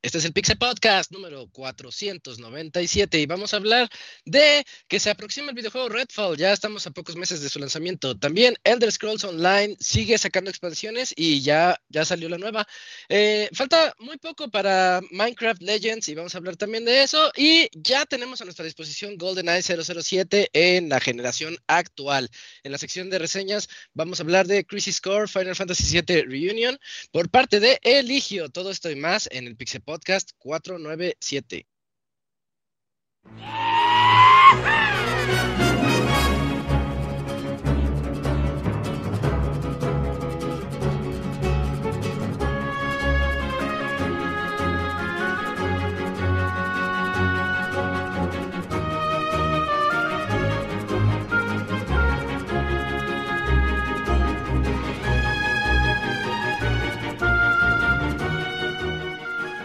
Este es el Pixel Podcast número 497 y vamos a hablar de que se aproxima el videojuego Redfall. Ya estamos a pocos meses de su lanzamiento. También Elder Scrolls Online sigue sacando expansiones y ya, ya salió la nueva. Eh, falta muy poco para Minecraft Legends y vamos a hablar también de eso. Y ya tenemos a nuestra disposición GoldenEye 007 en la generación actual. En la sección de reseñas vamos a hablar de Crisis Core Final Fantasy VII Reunion por parte de Eligio. Todo esto y más en el Pixel Podcast 497.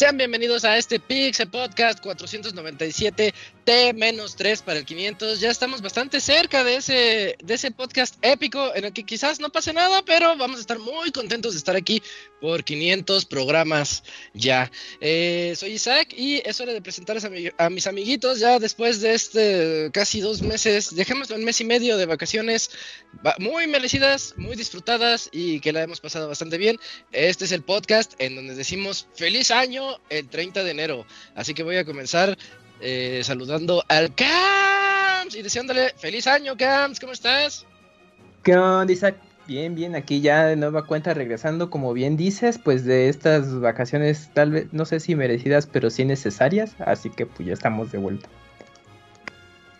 Sean bienvenidos a este Pixel Podcast 497 T-3 para el 500. Ya estamos bastante cerca de ese, de ese podcast épico en el que quizás no pase nada, pero vamos a estar muy contentos de estar aquí por 500 programas ya. Eh, soy Isaac y es hora de presentarles a, mis amiguitos ya después de este casi dos meses, dejémoslo un mes y medio de vacaciones muy merecidas, muy disfrutadas y que la hemos pasado bastante bien. Este es el podcast en donde decimos feliz año el 30 de enero. Así que voy a comenzar eh, saludando al Cams y deseándole feliz año, Cams. ¿Cómo estás? ¿Qué onda, Isaac? Bien, bien, aquí ya de nueva cuenta regresando, como bien dices, pues de estas vacaciones tal vez, no sé si merecidas, pero sí necesarias, así que pues ya estamos de vuelta.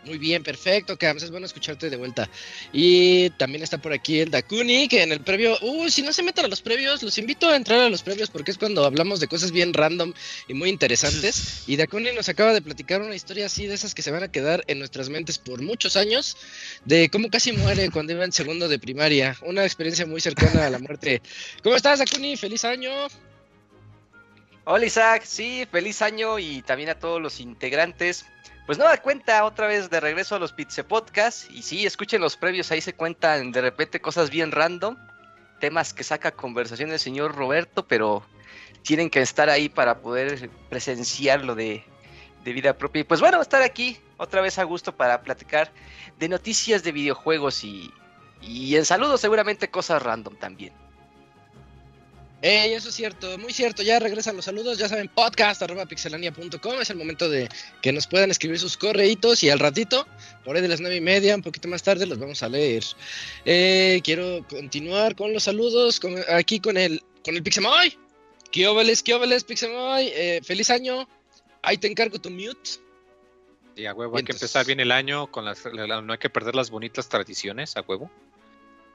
Muy bien, perfecto, Cams. Es bueno escucharte de vuelta. Y también está por aquí el Dakuni, que en el previo. Uy, si no se meten a los previos, los invito a entrar a los previos porque es cuando hablamos de cosas bien random y muy interesantes. Y Dakuni nos acaba de platicar una historia así de esas que se van a quedar en nuestras mentes por muchos años, de cómo casi muere cuando iba en segundo de primaria. Una experiencia muy cercana a la muerte. ¿Cómo estás, Dakuni? ¡Feliz año! Hola Isaac, sí, feliz año y también a todos los integrantes. Pues nada, cuenta otra vez de regreso a los Pizze Podcast. Y sí, escuchen los previos, ahí se cuentan de repente cosas bien random, temas que saca conversación el señor Roberto, pero tienen que estar ahí para poder presenciarlo de, de vida propia. Y pues bueno, estar aquí otra vez a gusto para platicar de noticias de videojuegos y, y en saludos seguramente cosas random también. Ey, eso es cierto, muy cierto. Ya regresan los saludos, ya saben, podcast.pixelania.com. Es el momento de que nos puedan escribir sus correitos y al ratito, por ahí de las nueve y media, un poquito más tarde, los vamos a leer. Eh, quiero continuar con los saludos con, aquí con el, con el Pixemoy. ¿Qué óveles, qué óveles, Pixemoy? Eh, feliz año. Ahí te encargo tu mute. Y a huevo, hay que empezar bien el año, con las, no hay que perder las bonitas tradiciones, a huevo.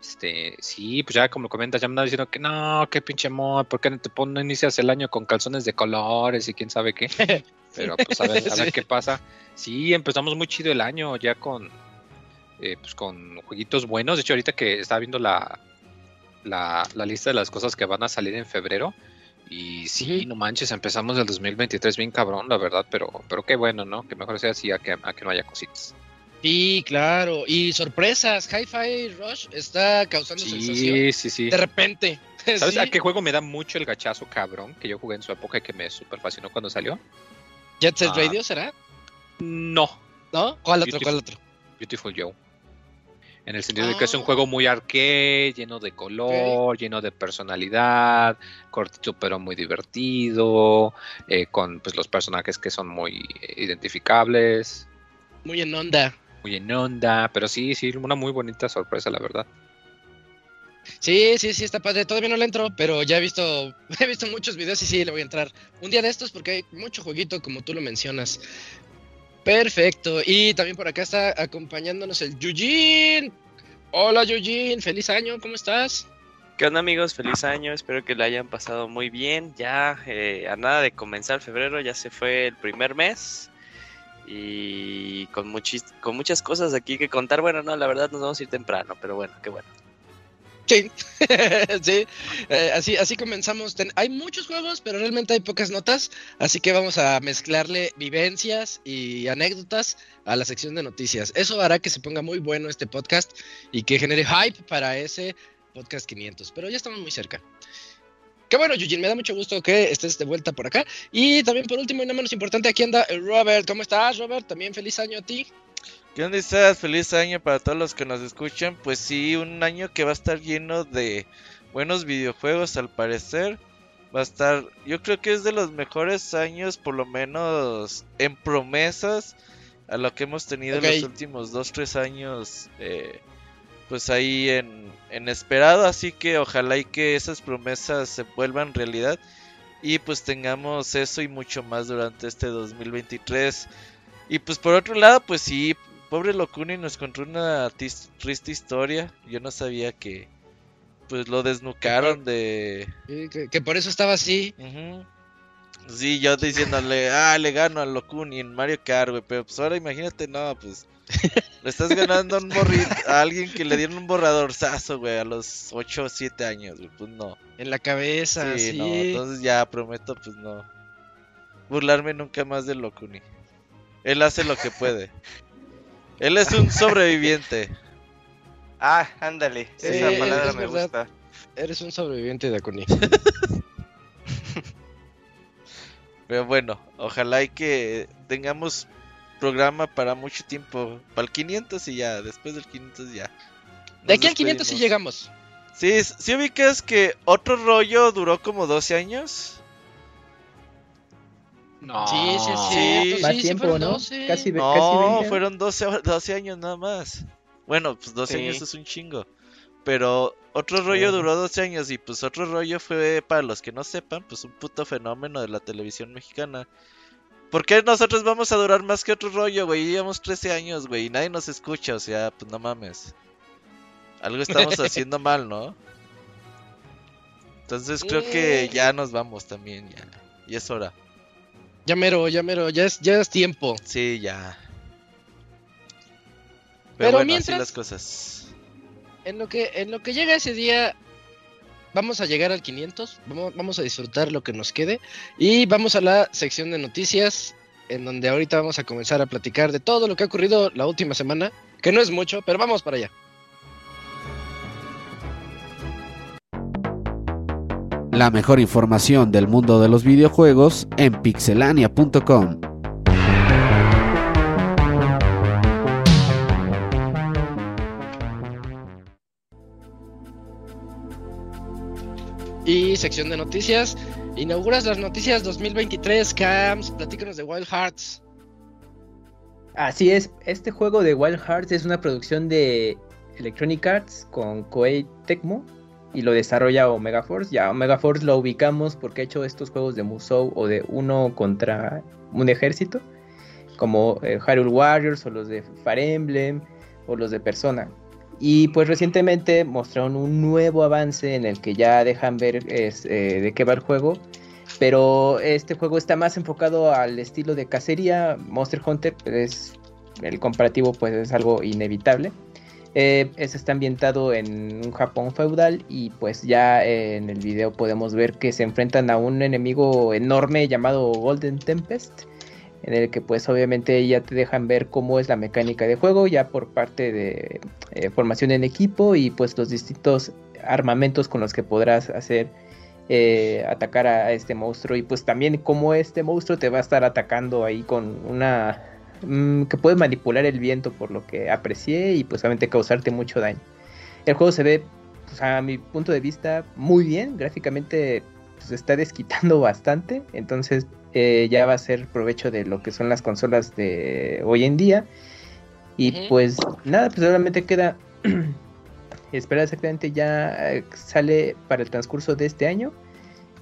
Este, sí, pues ya como comentas, ya me andan diciendo que no, qué pinche amor, ¿por qué no te pones, inicias el año con calzones de colores y quién sabe qué? Pero pues a ver, a ver qué pasa. Sí, empezamos muy chido el año ya con, eh, pues con jueguitos buenos. De hecho, ahorita que estaba viendo la, la, la, lista de las cosas que van a salir en febrero. Y sí, no manches, empezamos el 2023 bien cabrón, la verdad, pero, pero qué bueno, ¿no? Que mejor sea así a que, a que no haya cositas. Sí, claro. Y sorpresas, Hi-Fi Rush está causando sí, sensación. Sí, sí, De repente. ¿Sabes ¿Sí? a qué juego me da mucho el gachazo cabrón? Que yo jugué en su época y que me super fascinó cuando salió. ¿Jet Set ah. Radio será? No. ¿No? ¿Cuál otro? Beautiful, ¿Cuál otro? Beautiful Joe. En el sentido ah. de que es un juego muy arcade, lleno de color, okay. lleno de personalidad, cortito pero muy divertido, eh, con pues los personajes que son muy identificables. Muy en onda muy en onda, pero sí, sí, una muy bonita sorpresa, la verdad. Sí, sí, sí, está padre. Todavía no le entro, pero ya he visto, he visto muchos videos y sí, le voy a entrar. Un día de estos porque hay mucho jueguito, como tú lo mencionas. Perfecto. Y también por acá está acompañándonos el Yujin. Hola Yujin, feliz año, ¿cómo estás? ¿Qué onda amigos? Feliz año, espero que lo hayan pasado muy bien. Ya eh, a nada de comenzar febrero, ya se fue el primer mes. Y con, con muchas cosas aquí que contar. Bueno, no, la verdad nos vamos a ir temprano, pero bueno, qué bueno. Sí, sí. Eh, así, así comenzamos. hay muchos juegos, pero realmente hay pocas notas, así que vamos a mezclarle vivencias y anécdotas a la sección de noticias. Eso hará que se ponga muy bueno este podcast y que genere hype para ese podcast 500, pero ya estamos muy cerca. Qué bueno, Eugene, me da mucho gusto que estés de vuelta por acá. Y también por último y no menos importante, aquí anda Robert. ¿Cómo estás, Robert? También feliz año a ti. ¿Qué onda estás? Feliz año para todos los que nos escuchan. Pues sí, un año que va a estar lleno de buenos videojuegos al parecer. Va a estar, yo creo que es de los mejores años, por lo menos en promesas, a lo que hemos tenido en los últimos 2-3 años. Eh, pues ahí en, en esperado. Así que ojalá y que esas promesas se vuelvan realidad. Y pues tengamos eso y mucho más durante este 2023. Y pues por otro lado, pues sí, pobre Locuni nos contó una triste historia. Yo no sabía que pues lo desnucaron de... Que, por eso estaba así. Sí, yo diciéndole, ah, le gano a Locuni en Mario Kart, güey. Pero pues ahora imagínate, no, pues... Le estás ganando un a alguien que le dieron un borradorzazo, güey, a los 8 o 7 años, güey. Pues no. En la cabeza, sí. No, entonces ya prometo, pues no. Burlarme nunca más de Locuni. Él hace lo que puede. Él es un sobreviviente. Ah, ándale. esa palabra me gusta. Eres un sobreviviente de Locuni. Pero bueno, ojalá y que tengamos programa para mucho tiempo. Para el 500 y ya, después del 500 ya. de aquí al 500 sí llegamos. Sí, sí ubicas que otro rollo duró como 12 años. No. Sí, sí, sí. Más tiempo, ¿no? Casi, no, fueron 12, 12, años nada más. Bueno, pues 12 años es un chingo. Pero otro rollo duró 12 años y pues otro rollo fue, para los que no sepan, pues un puto fenómeno de la televisión mexicana. ¿Por qué nosotros vamos a durar más que otro rollo, güey? Llevamos 13 años, güey, y nadie nos escucha, o sea, pues no mames. Algo estamos haciendo mal, ¿no? Entonces creo que ya nos vamos también, ya. Y es hora. Ya mero, ya mero, ya es, ya es tiempo. Sí, ya. Pero, mientras las cosas. En lo que en lo que llega ese día vamos a llegar al 500, vamos, a disfrutar lo que nos quede y vamos a la sección de noticias en donde ahorita vamos a comenzar a platicar de todo lo que ha ocurrido la última semana, que no es mucho, pero vamos para allá. La mejor información del mundo de los videojuegos en pixelania.com. Y sección de noticias. Inauguras las noticias 2023, Cams. Platícanos de Wild Hearts. Así es, este juego de Wild Hearts es una producción de Electronic Arts con Koei Tecmo y lo desarrolla Omega Force. Ya Omega Force lo ubicamos porque ha hecho estos juegos de Musou o de uno contra un ejército, como eh, Warriors o los de Fire Emblem o los de Persona. Y pues recientemente mostraron un nuevo avance en el que ya dejan ver eh, de qué va el juego. Pero este juego está más enfocado al estilo de cacería. Monster Hunter es el comparativo pues es algo inevitable. Eh, está ambientado en un Japón feudal y pues ya en el video podemos ver que se enfrentan a un enemigo enorme llamado Golden Tempest en el que pues obviamente ya te dejan ver cómo es la mecánica de juego ya por parte de eh, formación en equipo y pues los distintos armamentos con los que podrás hacer eh, atacar a, este monstruo y pues también cómo este monstruo te va a estar atacando ahí con una mm, que puede manipular el viento por lo que aprecié y pues obviamente causarte mucho daño. El juego se ve pues, a mi punto de vista muy bien gráficamente pues, se está desquitando bastante entonces eh, ya va a ser provecho de lo que son las consolas de hoy en día. Y pues nada, pues solamente queda esperar exactamente ya eh, sale para el transcurso de este año.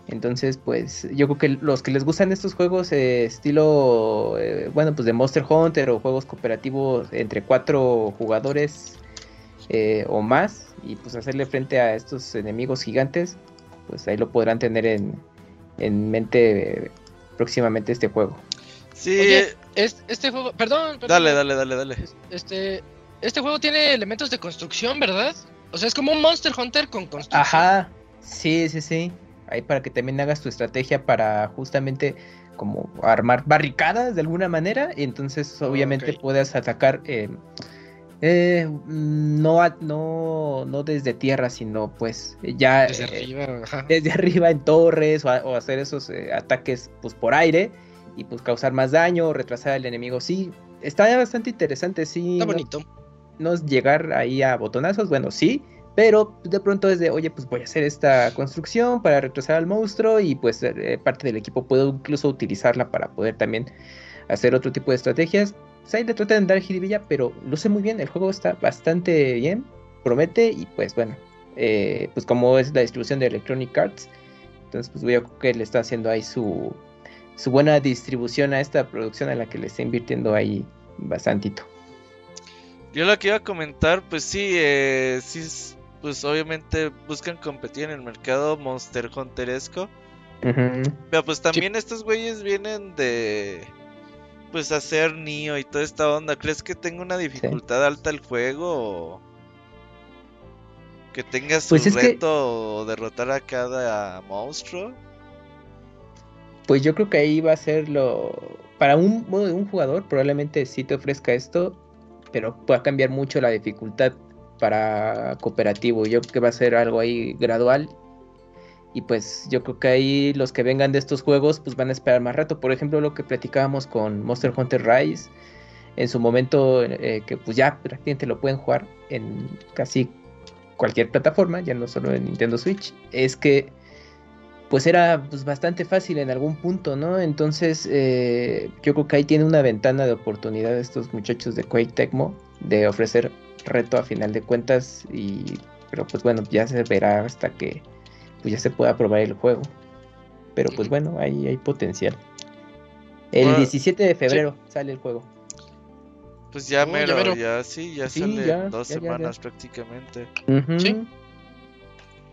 Entonces, pues yo creo que los que les gustan estos juegos eh, estilo, bueno, pues de Monster Hunter o juegos cooperativos entre cuatro jugadores o más y pues hacerle frente a estos enemigos gigantes, pues ahí lo podrán tener en, en mente próximamente este juego. Sí, es- este juego, perdón, perdón, Dale, dale, dale, dale. Este, este juego tiene elementos de construcción, ¿verdad? O sea, es como un Monster Hunter con construcción. Ajá, sí, sí, sí. Ahí para que también hagas tu estrategia para justamente como armar barricadas de alguna manera. Y entonces obviamente Ok. puedas atacar eh, eh, no, no, no desde tierra, sino pues ya Desde eh, arriba, ajá. desde arriba en torres o, a- o hacer esos eh, ataques pues por aire y pues causar más daño o retrasar al enemigo. Sí, está bastante interesante, sí. Está no- bonito. no es llegar ahí a botonazos, bueno, sí, pero de pronto es de, oye, pues voy a hacer esta construcción para retrasar al monstruo y pues eh, parte del equipo puedo incluso utilizarla para poder también hacer otro tipo de estrategias. Ahí le tratan de dar jiribilla, pero luce muy bien, el juego está bastante bien, promete y pues bueno, eh, pues como es la distribución de Electronic Arts, entonces pues veo que le está haciendo ahí su, su buena distribución a esta producción a la que le está invirtiendo ahí bastantito. Yo lo que iba a comentar, pues sí, eh, sí, es- pues obviamente buscan competir en el mercado Monster Hunteresco. Ujú. Pero pues también estos güeyes vienen de pues hacer Nio y toda esta onda. ¿Crees que tenga una dificultad alta el juego? O que tenga su Pues es que- reto o derrotar a cada monstruo. Pues yo creo que ahí va a ser lo... Para un, un jugador probablemente sí te ofrezca esto, pero pueda cambiar mucho la dificultad para cooperativo. Yo creo que va a ser algo ahí gradual. Y pues yo creo que ahí los que vengan de estos juegos pues van a esperar más rato. Por ejemplo, lo que platicábamos con Monster Hunter Rise. En su momento eh, que pues ya prácticamente lo pueden jugar en casi cualquier plataforma, ya no solo en Nintendo Switch. Es que pues era pues, bastante fácil en algún punto, ¿no? Entonces eh, yo creo que ahí tiene una ventana de oportunidad estos muchachos de Quake Tecmo de ofrecer reto a final de cuentas y pero pues bueno, ya se verá hasta que pues ya se pueda probar el juego. Pero pues bueno, ahí hay potencial. El Bueno, 17 de febrero sale el juego. Pues ya Oh, ya mero, mero. ya sí, ya Sí, sale ya, dos ya, ya, ya. semanas prácticamente. Sí.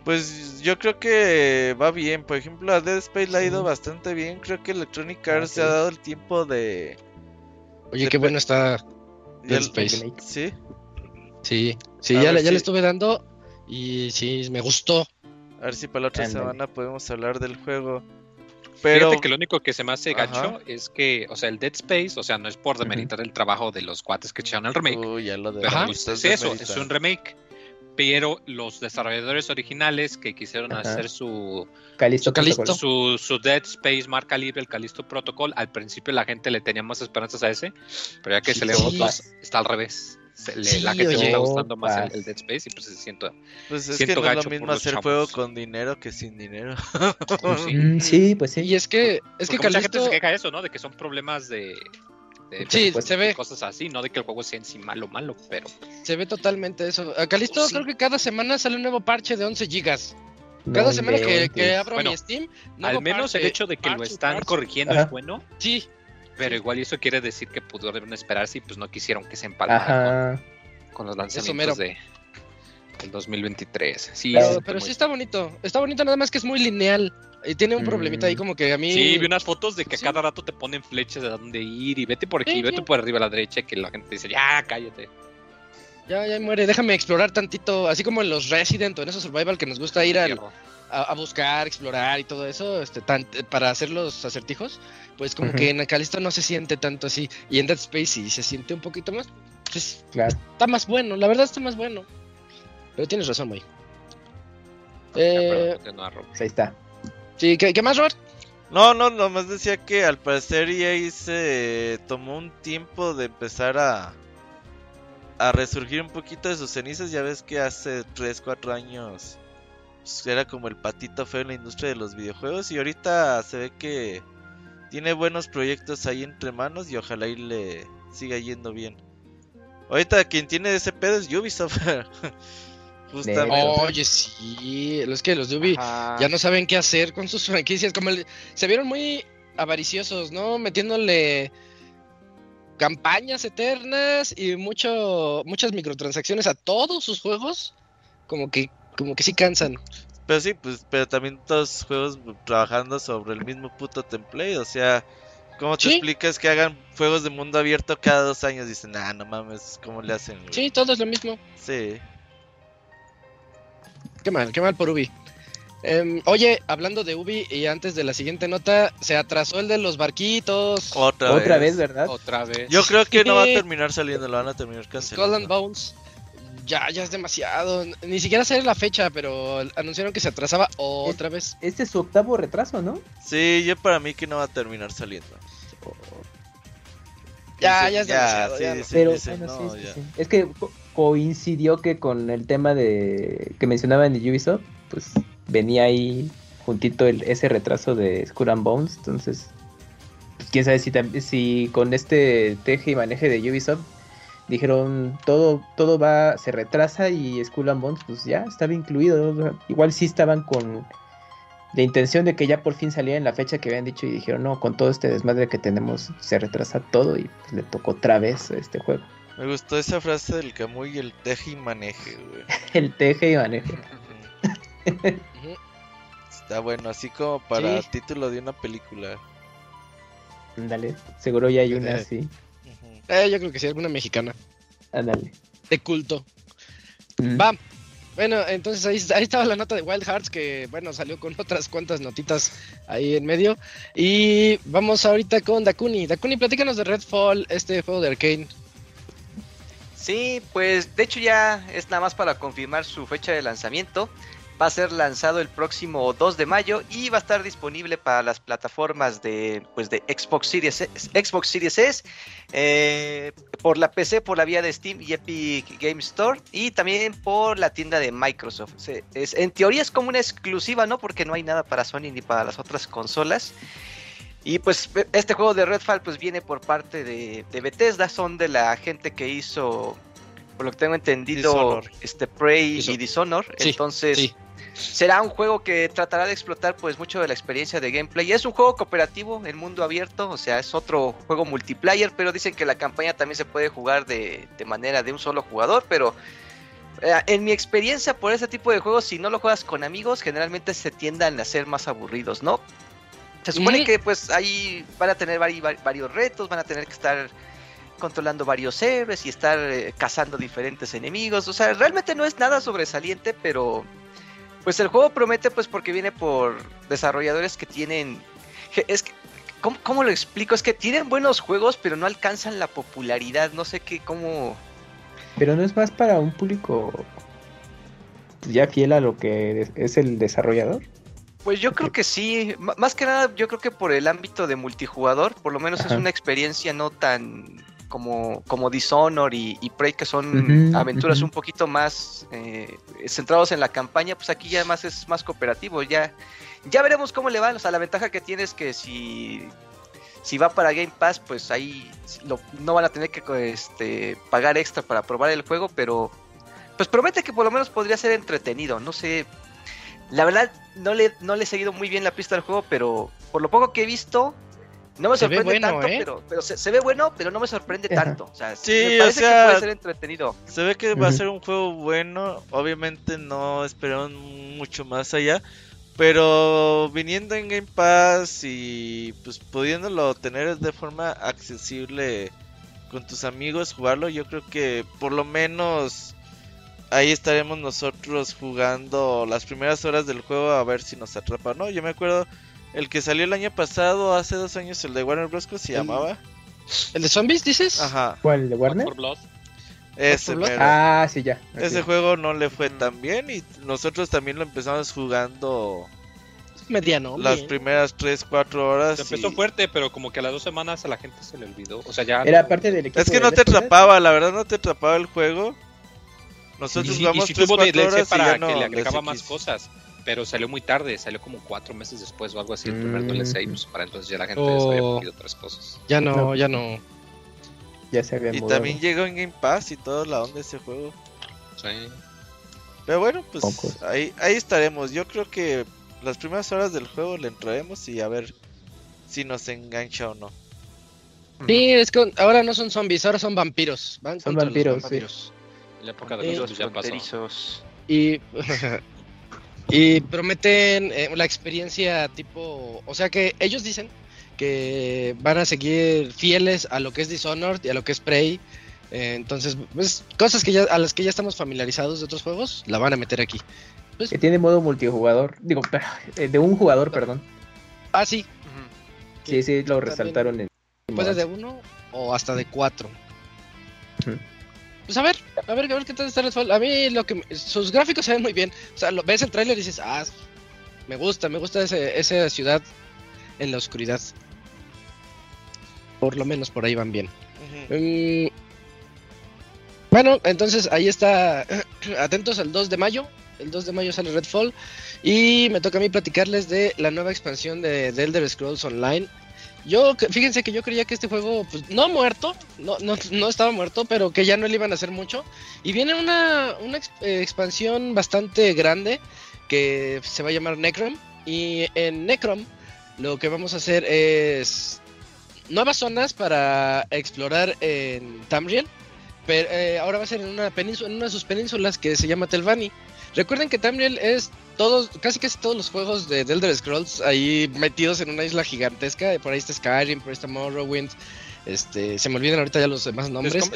Pues yo creo que va bien. Por ejemplo, a Dead Space le ha ido bastante bien. Creo que Electronic Ah, Arts se ha dado el tiempo de. Oye, qué bueno está. Dead el- Space. Sí. Sí, sí, A ya, ver le, ya le estuve dando y sí, me gustó. A ver si para la otra Ándale. semana podemos hablar del juego. Pero. Fíjate que lo único que se me hace Ajá. gacho es que, o sea, el Dead Space, o sea, no es por demeritar el trabajo de los cuates que echaron el remake, Uy, ya lo de pero Ajá. es eso, es un remake. Pero los desarrolladores originales que quisieron Ajá. hacer su, Calisto, Su Calisto. Su, su Dead Space marca libre, el Callisto Protocol, al principio la gente le tenía más esperanzas a ese, pero ya que Sí, se le sí. está al revés. Se le- Sí, la gente oye. está gustando más el, el Dead Space y pues se siento. Pues es siento que no es gacho lo por mismo los hacer chavos. juego con dinero que sin dinero. Pues sí. Mm, sí, pues sí. Y es que, es que Porque mucha gente Calisto, se queja de eso, ¿no? De que son problemas de. de Sí, de se ve. Cosas así, no de que el juego sea en sí malo, malo, pero. se ve totalmente eso. A Calisto Sí. creo que cada semana sale un nuevo parche de 11 gigas. Cada No semana que, que abro Bueno, mi Steam, Al menos el parche, hecho de que lo parche, están parche. corrigiendo Ajá. es bueno, Sí, pero igual eso quiere decir que pudieron esperarse y pues no quisieron que se empalmara Ajá. con, con los lanzamientos de del 2023. Sí, Claro, pero, sí, pero muy- sí está bonito. Está bonito nada más que es muy lineal. Y tiene un problemita ahí Mm. como que a mí... Sí, vi unas fotos de que Sí. cada rato te ponen flechas de dónde ir y vete por aquí, Sí, vete sí. por arriba a la derecha, que la gente dice, ya, cállate. Ya, ya muere. Déjame explorar tantito. Así como en los Resident o en esos Survival que nos gusta ir al. A, a buscar, explorar y todo eso, este, tan- para hacer los acertijos, pues como que en Calisto no se siente tanto así. Y en Dead Space sí se siente un poquito más. Pues, Claro. está más bueno, la verdad está más bueno. Pero tienes razón, muy. Ya, Eh, ahí está. sí, ¿qué, qué más, Robert? No, no, nomás decía que al parecer EA se tomó un tiempo de empezar a a resurgir un poquito de sus cenizas. Ya ves que hace 3, 4 años pues, era como el patito feo en la industria de los videojuegos y ahorita se ve que tiene buenos proyectos ahí entre manos y ojalá y le siga yendo bien. Ahorita quien tiene ese pedo es Ubisoft. Justamente. Oye, sí, es que los de Ubi Ajá. ya no saben qué hacer con sus franquicias. Como el- se vieron muy avariciosos, ¿no? Metiéndole campañas eternas y mucho, muchas microtransacciones a todos sus juegos. Como que, como que sí cansan. Pero sí, pues, pero también todos los juegos trabajando sobre el mismo puto template, o sea, ¿Cómo te Sí. explicas que hagan juegos de mundo abierto cada dos años? Dicen, ah, no mames, ¿cómo le hacen? güey?" Sí, todo es lo mismo. Sí. Qué mal, qué mal por Ubi. Em, oye, hablando de Ubi y antes de la siguiente nota, se atrasó el de los barquitos. Otra, Otra vez, ¿verdad? Otra vez. Yo creo que no va a terminar saliendo, lo van a terminar Skull and cancelando. Bones. Ya, ya es demasiado. Ni siquiera sé la fecha, pero anunciaron que se atrasaba otra vez. Este es su octavo retraso, ¿no? Sí, yo para mí que no va a terminar saliendo. Ya, ya es demasiado, sí, ya no. dicen, Pero bueno, no, sí, sí, ya. sí. Es que co- coincidió que con el tema de que mencionaban de Ubisoft, pues venía ahí juntito el, ese retraso de Skull and Bones, entonces pues, quién sabe si si con este teje y maneje de Ubisoft dijeron todo todo va se retrasa y Skull and Bones pues ya estaba incluido, igual sí estaban con la intención de que ya por fin saliera en la fecha que habían dicho y dijeron no con todo este desmadre que tenemos se retrasa todo y pues, le tocó otra vez este juego Me gustó esa frase del Camuy, el teje y maneje, güey. el teje y maneje. Está bueno, así como para Sí. título de una película. Ándale, seguro ya hay una Eh. así. Eh, yo creo que sí, alguna mexicana. Ándale. De culto. Mm. Va. Bueno, entonces ahí, ahí estaba la nota de Wild Hearts que, bueno, salió con otras cuantas notitas ahí en medio. Y vamos ahorita con Dakuni. Dakuni, platícanos de Redfall, este juego de Arkane. Sí, pues de hecho ya es nada más para confirmar su fecha de lanzamiento. Va a ser lanzado el próximo 2 de mayo y va a estar disponible para las plataformas de, pues de Xbox Series S, Xbox Series S eh, por la PC, por la vía de Steam y Epic Game Store y también por la tienda de Microsoft. Se- es, en teoría es como una exclusiva, ¿no? Porque no hay nada para Sony ni para las otras consolas. Y pues este juego de Redfall pues viene por parte de, de Bethesda, son de la gente que hizo, por lo que tengo entendido, Dishonor. este Prey y Dishonor. Sí, Entonces sí. Será un juego que tratará de explotar pues mucho de la experiencia de gameplay. Es un juego cooperativo en mundo abierto, o sea, es otro juego multiplayer, pero dicen que la campaña también se puede jugar de, de manera de un solo jugador, pero eh, en mi experiencia por ese tipo de juegos, si no lo juegas con amigos, generalmente se tiendan a ser más aburridos, ¿no? Se supone que pues ahí van a tener vari- vari- varios retos, van a tener que estar controlando varios héroes y estar eh, cazando diferentes enemigos. O sea, realmente no es nada sobresaliente, pero pues el juego promete pues porque viene por desarrolladores que tienen... Es que, ¿cómo, cómo lo explico? Es que tienen buenos juegos, pero no alcanzan la popularidad. No sé qué, cómo... Pero no es más para un público ya fiel a lo que es- el desarrollador. Pues yo creo que sí, M- más que nada yo creo que por el ámbito de multijugador, por lo menos es una experiencia no tan como, como Dishonor y, y Prey, que son aventuras un poquito más eh, centrados en la campaña, pues aquí ya más es más cooperativo, ya, ya veremos cómo le va, o sea, la ventaja que tiene es que si, si va para Game Pass, pues ahí lo- no van a tener que este, pagar extra para probar el juego, pero pues promete que por lo menos podría ser entretenido, no sé, la verdad, no le, no le he seguido muy bien la pista del juego, pero por lo poco que he visto, no me Se sorprende bueno, tanto, ¿eh? pero, pero se, se ve bueno, pero no me sorprende Ajá. tanto. O sea, Sí, me o parece sea- que puede ser entretenido. Se ve que va a ser un juego bueno. Obviamente no esperaron mucho más allá. Pero viniendo en Game Pass y pues pudiéndolo tener de forma accesible con tus amigos, jugarlo, yo creo que por lo menos ahí estaremos nosotros jugando las primeras horas del juego a ver si nos atrapa, ¿no? Yo me acuerdo el que salió el año pasado, hace dos años, el de Warner Bros. ¿cómo se El- llamaba? ¿El de zombies, dices? Ajá, ¿Cuál? ¿De Warner? Por Blood. ese Blood? mero. Ah, sí, ya. Ese juego no le fue tan bien y nosotros también lo empezamos jugando Mediano. las bien. primeras 3, 4 horas. Se empezó y- fuerte, pero como que a las dos semanas a la gente se le olvidó. O sea, ya. Era no- parte del equipo. Es que de no te Left 4 Dead. atrapaba, la verdad no te atrapaba el juego. Y Nosotros y jugamos sí 3, tuvo 4 DLC horas y para que le agregaba más cosas. Pero salió muy tarde, salió como cuatro meses después o algo así el primer Mm. DLC. y pues para entonces ya la gente se había Oh. metido otras cosas. Ya no, No. ya no. Ya se había Y mudado. también llegó en Game Pass y toda la onda ese juego. Sí. Pero bueno, pues ahí, ahí estaremos. Yo creo que las primeras horas del juego le entraremos y a ver si nos engancha o no. Sí, es que ahora no son zombies, ahora son vampiros. Van Son los vampiros, sí. vampiros. La época de Eh, los Los zombies ya pasó. Y, y prometen eh, la experiencia tipo, o sea que ellos dicen que van a seguir fieles a lo que es Dishonored y a lo que es Prey. Eh, entonces, pues, cosas que ya, a las que ya estamos familiarizados de otros juegos, la van a meter aquí. Que tiene modo multijugador, digo, eh, de un jugador, perdón. Ah, sí. Sí, sí, lo resaltaron en... Puede de uno o hasta de cuatro. Pues a ver, a ver, a ver qué tal está Redfall. A mí lo que sus gráficos se ven muy bien. O sea, lo, ves el tráiler y dices, ah, me gusta, me gusta ese, esa ciudad en la oscuridad. Por lo menos por ahí van bien. Mm, bueno, entonces ahí está. Atentos al 2 de mayo. El 2 de mayo sale Redfall. Y me toca a mí platicarles de la nueva expansión de, de Elder Scrolls Online. Yo, fíjense que yo creía que este juego, pues no muerto, no, no, no estaba muerto, pero que ya no le iban a hacer mucho. Y viene una, una eh, expansión bastante grande que se va a llamar Necrom. Y en Necrom lo que vamos a hacer es nuevas zonas para explorar en Tamriel. Pero eh, ahora va a ser en una península, en una de sus penínsulas que se llama Telvani. Recuerden que Tamriel es todos, casi casi todos los juegos de, Elder Scrolls ahí metidos en una isla gigantesca. Por ahí está Skyrim, por ahí está Morrowind. Este, se me olvidan ahorita ya los demás nombres.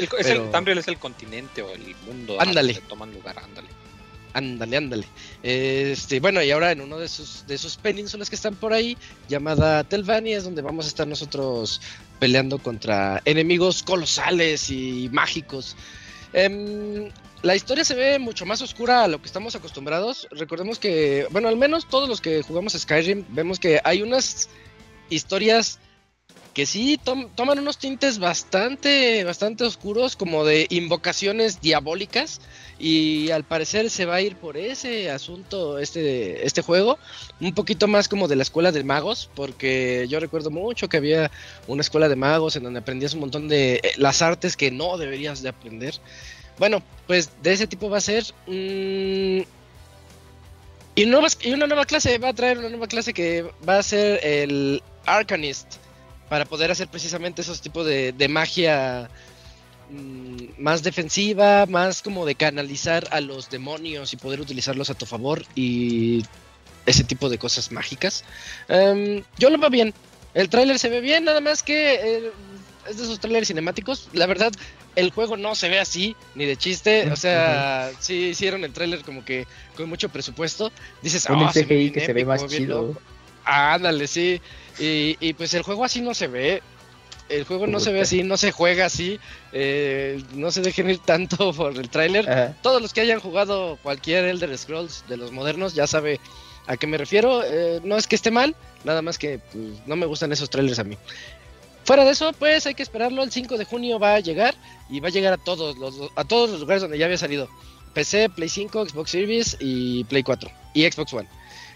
Tamriel es el continente o el mundo ándale. toman lugar, ándale. Ándale, ándale. Este, bueno, y ahora en uno de sus, de sus penínsulas que están por ahí, llamada Telvania, es donde vamos a estar nosotros peleando contra enemigos colosales y mágicos. Em, la historia se ve mucho más oscura a lo que estamos acostumbrados. Recordemos que, bueno, al menos todos los que jugamos Skyrim, vemos que hay unas historias que sí toman unos tintes bastante, bastante oscuros, como de invocaciones diabólicas. Y al parecer se va a ir por ese asunto, este, este juego, un poquito más como de la escuela de magos, porque yo recuerdo mucho que había una escuela de magos en donde aprendías un montón de eh, las artes que no deberías de aprender. Bueno, pues de ese tipo va a ser. Mm, y, una nueva clase, va a traer una nueva clase que va a ser el Arcanist para poder hacer precisamente esos tipos de, magia mm, más defensiva, más como de canalizar a los demonios y poder utilizarlos a tu favor y ese tipo de cosas mágicas. Em, yo lo veo bien. El tráiler se ve bien, nada más que eh, es de esos trailers cinemáticos. La verdad, el juego no se ve así, ni de chiste. O sea, sí hicieron el tráiler como que con mucho presupuesto. Dices, ah, CGI que se ve más chido. Ándale, sí. Y, pues el juego así no se ve. El juego no se ve así, no se juega así. Eh, no se dejen ir tanto por el tráiler. Todos los que hayan jugado cualquier Elder Scrolls de los modernos ya sabe a qué me refiero. Eh, no es que esté mal, nada más que pues, no me gustan esos trailers a mí. Fuera de eso, pues hay que esperarlo. El 5 de junio va a llegar y va a llegar a todos los, a todos los lugares donde ya había salido. PC, Play 5, Xbox Series y Play 4 y Xbox One.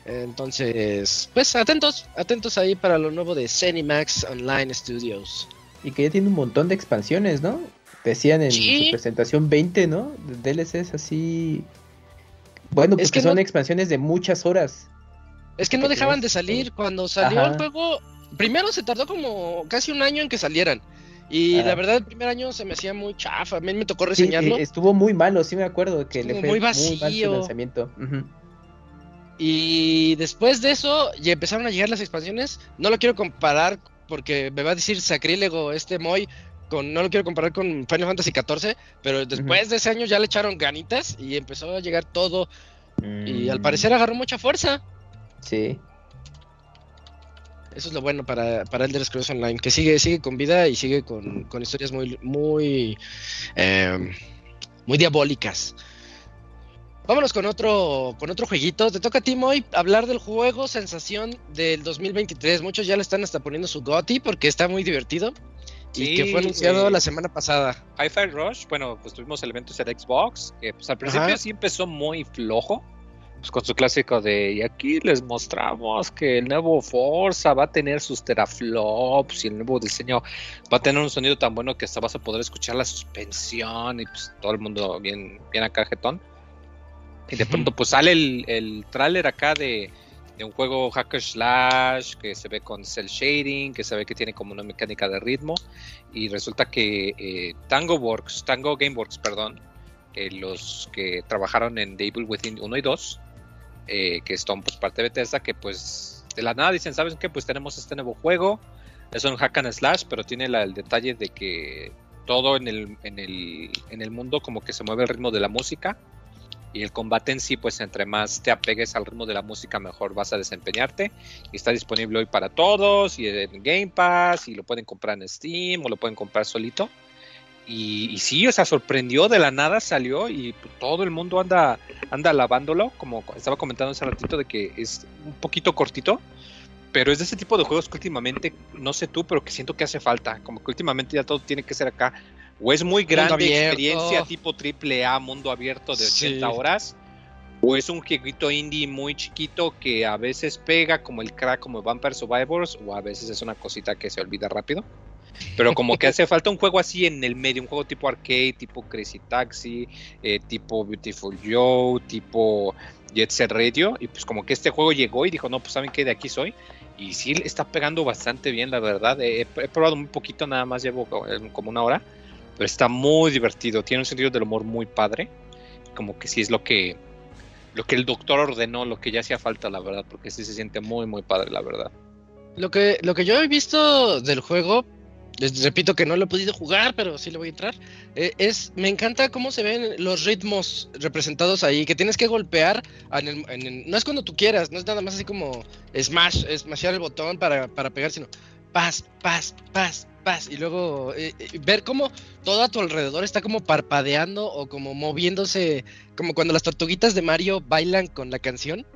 Entonces, pues atentos, atentos ahí para lo nuevo de Cinemax Online Studios. Y que ya tiene un montón de expansiones, ¿no? Decían en su presentación 20, ¿no? De DLCs así. Bueno, pues que son expansiones de muchas horas. Es que no dejaban de salir. Cuando salió el juego, primero se tardó como casi un año en que salieran. Y la verdad, el primer año se me hacía muy chafa. A mí me tocó reseñarlo. Sí, estuvo muy malo, sí me acuerdo que le fue muy vacío. lanzamiento. Y después de eso, ya empezaron a llegar las expansiones. No lo quiero comparar porque me va a decir sacrílego este Moy. Con, no lo quiero comparar con Final Fantasy XIV, pero después de ese año ya le echaron ganitas y empezó a llegar todo. Y al mm. parecer agarró mucha fuerza. Sí. Eso es lo bueno para, para Elder Scrolls Online, que sigue, sigue con vida y sigue con, historias muy, muy, eh, muy diabólicas. Vámonos con otro, con otro jueguito. Te toca a ti, Moy, hablar del juego sensación del 2023. Muchos ya le están hasta poniendo su GOTI porque está muy divertido. y que fue anunciado eh, la semana pasada. Hi-Fi Rush, bueno, pues tuvimos elementos en Xbox, que pues al principio sí empezó muy flojo, pues con su clásico de, y aquí les mostramos que el nuevo Forza va a tener sus teraflops y el nuevo diseño va a tener un sonido tan bueno que hasta vas a poder escuchar la suspensión y pues todo el mundo bien, bien acá jetón. Y de pronto pues sale el, el tráiler acá de, un juego hacker slash que se ve con cel shading, que se ve que tiene como una mecánica de ritmo y resulta que eh, Tango Works, Tango Gameworks, perdón, eh, los que trabajaron en Devil Within 1 y 2, eh, que son pues parte de Bethesda, que pues de la nada dicen, ¿sabes qué? Pues tenemos este nuevo juego, Es un hack and slash, pero tiene el detalle de que todo en el, en, el, en el mundo como que se mueve el ritmo de la música. Y el combate en sí, pues entre más te apegues al ritmo de la música, mejor vas a desempeñarte. Y está disponible hoy para todos, y en Game Pass, y lo pueden comprar en Steam, o lo pueden comprar solito. Y, y sí, o sea, sorprendió de la nada, salió y todo el mundo anda, anda alabándolo, como estaba comentando hace ratito, de que es un poquito cortito, pero es de ese tipo de juegos que últimamente, no sé tú, pero que siento que hace falta, como que últimamente ya todo tiene que ser acá, o es muy grande experiencia tipo triple A, mundo abierto de 80 Sí. horas, o es un jueguito indie muy chiquito que a veces pega como el crack como Vampire Survivors, o a veces es una cosita que se olvida rápido. Pero como que hace falta un juego así en el medio, un juego tipo arcade, tipo Crazy Taxi, eh, tipo Beautiful Joe, tipo Jet Set Radio. Y pues como que este juego llegó y dijo, no, pues saben que de aquí soy. Y sí, está pegando bastante bien, la verdad. He, probado muy poquito, nada más llevo eh, como una hora. Pero está muy divertido, tiene un sentido del humor muy padre. Como que sí es lo que, lo que el doctor ordenó, lo que ya hacía falta, la verdad. Porque sí se siente muy, muy padre, la verdad. Lo que, lo que yo he visto del juego, les repito que no lo he podido jugar, pero sí le voy a entrar, eh, es, me encanta cómo se ven los ritmos representados ahí, que tienes que golpear, en el- en el- no es cuando tú quieras, no es nada más así como smash, smashar el botón para, para pegar, sino paz, paz, paz, paz, y luego eh, eh, ver cómo todo a tu alrededor está como parpadeando o como moviéndose, como cuando las tortuguitas de Mario bailan con la canción.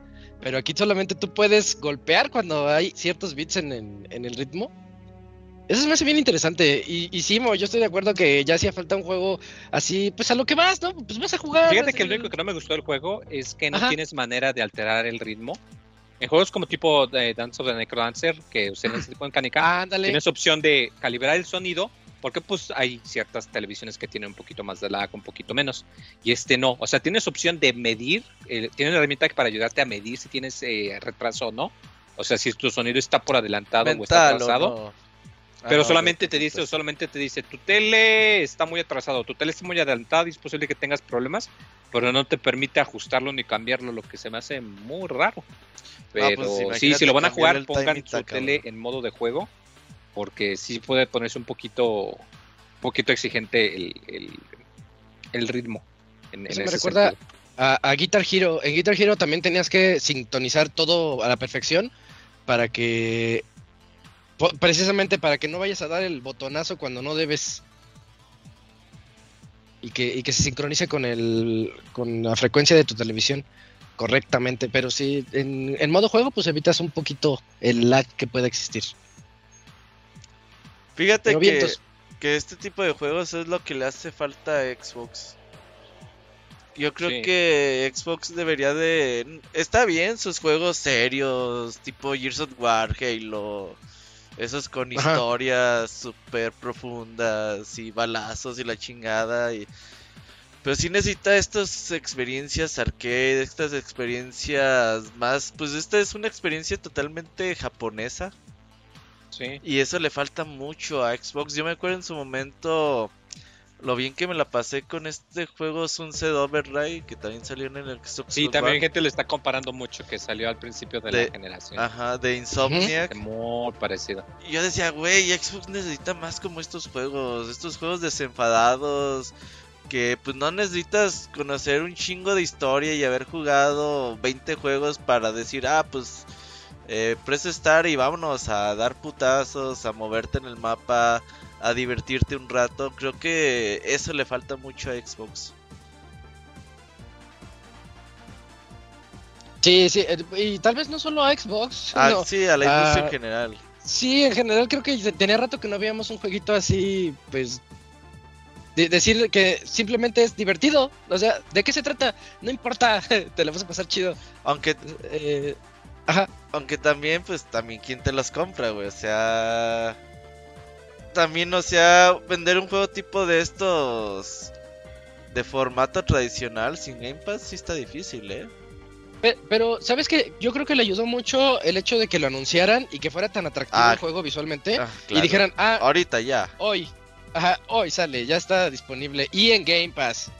Pero aquí solamente tú puedes golpear cuando hay ciertos beats en, el- en el ritmo. Eso se me hace bien interesante. Y, y sí, Mo, yo estoy de acuerdo que ya hacía falta un juego así, pues a lo que vas, ¿no? Pues vas a jugar. Fíjate que lo único que no me gustó del juego es que no Ajá. tienes manera de alterar el ritmo. En juegos como tipo eh, Dance of the Necrodancer, que usan ese tipo de mecánica, Ándale. tienes opción de calibrar el sonido, porque pues hay ciertas televisiones que tienen un poquito más de lag, un poquito menos, y este no. O sea, tienes opción de medir, eh, tienes una herramienta para ayudarte a medir si tienes eh, retraso o no. O sea, si tu sonido está por adelantado o está Mental, ¿o atrasado. no? Ah, Pero solamente te dice, solamente te dice, tu tele está muy atrasado, tu tele está muy adelantada y es posible que tengas problemas, pero no te permite ajustarlo ni cambiarlo, lo que se me hace muy raro. Pero pues, sí, si lo van a jugar, pongan su tele en modo de juego, porque sí puede ponerse un poquito, un poquito exigente el, el, el ritmo. En, en Eso me ese recuerda sentido. a, a Guitar Hero. En Guitar Hero también tenías que sintonizar todo a la perfección para que. Precisamente para que no vayas a dar el botonazo cuando no debes. Y que, y que se sincronice con el con la frecuencia de tu televisión correctamente. Pero sí, en, en modo juego, pues evitas un poquito el lag que pueda existir. Fíjate Pero que, vientos. que este tipo de juegos es lo que le hace falta a Xbox. Yo creo Sí. que Xbox debería de... Está bien sus juegos serios, tipo Gears of War, Halo, esos con historias súper profundas y balazos y la chingada. Y... Pero sí necesita estas experiencias arcade, estas experiencias más... Pues esta es una experiencia totalmente japonesa. Sí. Y eso le falta mucho a Xbox. Yo me acuerdo en su momento lo bien que me la pasé con este juego Sunset Overdrive que también salió en el Xbox Sí, también gente le está comparando mucho que salió al principio de, De- la generación. Ajá, de Insomniac. Muy parecido. Y yo decía, güey, Xbox necesita más como estos juegos, estos juegos desenfadados, que pues no necesitas conocer un chingo de historia y haber jugado 20 juegos para decir, ah, pues eh, press start y vámonos a dar putazos, a moverte en el mapa, a divertirte un rato. Creo que eso le falta mucho a Xbox. Sí, sí, y tal vez no solo a Xbox. Ah, no. sí, a la industria Ah, en general. Sí, en general creo que te- tenía rato que no veíamos un jueguito así, pues... de- decir que simplemente es divertido. O sea, ¿de qué se trata? No importa, te lo vas a pasar chido. Aunque Eh, ajá. Aunque también, pues también quién te los compra, güey. O sea. También, o sea, vender un juego tipo de estos. De formato tradicional sin Game Pass sí está difícil, ¿eh? Pe- Pero, ¿sabes qué? Yo creo que le ayudó mucho el hecho de que lo anunciaran y que fuera tan atractivo Ah, el juego visualmente. Ah, Y dijeran, ah, Ahorita ya. hoy, ajá, hoy sale, ya está disponible. Y en Game Pass.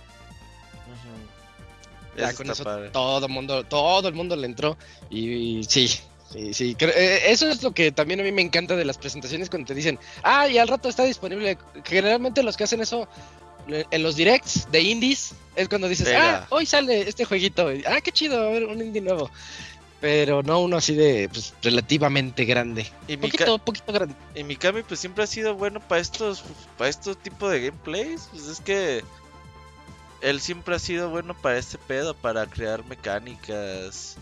Ya Eso con eso padre. todo el mundo, todo el mundo le entró. Y, y sí, Sí, sí, creo- eh, eso es lo que también a mí me encanta de las presentaciones cuando te dicen, ah, y al rato está disponible. Generalmente los que hacen eso en los directs de indies es cuando dices, ah, hoy sale este jueguito, y, ah, qué chido, a ver, un indie nuevo. Pero no uno así de, pues, relativamente grande. Y Poquito, poquito grande. Y Mikami pues siempre ha sido bueno para estos para estos tipos de gameplays, pues es que él siempre ha sido bueno para este pedo, para crear mecánicas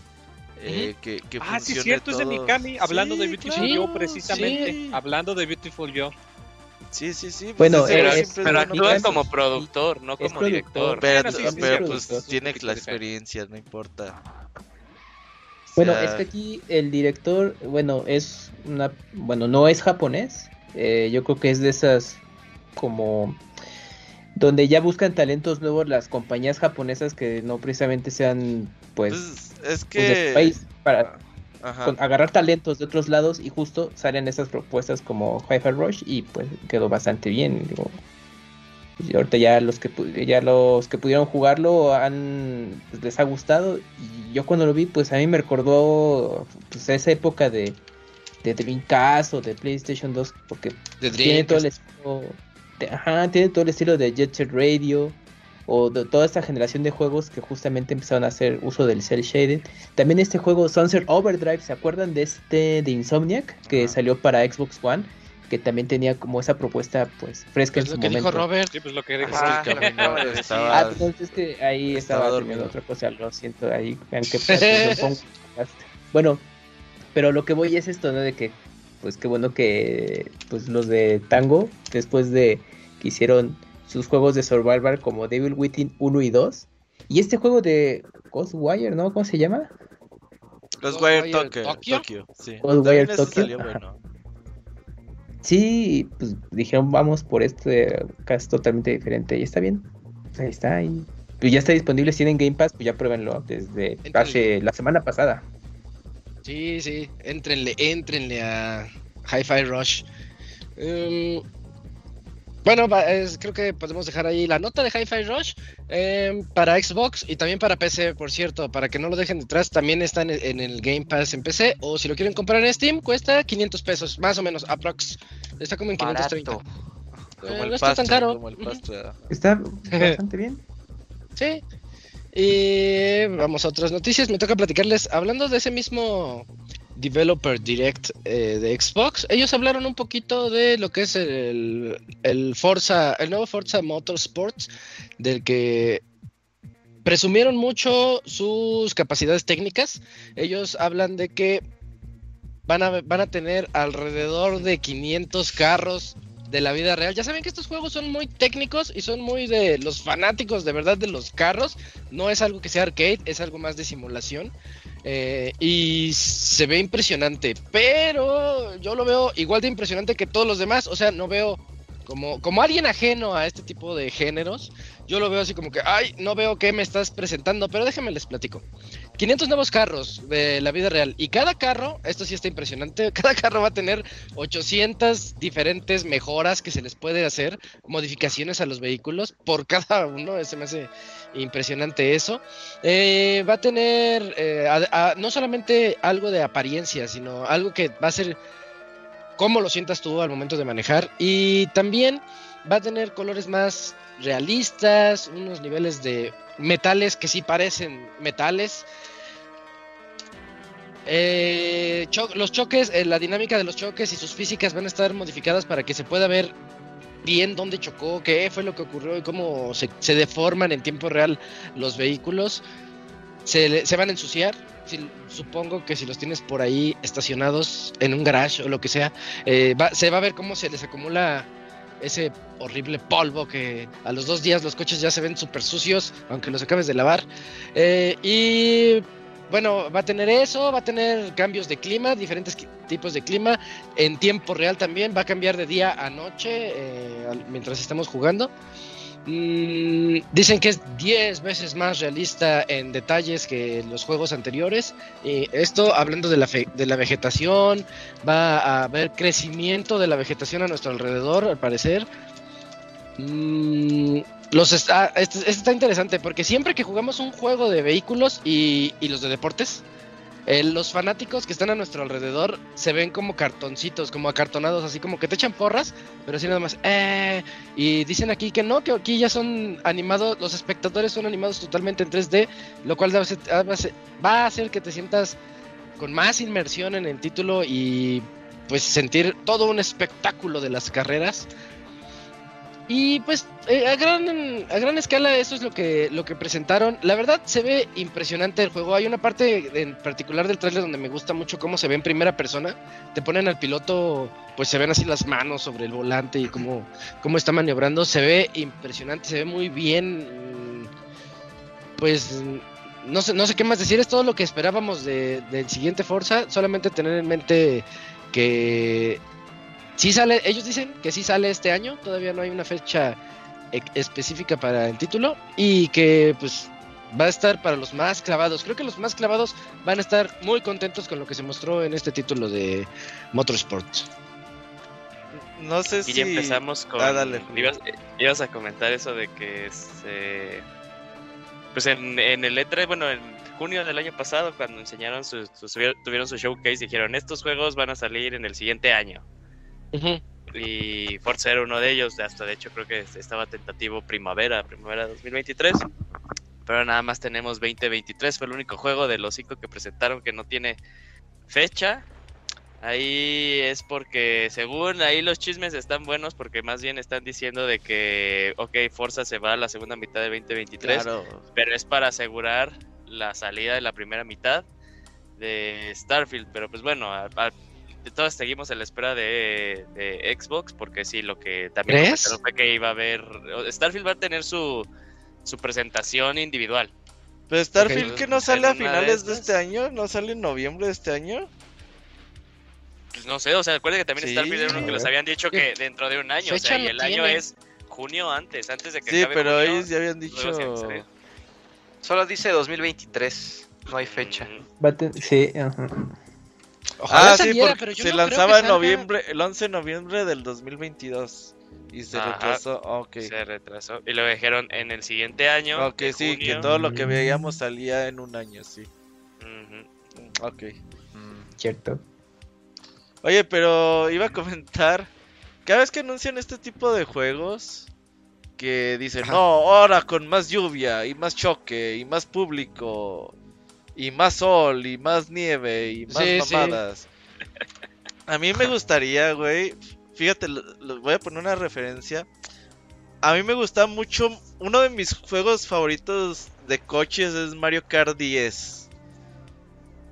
eh, que, que Ah, sí, cierto, es de. Mikami. Hablando de Beautiful claro, Joe, precisamente. sí. Hablando de Beautiful Joe. Sí, sí, sí. pues Bueno, Pero, es- pero bueno actúa como productor, no es como productor. director. Pero, Bueno, sí, sí, pero, sí, pues tiene la diferente. experiencia, no importa. O Bueno, es que aquí el director, bueno, es una, bueno, no es japonés. eh, yo creo que es de esas como donde ya buscan talentos nuevos las compañías japonesas que no precisamente sean, pues, pues, es que país para con- agarrar talentos de otros lados y justo salen esas propuestas como Hi-Fi Rush y pues quedó bastante bien. Digo. Y ahorita ya los que ya los que pudieron jugarlo han pues, les ha gustado y yo cuando lo vi pues a mí me recordó pues esa época de de Dreamcast o de PlayStation 2 porque tiene todo el estilo de- ajá, tiene todo el estilo de Jet Set Radio o de toda esta generación de juegos que justamente empezaron a hacer uso del cel shaded. También este juego Sunset Overdrive, ¿se acuerdan de este de Insomniac que salió para Xbox One? Que también tenía como esa propuesta pues fresca en Es su lo que dijo momento. Robert. Sí, pues lo que dijo lo decir. estaba- Ah, entonces es que ahí Estaba teniendo otra cosa, lo siento, ahí vean que me pongo- Bueno, pero lo que voy es esto, ¿no? De que, pues qué bueno que pues los de Tango, después de que hicieron sus juegos de Survivor como Devil Within 1 y 2, y este juego de Ghostwire, ¿no? ¿Cómo se llama? Ghostwire Tokyo, Tokyo. Tokyo, sí. Ghostwire Tokyo, salió ajá. bueno. Sí, pues dijeron vamos por este caso totalmente diferente y está bien. Ahí está, y pues ya está disponible, si tienen Game Pass, pues ya pruébenlo desde hace la semana pasada. Sí, sí, éntrenle, éntrenle a Hi-Fi Rush. Em, bueno, va- es- creo que podemos dejar ahí la nota de Hi-Fi Rush em, para Xbox y también para PC, por cierto, para que no lo dejen detrás, también está en el, en el Game Pass en PC o si lo quieren comprar en Steam cuesta 500 pesos, más o menos, aprox. Está como en 530. Barato. Como Eh, el no está tan caro. como el. Está bastante bien. Sí. Y vamos a otras noticias. Me toca platicarles, hablando de ese mismo Developer Direct eh, de Xbox, ellos hablaron un poquito de lo que es el, el Forza, el nuevo Forza Motorsports, del que presumieron mucho sus capacidades técnicas. Ellos hablan de que van a, van a tener alrededor de 500 carros de la vida real. Ya saben que estos juegos son muy técnicos y son muy de los fanáticos de verdad de los carros. No es algo que sea arcade, es algo más de simulación. Eh, y se ve impresionante, pero yo lo veo igual de impresionante que todos los demás. O sea, no veo como, como alguien ajeno a este tipo de géneros. Yo lo veo así como que, ay, no veo qué me estás presentando, pero déjenme les platico. 500 nuevos carros de la vida real. Y cada carro, esto sí está impresionante, cada carro va a tener 800 diferentes mejoras que se les puede hacer, modificaciones a los vehículos por cada uno. Se me hace impresionante eso. Eh, va a tener eh, no solamente algo de apariencia, sino algo que va a ser cómo lo sientas tú al momento de manejar. Y también va a tener colores más realistas, unos niveles de metales que sí parecen metales. Eh, los choques, eh, la dinámica de los choques y sus físicas van a estar modificadas para que se pueda ver bien dónde chocó, qué fue lo que ocurrió y cómo se, deforman en tiempo real los vehículos. Se, se van a ensuciar. Supongo que si los tienes por ahí estacionados en un garage o lo que sea, eh, se va a ver cómo se les acumula ese horrible polvo que a los dos días los coches ya se ven súper sucios, aunque los acabes de lavar. Eh, y bueno, va a tener eso, va a tener cambios de clima, diferentes tipos de clima, en tiempo real también, va a cambiar de día a noche eh, mientras estamos jugando. Mm, dicen que es 10 veces más realista en detalles que los juegos anteriores. Y esto hablando de la, fe- de la vegetación, va a haber crecimiento de la vegetación a nuestro alrededor, al parecer. Mm, los está, este, este está interesante porque siempre que jugamos un juego de vehículos y, y los de deportes, eh, los fanáticos que están a nuestro alrededor se ven como cartoncitos, como acartonados, así como que te echan porras, pero así nada más. Eh, y dicen aquí que no, que aquí ya son animados, los espectadores son animados totalmente en 3D, lo cual va a hacer que te sientas con más inmersión en el título y pues sentir todo un espectáculo de las carreras y pues eh, a, gran, a gran escala eso es lo que, lo que presentaron. La verdad se ve impresionante el juego. Hay una parte en particular del trailer donde me gusta mucho cómo se ve en primera persona. Te ponen al piloto, pues se ven así las manos sobre el volante y cómo, cómo está maniobrando. Se ve impresionante, se ve muy bien. Pues no sé, no sé qué más decir. Es todo lo que esperábamos del siguiente Forza. Solamente tener en mente que Sí sale, ellos dicen que sí sale este año, todavía no hay una fecha e, específica para el título y que pues va a estar para los más clavados. Creo que los más clavados van a estar muy contentos con lo que se mostró en este título de Motorsport. No sé si. Y ya empezamos con. Ah, dale. Ibas, a comentar eso de que. Este, pues en, el E3, bueno, en junio del año pasado, cuando enseñaron su, tuvieron su showcase, dijeron: Estos juegos van a salir en el siguiente año. Y Forza era uno de ellos, hasta de hecho creo que estaba tentativo primavera, primavera 2023. Pero nada más tenemos 2023, fue el único juego de los cinco que presentaron que no tiene fecha. Ahí es porque según ahí los chismes están buenos porque más bien están diciendo de que, ok, Forza se va a la segunda mitad de 2023, pero es para asegurar la salida de la primera mitad de Starfield. Pero pues bueno, al, todos seguimos en la espera de, Xbox, porque sí, lo que también fue que iba a haber. Starfield va a tener su, su presentación individual. Pero Starfield que no sale a finales de, este año, no sale en noviembre de este año. Pues no sé, o sea, recuerda que también Starfield era uno que les habían dicho que dentro de un año, o sea, y el año es junio antes, antes de que Sí, pero ellos ya habían dicho. Solo dice 2023, no hay fecha. Sí, ajá ah, sí, porque se lanzaba en noviembre, el 11 de noviembre del 2022. Y se retrasó, ok. Se retrasó. Y lo dijeron en el siguiente año. Ok, sí, que todo lo que veíamos salía en un año, sí. Ok. Mm, cierto. Oye, pero iba a comentar. Cada vez que anuncian este tipo de juegos, que dicen, no, ahora con más lluvia y más choque y más público y más sol y más nieve y más mamadas. A mí me gustaría, güey. Fíjate, les voy a poner una referencia. A mí me gusta mucho. Uno de mis juegos favoritos de coches es Mario Kart 10.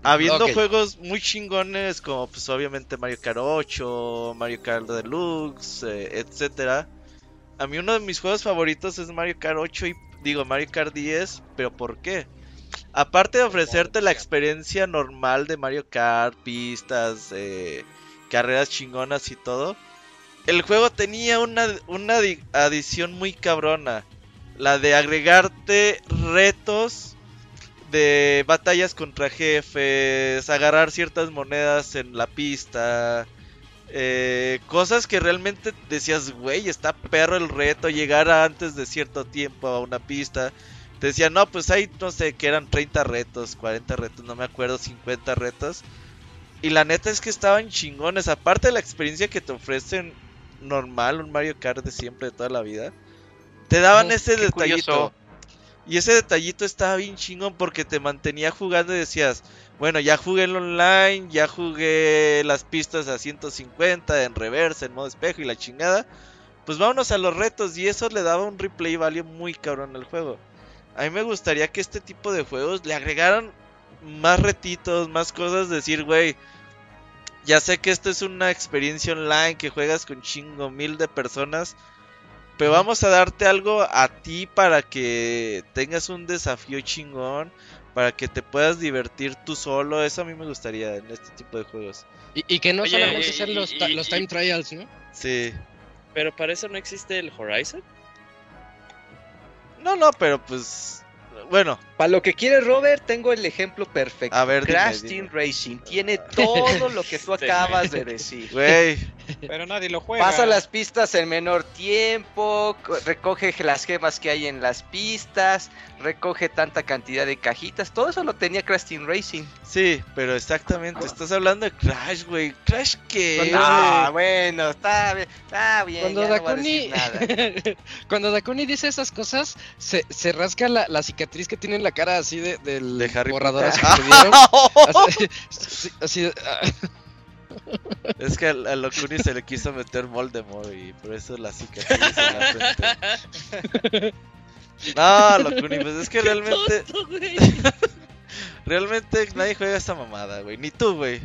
Habiendo juegos muy chingones como pues obviamente Mario Kart 8, Mario Kart Deluxe, eh, etcétera. A mí uno de mis juegos favoritos es Mario Kart 8 y digo Mario Kart 10, pero ¿por qué? Aparte de ofrecerte la experiencia normal de Mario Kart, pistas, eh, carreras chingonas y todo, el juego tenía una, una adición muy cabrona. La de agregarte retos de batallas contra jefes, agarrar ciertas monedas en la pista. Eh, cosas que realmente decías, güey, está perro el reto, llegar antes de cierto tiempo a una pista. Te decían, no, pues hay, no sé, que eran 30 retos, 40 retos, no me acuerdo, 50 retos. Y la neta es que estaban chingones. Aparte de la experiencia que te ofrecen normal, un Mario Kart de siempre, de toda la vida. Te daban ese detallito. Y ese detallito estaba bien chingón porque te mantenía jugando y decías, bueno, ya jugué el online, ya jugué las pistas a 150, en reversa, en modo espejo y la chingada. Pues vámonos a los retos y eso le daba un replay value muy cabrón al juego. A mí me gustaría que este tipo de juegos le agregaran más retitos, más cosas. Decir, güey, ya sé que esto es una experiencia online que juegas con chingo mil de personas. Pero vamos a darte algo a ti para que tengas un desafío chingón. Para que te puedas divertir tú solo. Eso a mí me gustaría en este tipo de juegos. Y, que no solamente sean los, los time trials, ¿no? Sí. Pero para eso no existe el Horizon. No, no, pero pues. Bueno. Para lo que quiere Robert, tengo el ejemplo perfecto. A ver, Crash Team Racing tiene todo lo que tú acabas de decir. Güey. Pero nadie lo juega. Pasa las pistas en menor tiempo, co- recoge las gemas que hay en las pistas, recoge tanta cantidad de cajitas. Todo eso lo tenía Crash Team Racing. Sí, pero exactamente, estás hablando de Crash, güey. ¿Crash qué? Ah, bueno, está bien, está bien. Cuando ya no voy a Dakuni, decir nada. cuando Dakuni dice esas cosas, se, se rasca la, la cicatriz que tiene en la cara así de, del De. Así, Es que a Locuni se le quiso meter Voldemort y por eso la cicatriz en la frente. No, Locuni, pues es que realmente, realmente nadie juega esa mamada, güey. Ni tú, güey.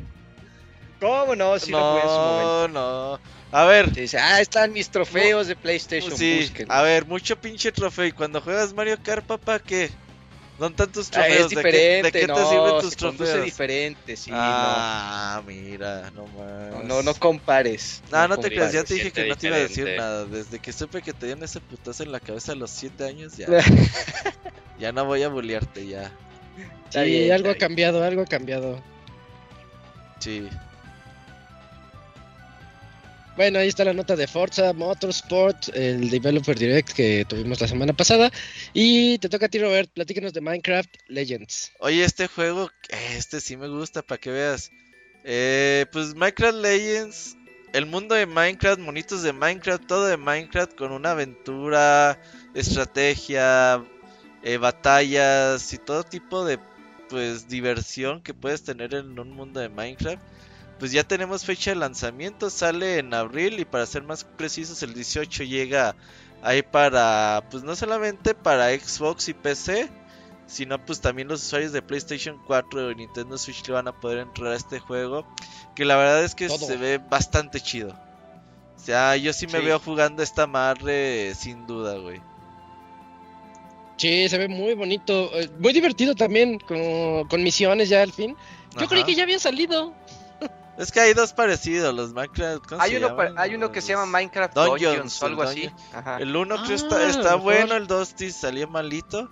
¿Cómo no? Sí lo jugué en su momento. No, no. A ver, Te dice, ah, están mis trofeos de PlayStation. sí, búsquenlos". a ver, mucho pinche trofeo. Y cuando juegas Mario Kart, papá, ¿qué? ¿Dónde están tus Ah, trofeos? es ¿De qué- diferente, ¿De qué, no, te sirven tus se trofeos? diferente, sí, ah, mira, no no. más. No, no compares. No, no te creas, ya te dije que no te iba a decir diferente. nada. Desde que supe que te dieron ese putazo en la cabeza a los 7 años, ya. ya no voy a bullearte, ya. Sí, bien, algo ha cambiado, algo ha cambiado. Sí. Bueno, ahí está la nota de Forza Motorsport, el Developer Direct que tuvimos la semana pasada. Y te toca a ti, Robert, platícanos de Minecraft Legends. Oye, este juego, este sí me gusta, para que veas. Eh, pues Minecraft Legends, el mundo de Minecraft, monitos de Minecraft, todo de Minecraft con una aventura, estrategia, eh, batallas y todo tipo de pues diversión que puedes tener en un mundo de Minecraft. Pues ya tenemos fecha de lanzamiento, sale en abril y para ser más precisos el 18 llega ahí para pues no solamente para Xbox y PC, sino pues también los usuarios de PlayStation 4 y Nintendo Switch le van a poder entrar a este juego, que la verdad es que Todo. se ve bastante chido. O sea, yo sí me Sí. veo jugando esta madre sin duda, güey. Sí, se ve muy bonito, eh, muy divertido también, con, con misiones ya al fin. Yo creí que ya había salido. Es que hay dos parecidos, los Minecraft. ¿cómo Hay uno, llaman? hay uno que se llama Minecraft Dungeons, Dungeons, o algo así. Ajá. El uno creo Ah, está, a está bueno, el 2 sí salió malito.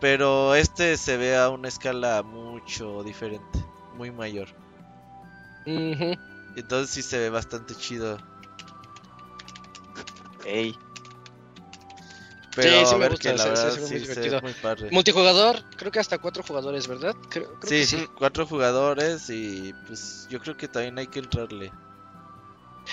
Pero este se ve a una escala mucho diferente, muy mayor. Entonces sí se ve bastante chido. Ey. Pero sí a me gusta, que la se- se verdad ve muy sí se ve divertido. muy padre. Multijugador, creo que hasta cuatro jugadores, ¿verdad? Creo, creo Sí, que sí. cuatro jugadores y pues yo creo que también hay que entrarle.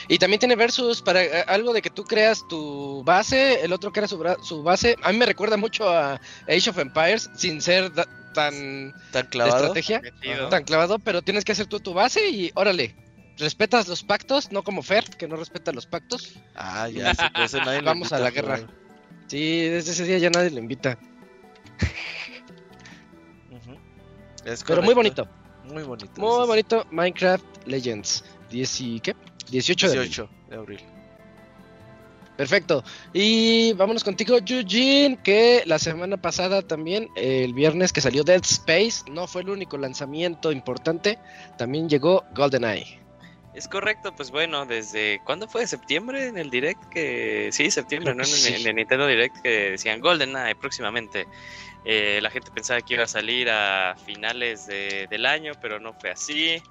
Y también tiene versus para eh, algo de que tú creas tu base, el otro crea su, su base. A mí me recuerda mucho a Age of Empires, sin ser da- tan ¿Tan de clavado? estrategia, Metido. tan clavado, pero tienes que hacer tú tu base y órale. Respetas los pactos, no como Fer, que no respeta los pactos. Ah, ya, sí, por eso nadie Vamos a la jugar. Sí, desde ese día ya nadie lo invita. Ujú. Es Pero muy bonito, Muy bonito. muy bonito. Minecraft Legends. 10 y, ¿qué? 18 de abril. 18 de abril. Perfecto. Y vámonos contigo, Eugene, que la semana pasada también, el viernes que salió Dead Space, no fue el único lanzamiento importante, también llegó GoldenEye. Es correcto, pues bueno, desde ¿cuándo fue? ¿Septiembre en el Direct? que Sí, septiembre, ¿no? En, el- sí. en el Nintendo Direct que decían GoldenEye próximamente. Eh, la gente pensaba que iba a salir a finales de- del año, pero no fue así.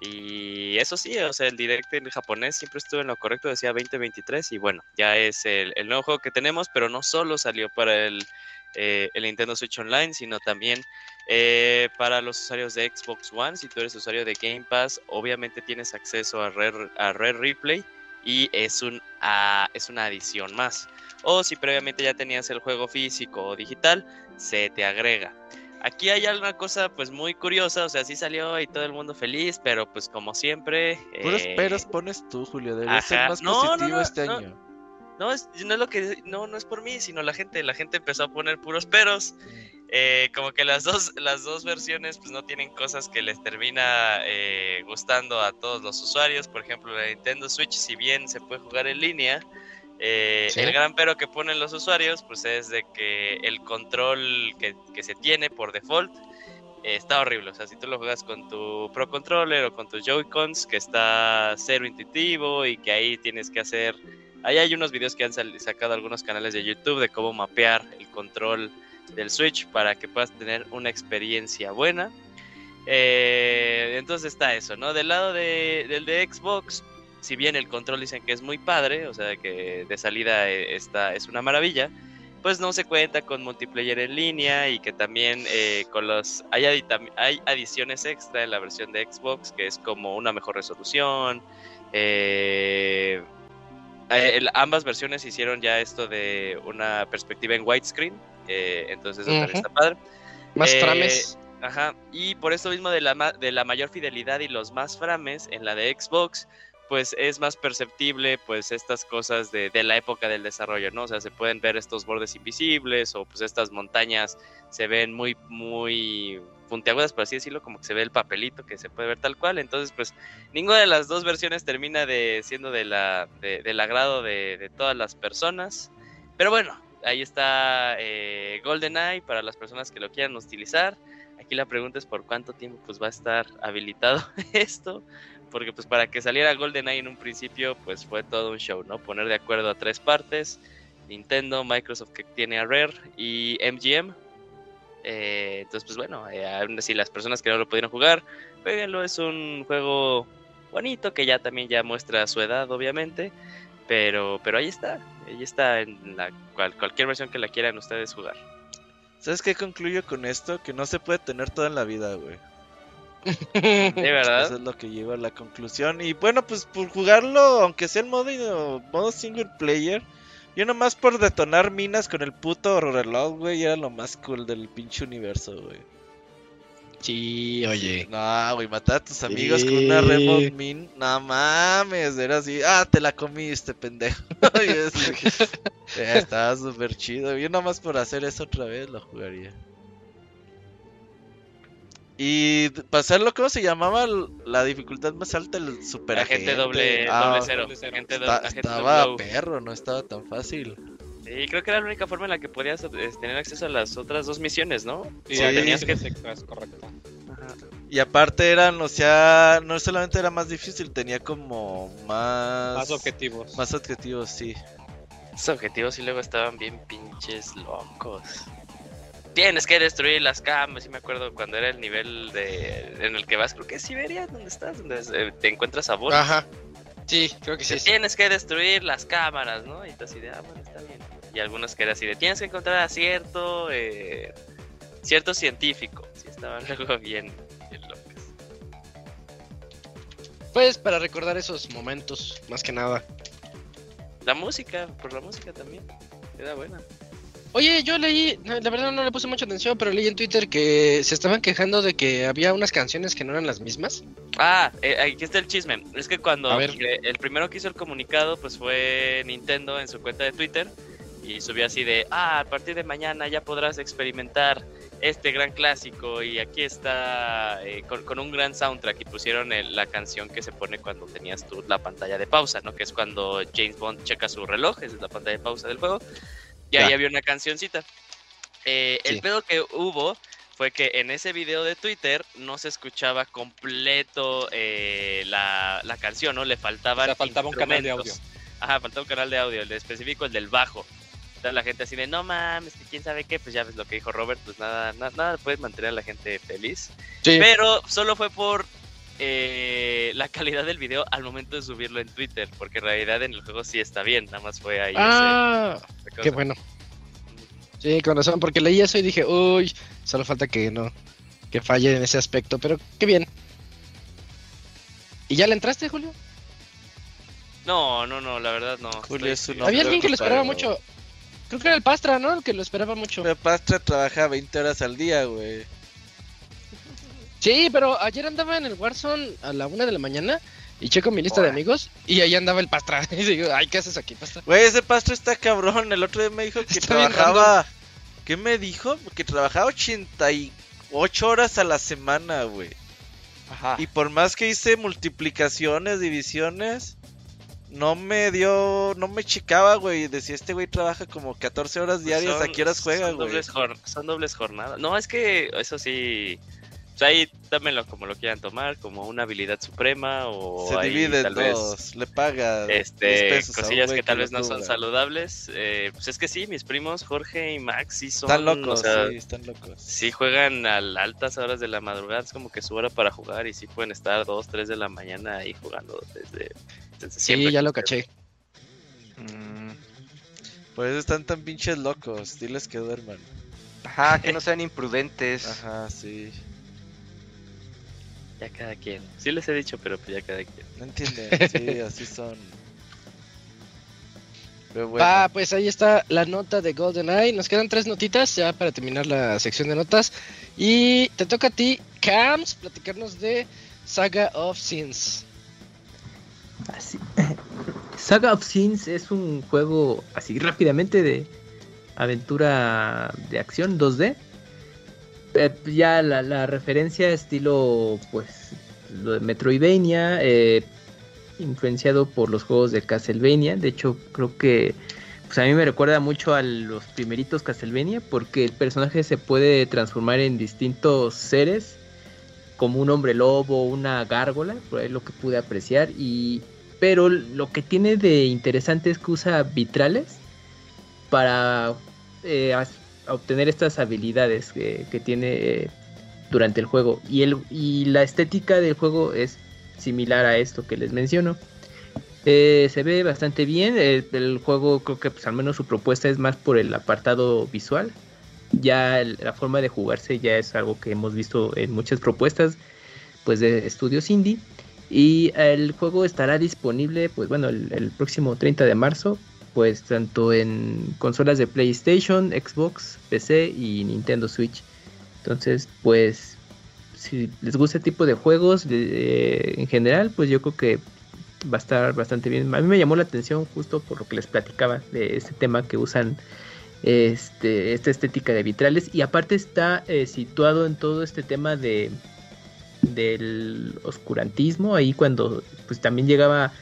Y eso sí, o sea, el Direct en japonés siempre estuvo en lo correcto, decía 2023 y bueno, ya es el, el nuevo juego que tenemos, pero no solo salió para el, eh, el Nintendo Switch Online, sino también eh, para los usuarios de Xbox One, si tú eres usuario de Game Pass, obviamente tienes acceso a a Rare Replay y es, un, ah, es una adición más. O si previamente ya tenías el juego físico o digital, se te agrega. Aquí hay una cosa pues muy curiosa, o sea, sí salió y todo el mundo feliz, pero pues como siempre... Puros eh, peros pones tú, Julio. Deberías ser más No, positivo no, este año. No, es, no es lo que no, no es por mí, sino la gente. La gente empezó a poner puros peros. Eh, como que las dos, las dos versiones pues no tienen cosas que les termina eh, gustando a todos los usuarios. Por ejemplo, la Nintendo Switch, si bien se puede jugar en línea, eh, Sí. el gran pero que ponen los usuarios pues es de que el control que, que se tiene por default eh, está horrible. O sea, si tú lo juegas con tu Pro Controller o con tus Joy-Cons, que está cero intuitivo y que ahí tienes que hacer. Ahí hay unos videos que han sacado algunos canales de YouTube de cómo mapear el control del Switch para que puedas tener una experiencia buena. Eh, entonces está eso, ¿no? Del lado de, del de Xbox, si bien el control dicen que es muy padre, o sea, que de salida eh, está, es una maravilla, pues no se cuenta con multiplayer en línea y que también eh, con los hay, hay adiciones extra en la versión de Xbox que es como una mejor resolución. Eh, ambas versiones hicieron ya esto de una perspectiva en widescreen, entonces está padre. Más frames. Ajá, y por esto mismo de la, de la mayor fidelidad y los más frames en la de Xbox, pues es más perceptible pues estas cosas de, de, la época del desarrollo, ¿no? O sea, se pueden ver estos bordes invisibles o pues estas montañas se ven muy, muy puntiagudas, por así decirlo, como que se ve el papelito que se puede ver tal cual. Entonces, pues ninguna de las dos versiones termina de siendo de la, de, del agrado de, de, todas las personas. Pero bueno, ahí está eh, GoldenEye para las personas que lo quieran utilizar. Aquí la pregunta es por cuánto tiempo pues va a estar habilitado esto porque pues para que saliera GoldenEye en un principio, pues fue todo un show, ¿no? Poner de acuerdo a tres partes, Nintendo, Microsoft que tiene a Rare y MGM. Eh, entonces, pues bueno, eh, aún así las personas que no lo pudieron jugar, jueguenlo, es un juego bonito que ya también ya muestra su edad, obviamente, pero, pero ahí está, ahí está en la cualquier versión que la quieran ustedes jugar. ¿Sabes qué concluyo con esto? Que no se puede tener toda en la vida, güey. De verdad. Eso es lo que lleva a la conclusión. Y bueno, pues por jugarlo, aunque sea el modo, modo single player, yo nomás por detonar minas con el puto reloj, güey, era lo más cool del pinche universo, güey. Sí, oye. No, güey, matar a tus amigos con una remote min. No mames, era así. Ah, te la comiste, pendejo. estaba súper chido. Yo nomás por hacer eso otra vez lo jugaría. Y pasarlo, ¿cómo se llamaba la dificultad más alta? El super agente, doble, ah, doble cero. estaba perro, no estaba tan fácil. Sí, creo que era la única forma en la que podías eh, tener acceso a las otras dos misiones, ¿no? Sí, tenías que correcto. Y aparte eran, o sea, no solamente era más difícil, tenía como más... Más objetivos. Más objetivos, sí. Esos objetivos y luego estaban bien pinches locos tienes que destruir las camas. Y me acuerdo cuando era el nivel de en el que vas, creo que es Siberia, donde estás, donde eh, te encuentras a Boris. Ajá. Sí, creo que sí. Tienes que destruir las cámaras, ¿no? Y tú así de, ah, bueno, está bien. Y algunos que eran así de, tienes que encontrar a cierto, eh, cierto científico. Sí, estaban luego bien, bien locos. Pues para recordar esos momentos, más que nada. La música, por la música también. Era buena. Oye, yo leí, la verdad no le puse mucha atención, pero leí en Twitter que se estaban quejando de que había unas canciones que no eran las mismas. Ah, eh, aquí está el chisme. Es que cuando el primero que hizo el comunicado, pues fue Nintendo en su cuenta de Twitter y subió así de, ah, a partir de mañana ya podrás experimentar este gran clásico y aquí está eh, con, un gran soundtrack y pusieron la canción que se pone cuando tenías tú la pantalla de pausa, ¿no? Que es cuando James Bond checa su reloj, esa es la pantalla de pausa del juego. Y ahí había una cancioncita. Eh, el pedo que hubo fue que en ese video de Twitter no se escuchaba completo eh, la, canción, ¿no? Le faltaban. faltaba un canal de audio. Ajá, faltaba un canal de audio, el de específico, el del bajo. Entonces la gente así de, no mames, que quién sabe qué, pues ya ves lo que dijo Robert, pues nada, nada, nada puede mantener a la gente feliz. Pero solo fue por eh, la calidad del video al momento de subirlo en Twitter, porque en realidad en el juego sí está bien, nada más fue ahí. Ah, qué bueno. Sí, con razón, porque leí eso y dije, uy, solo falta que no, que falle en ese aspecto, pero qué bien. ¿Y ya le entraste, Julio? No, no, no, la verdad no. Julio es Había alguien que lo esperaba mucho. Creo que era el Pastra, ¿no? El que lo esperaba mucho. El Pastra trabaja 20 horas al día, güey. Sí, pero ayer andaba en el Warzone a la una de la mañana y checo mi lista de amigos y ahí andaba el Pastra. Y digo, ay, ¿qué haces aquí, Pastra? Güey, ese Pastra está cabrón. El otro día me dijo que trabajaba. ¿Qué me dijo? Que trabajaba 88 horas a la semana, güey. Ajá. Y por más que hice multiplicaciones, divisiones, no me dio, no me checaba, güey. Decía, este güey trabaja como 14 horas diarias, ¿a qué horas juega, güey? son dobles jornadas. No, es que eso sí, pues ahí dámelo como lo quieran tomar, como una habilidad suprema o se divide en dos, le paga este cosillas que tal vez no son saludables. Eh, pues es que sí, mis primos Jorge y Max sí son están locos, sí, están locos. Sí juegan a altas horas de la madrugada, es como que su hora para jugar y sí pueden estar dos, tres de la mañana ahí jugando desde sí, ya lo caché. Mm, por eso están tan pinches locos. Diles que duerman. Ajá, que no sean imprudentes. Ajá, sí. Ya cada quien. Sí les he dicho, pero pues ya cada quien. No entienden. Sí, así son. Pero bueno. Ah, pues ahí está la nota de GoldenEye. Nos quedan tres notitas ya para terminar la sección de notas. Y te toca a ti, Cams, platicarnos de Saga of Sins. Así. Saga of Sins es un juego así rápidamente de aventura de acción 2D. Eh, ya la, la referencia estilo pues lo de Metroidvania, eh, influenciado por los juegos de Castlevania. De hecho, creo que pues a mí me recuerda mucho a los primeritos Castlevania porque el personaje se puede transformar en distintos seres, como un hombre lobo, una gárgola, por ahí lo que pude apreciar. Y pero lo que tiene de interesante es que usa vitrales para eh, obtener estas habilidades que, tiene eh, durante el juego. Y, el, y la estética del juego es similar a esto que les menciono. Eh, se ve bastante bien. El, el juego creo que pues, al menos su propuesta es más por el apartado visual. Ya la forma de jugarse ya es algo que hemos visto en muchas propuestas pues de estudios indie. Y el juego estará disponible, pues bueno, el próximo 30 de marzo, pues tanto en consolas de PlayStation, Xbox, PC y Nintendo Switch. Entonces, pues, si les gusta este tipo de juegos de- en general, pues yo creo que va a estar bastante bien. A mí me llamó la atención justo por lo que les platicaba de este tema que usan este, esta estética de vitrales y aparte está eh, situado en todo este tema de del oscurantismo ahí cuando pues también llegaba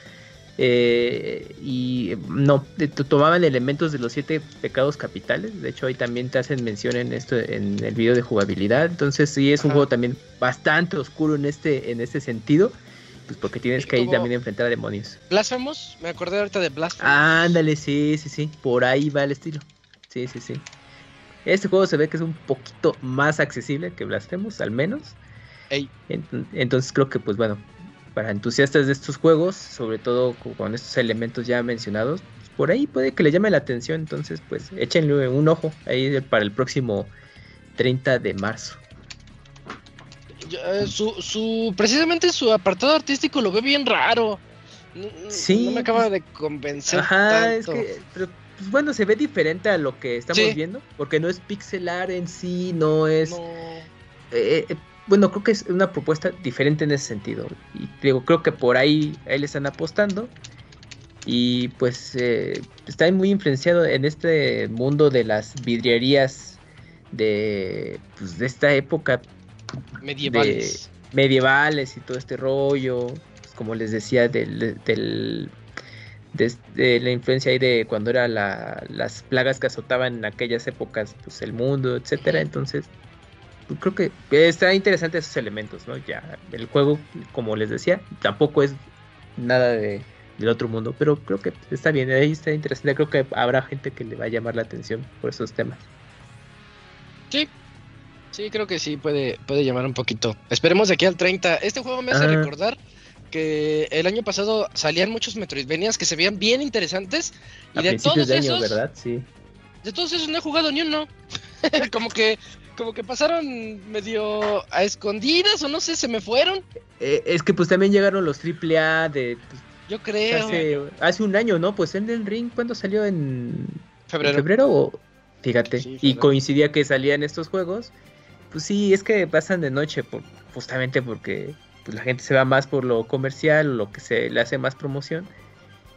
eh, y no tomaban elementos de los siete pecados capitales. De hecho ahí también te hacen mención en esto en el video de jugabilidad. Entonces sí es un juego también bastante oscuro en este en este sentido pues porque tienes que ir como- también a enfrentar a demonios. Blasphemous, me acordé ahorita de Blasphemous. ándale sí sí sí por ahí va el estilo. Sí sí sí. Este juego se ve que es un poquito más accesible que Blasphemous al menos. Ey. Entonces creo que pues bueno, para entusiastas de estos juegos, sobre todo co- con estos elementos ya mencionados, pues, por ahí puede que le llame la atención, entonces pues échenle un ojo ahí para el próximo 30 de marzo. Eh, su, su, precisamente su apartado artístico lo ve bien raro. No, Sí, no me acaba de convencer. Ajá, es que pero, pues, bueno, se ve diferente a lo que estamos Sí. viendo, porque no es pixelar en sí, no es No. eh, eh, bueno, creo que es una propuesta diferente en ese sentido. Y digo, creo que por ahí, ahí le están apostando. Y pues eh, está muy influenciado en este mundo de las vidrierías de, pues, de esta época Medievales. medievales y todo este rollo. pues, como les decía, del, del- de, de la influencia ahí de cuando eran las plagas que azotaban en aquellas épocas, pues el mundo, etcétera. Entonces, creo que está interesante esos elementos, ¿no? Ya, el juego, como les decía, tampoco es nada de, del otro mundo, pero creo que está bien, ahí está interesante. Creo que habrá gente que le va a llamar la atención por esos temas. Sí. Sí, creo que sí puede, puede llamar un poquito. Esperemos de aquí al 30. Este juego me hace Ah. recordar que el año pasado salían muchos Metroidvanias que se veían bien interesantes. Y A de todos de año, esos, ¿verdad? Sí. de todos esos no he jugado ni uno. como que como que pasaron medio a escondidas o no sé, se me fueron. Eh, es que pues también llegaron los AAA de pues, Yo creo. hace, hace un año, ¿no? Pues Elden Ring, ¿cuándo salió? ¿En Febrero. ¿En febrero? o- Fíjate. Sí, y febrero. coincidía que salían estos juegos. Pues sí, es que pasan de noche, por, justamente porque pues, la gente se va más por lo comercial o lo que se le hace más promoción.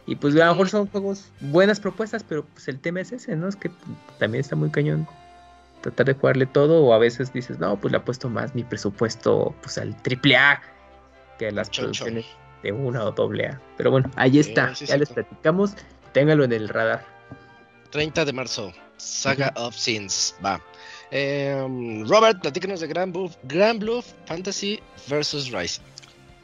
Y pues a lo mejor son juegos, buenas propuestas, pero pues el tema es ese, ¿no? Es que también está muy cañón tratar de jugarle todo o a veces dices, no, pues le apuesto más mi presupuesto pues al triple A que a las Chocho. producciones de una o doble A. Pero bueno, ahí está, sí, ya les platicamos, téngalo en el radar. 30 de marzo. Saga of Sins. Va. Em, Robert, platícanos de Grand Blue, Grand Blue Fantasy versus Rise.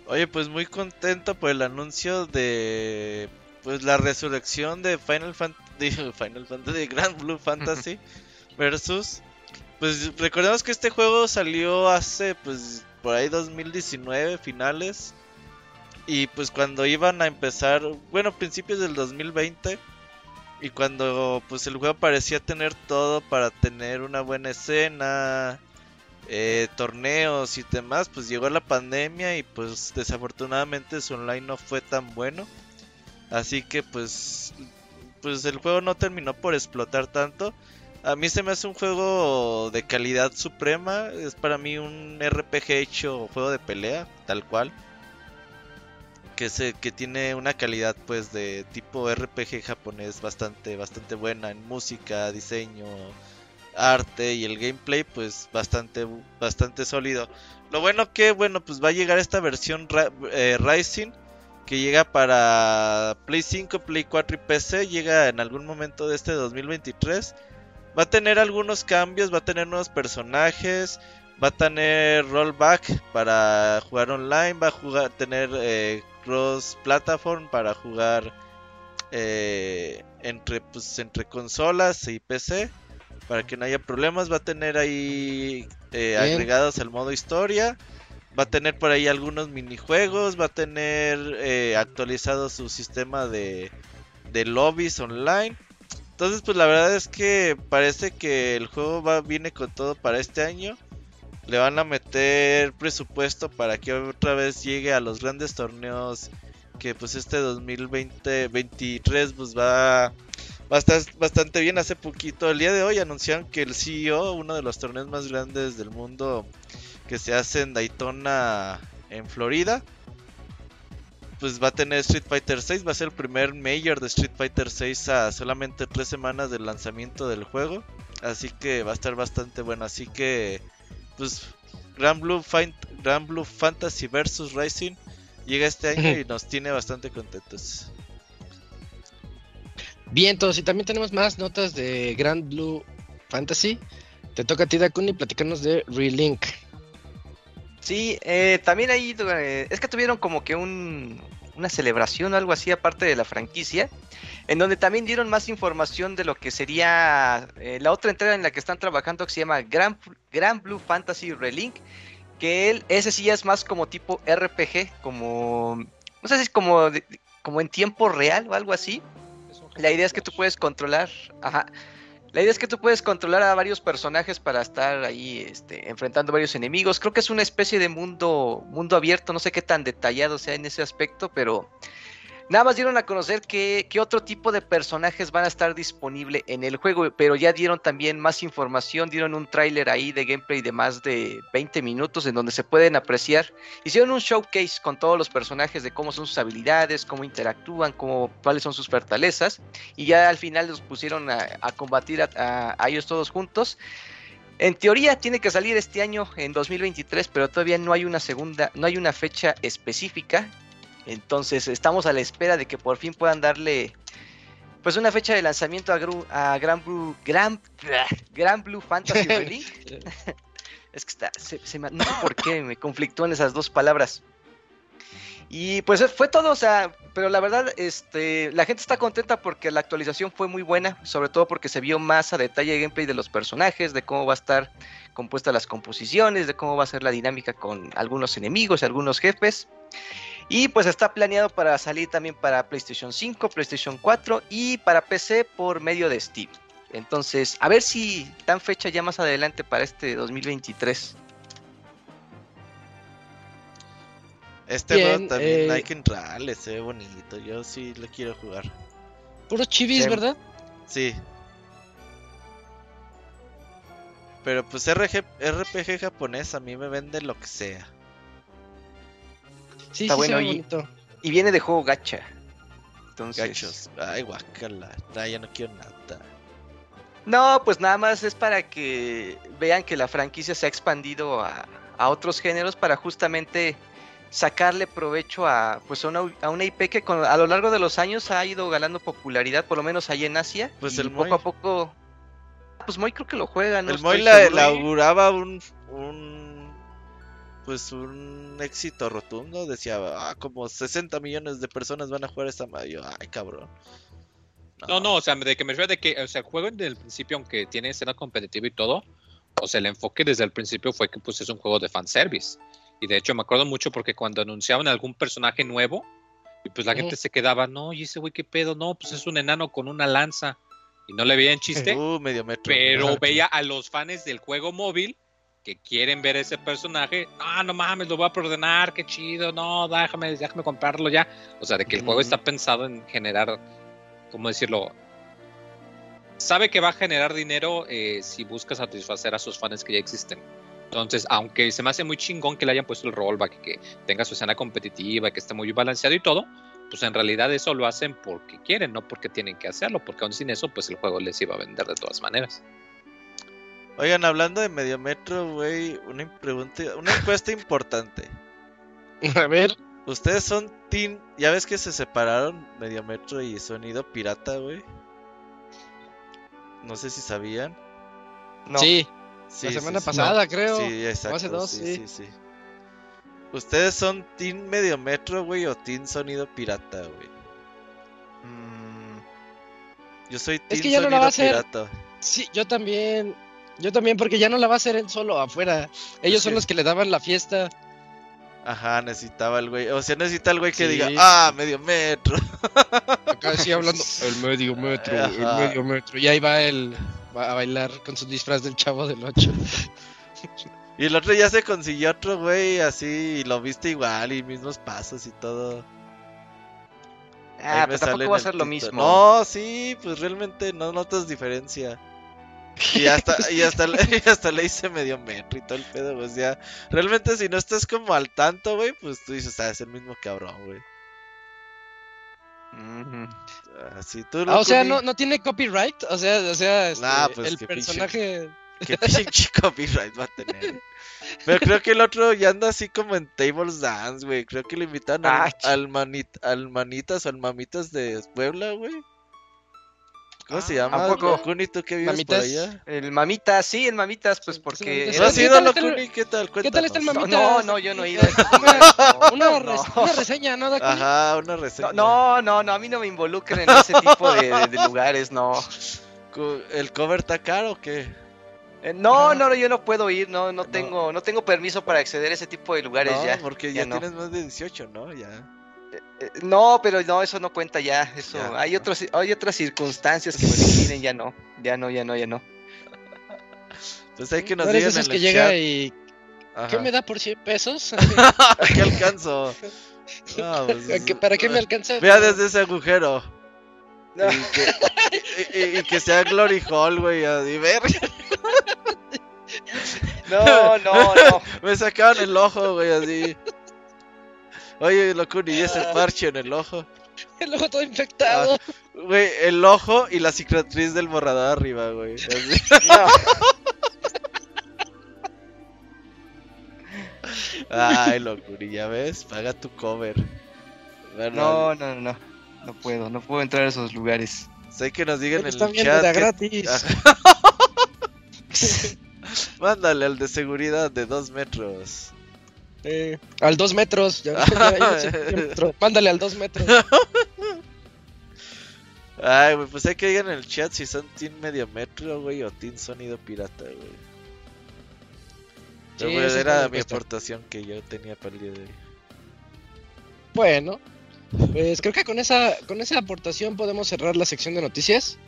Oye, pues muy contento por el anuncio de pues la resurrección de Final Fantasy, Final Fantasy, de Grand Blue Fantasy versus pues recordemos que este juego salió hace pues por ahí 2019 finales Y pues cuando iban a empezar, bueno, principios del 2020, y cuando pues el juego parecía tener todo para tener una buena escena, eh, torneos y demás, pues llegó la pandemia y pues desafortunadamente su online no fue tan bueno. Así que pues pues el juego no terminó por explotar tanto. A mí se me hace un juego de calidad suprema, es para mí un RPG hecho juego de pelea, tal cual. Que, se, que tiene una calidad pues de tipo RPG japonés bastante bastante buena en música, diseño, arte y el gameplay pues bastante bastante sólido. Lo bueno que bueno pues va a llegar esta versión eh, Rising que llega para Play 5, Play 4 y PC, llega en algún momento de este 2023. Va a tener algunos cambios, va a tener nuevos personajes, va a tener rollback para jugar online, va a jugar, tener eh, cross platform para jugar eh, entre, pues, entre consolas y PC para que no haya problemas. Va a tener ahí eh, agregados el modo historia. Va a tener por ahí algunos minijuegos. Va a tener eh, actualizado su sistema de, de lobbies online. Entonces, pues la verdad es que parece que el juego va, viene con todo para este año. Le van a meter presupuesto para que otra vez llegue a los grandes torneos que pues este 2020-23 pues va va bastante bien. Hace poquito, el día de hoy, anunciaron que el CEO, uno de los torneos más grandes del mundo que se hace en Daytona, en Florida, pues va a tener Street Fighter 6. Va a ser el primer Major de Street Fighter 6 a solamente tres semanas del lanzamiento del juego. Así que va a estar bastante bueno. Así que, pues, Grand Blue, Grand Blue Fantasy vs Rising llega este año y nos tiene bastante contentos. Bien, todos, y también tenemos más notas de Grand Blue Fantasy. Te toca a ti, Dakuni, platicarnos de Relink. Sí, eh, también ahí eh, es que tuvieron como que un, una celebración o algo así aparte de la franquicia, en donde también dieron más información de lo que sería eh, la otra entrega en la que están trabajando que se llama Grand, Grand Blue Fantasy Relink, que él, ese sí es más como tipo RPG, como, no sé si es como, como en tiempo real o algo así. La idea es que tú puedes controlar, ajá. La idea es que tú puedes controlar a varios personajes para estar ahí este, enfrentando varios enemigos. Creo que es una especie de mundo, mundo abierto, no sé qué tan detallado sea en ese aspecto, pero Nada más dieron a conocer que, otro tipo de personajes van a estar disponibles en el juego, pero ya dieron también más información, dieron un tráiler ahí de gameplay de más de 20 minutos en donde se pueden apreciar. Hicieron un showcase con todos los personajes de cómo son sus habilidades, cómo interactúan, cómo, cuáles son sus fortalezas, y ya al final los pusieron a, combatir a, a ellos todos juntos. En teoría tiene que salir este año en 2023, pero todavía no hay una segunda, no hay una fecha específica. Entonces estamos a la espera de que por fin puedan darle pues una fecha de lanzamiento a, a Grand Blue Grand, Blue Fantasy Relink. es que está, se, me, no sé por qué me conflictó en esas dos palabras. Y pues fue todo, o sea, pero la verdad, este, la gente está contenta porque la actualización fue muy buena, sobre todo porque se vio más a detalle el gameplay de los personajes, de cómo va a estar compuesta las composiciones, de cómo va a ser la dinámica con algunos enemigos y algunos jefes. Y pues está planeado para salir también para PlayStation 5, PlayStation 4 y para PC por medio de Steam. Entonces, a ver si dan fecha ya más adelante para este 2023. Este juego también eh, hay que entrarle, se ve bonito. Yo sí lo quiero jugar. Puro chivis, ¿verdad? Sí. Pero pues RPG japonés a mí me vende lo que sea. Sí, está bueno. Y, y, viene de juego gacha. Entonces... Gachos. Ay, guacala. ya no quiero nada. No, pues nada más es para que vean que la franquicia se ha expandido a, a otros géneros para justamente sacarle provecho a pues a una, a una IP que a lo largo de los años ha ido ganando popularidad, por lo menos ahí en Asia. Pues el poco a poco. Pues Moy creo que lo juega, ¿no? El Moy la, auguraba un, un pues un éxito rotundo. Decía, ah, como 60 millones de personas van a jugar esta Mario. Ay, cabrón. No. no, o sea, de que me refiero de que, o sea, el juego desde el principio, aunque tiene escena competitiva y todo, o sea, el enfoque desde el principio fue que pues es un juego de fanservice. Y de hecho me acuerdo mucho porque cuando anunciaban algún personaje nuevo, y pues la gente se quedaba, no, y ese güey qué pedo, no, pues es un enano con una lanza. Y no le veían chiste. Uh, medio metro. Pero veía a los fans del juego móvil que quieren ver ese personaje. Ah, no mames, lo voy a ordenar, qué chido, no, déjame, déjame comprarlo ya. O sea, de que el juego está pensado en generar, ¿cómo decirlo? Sabe que va a generar dinero eh, si busca satisfacer a sus fans que ya existen. Entonces, aunque se me hace muy chingón que le hayan puesto el rollback, que tenga su escena competitiva, que esté muy balanceado y todo, pues en realidad eso lo hacen porque quieren, no porque tienen que hacerlo, porque aún sin eso, pues el juego les iba a vender de todas maneras. Oigan, hablando de Mediometro, güey, una pregunta, una encuesta importante. A ver. ¿Ustedes son Team? ¿Ya ves que se separaron Mediometro y Sonido Pirata, güey? No sé si sabían. No. Sí. la semana pasada, creo. Sí, exacto. hace dos, sí, sí, sí. ¿Ustedes son Team Mediometro, güey, o Team Sonido Pirata, güey? Mm. Yo soy Team es que ya Sonido no la va a hacer... Pirata. Sí, yo también. Yo también, porque ya no la va a hacer él solo afuera. Ellos son los que le daban la fiesta. Ajá, necesitaba el güey. O sea, necesita el güey que diga, ah, medio metro. Acá sí hablando, el medio metro, el medio metro. Y ahí va él va a bailar con su disfraz del chavo del 8. y el otro ya se consiguió otro güey así, y lo viste igual, y mismos pasos y todo. Ah, pero tampoco va a ser lo mismo. No, sí, pues realmente no notas diferencia. Y hasta, y hasta, y hasta le hice medio metro y todo el pedo, pues ya. Realmente si no estás como al tanto, güey, pues tú dices, ah, es el mismo cabrón, güey. Así, tú ah, o sea, no, no tiene copyright, o sea, o sea, este, pues el personaje... ¿Qué pinche copyright va a tener? Pero creo que el otro ya anda así como en Tables Dance, güey. Creo que le invitan al, ah, al, al Manitas o al Mamitas de Puebla, güey. ¿Cómo se ah, llama? poco? Locuni, ¿tú qué vives por allá? El Mamitas, sí, el Mamitas, pues porque... ¿No has ido, Locuni? ¿Qué tal? ¿Qué tal está el Mamitas? No, no, yo no he ido. una, una, reseña, ¿no? Ajá, una reseña. No, no, no, a mí no me involucren en ese tipo de, de, lugares, no. ¿El cover está caro o qué? Eh, no, no, yo no puedo ir, no, no tengo, no tengo permiso para acceder a ese tipo de lugares no, ya. porque ya, tienes más de 18, ¿no? Ya. Eh, no, pero no, eso no cuenta ya. Eso, hay otros, hay otras circunstancias que me definen, ya no, ya no, ya no, ya no. Pues hay que nos digan en el llega y ¿qué me da por 100 pesos? ¿Qué alcanzo? Pues, ¿Para qué me alcanza? Vea desde ese agujero. Y, que, sea Glory Hall, güey, a ver. No, no, no. Me sacaban el ojo, güey, así. Oye, Locuni, ¿y ese parche en el ojo? El ojo todo infectado. Ah, güey, el ojo y la cicatriz del borrador arriba, güey. Ay, Locuni, ya ves, paga tu cover. no, no, no, no puedo, no puedo entrar a esos lugares. Sé que nos digan en el chat. De gratis. Mándale al de seguridad de dos metros. Eh, al 2 metros. Ya, Mándale al 2 metros. Ay, güey, pues hay que digan en el chat si son Team Medio Metro, güey, o Team Sonido Pirata, güey. Sí, era mi aportación que yo tenía para el día de hoy. Bueno, pues creo que con esa, con esa aportación podemos cerrar la sección de noticias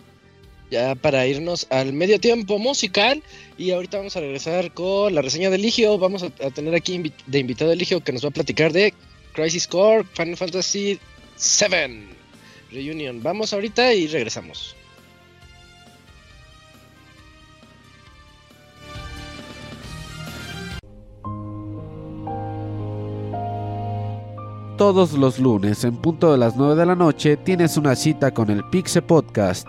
ya para irnos al medio tiempo musical. Y ahorita vamos a regresar con la reseña de Ligio. Vamos a, tener aquí de invitado a Ligio que nos va a platicar de Crisis Core, Final Fantasy VII Reunion. Vamos ahorita y regresamos. Todos los lunes en punto de las 9 de la noche tienes una cita con el Pixe Podcast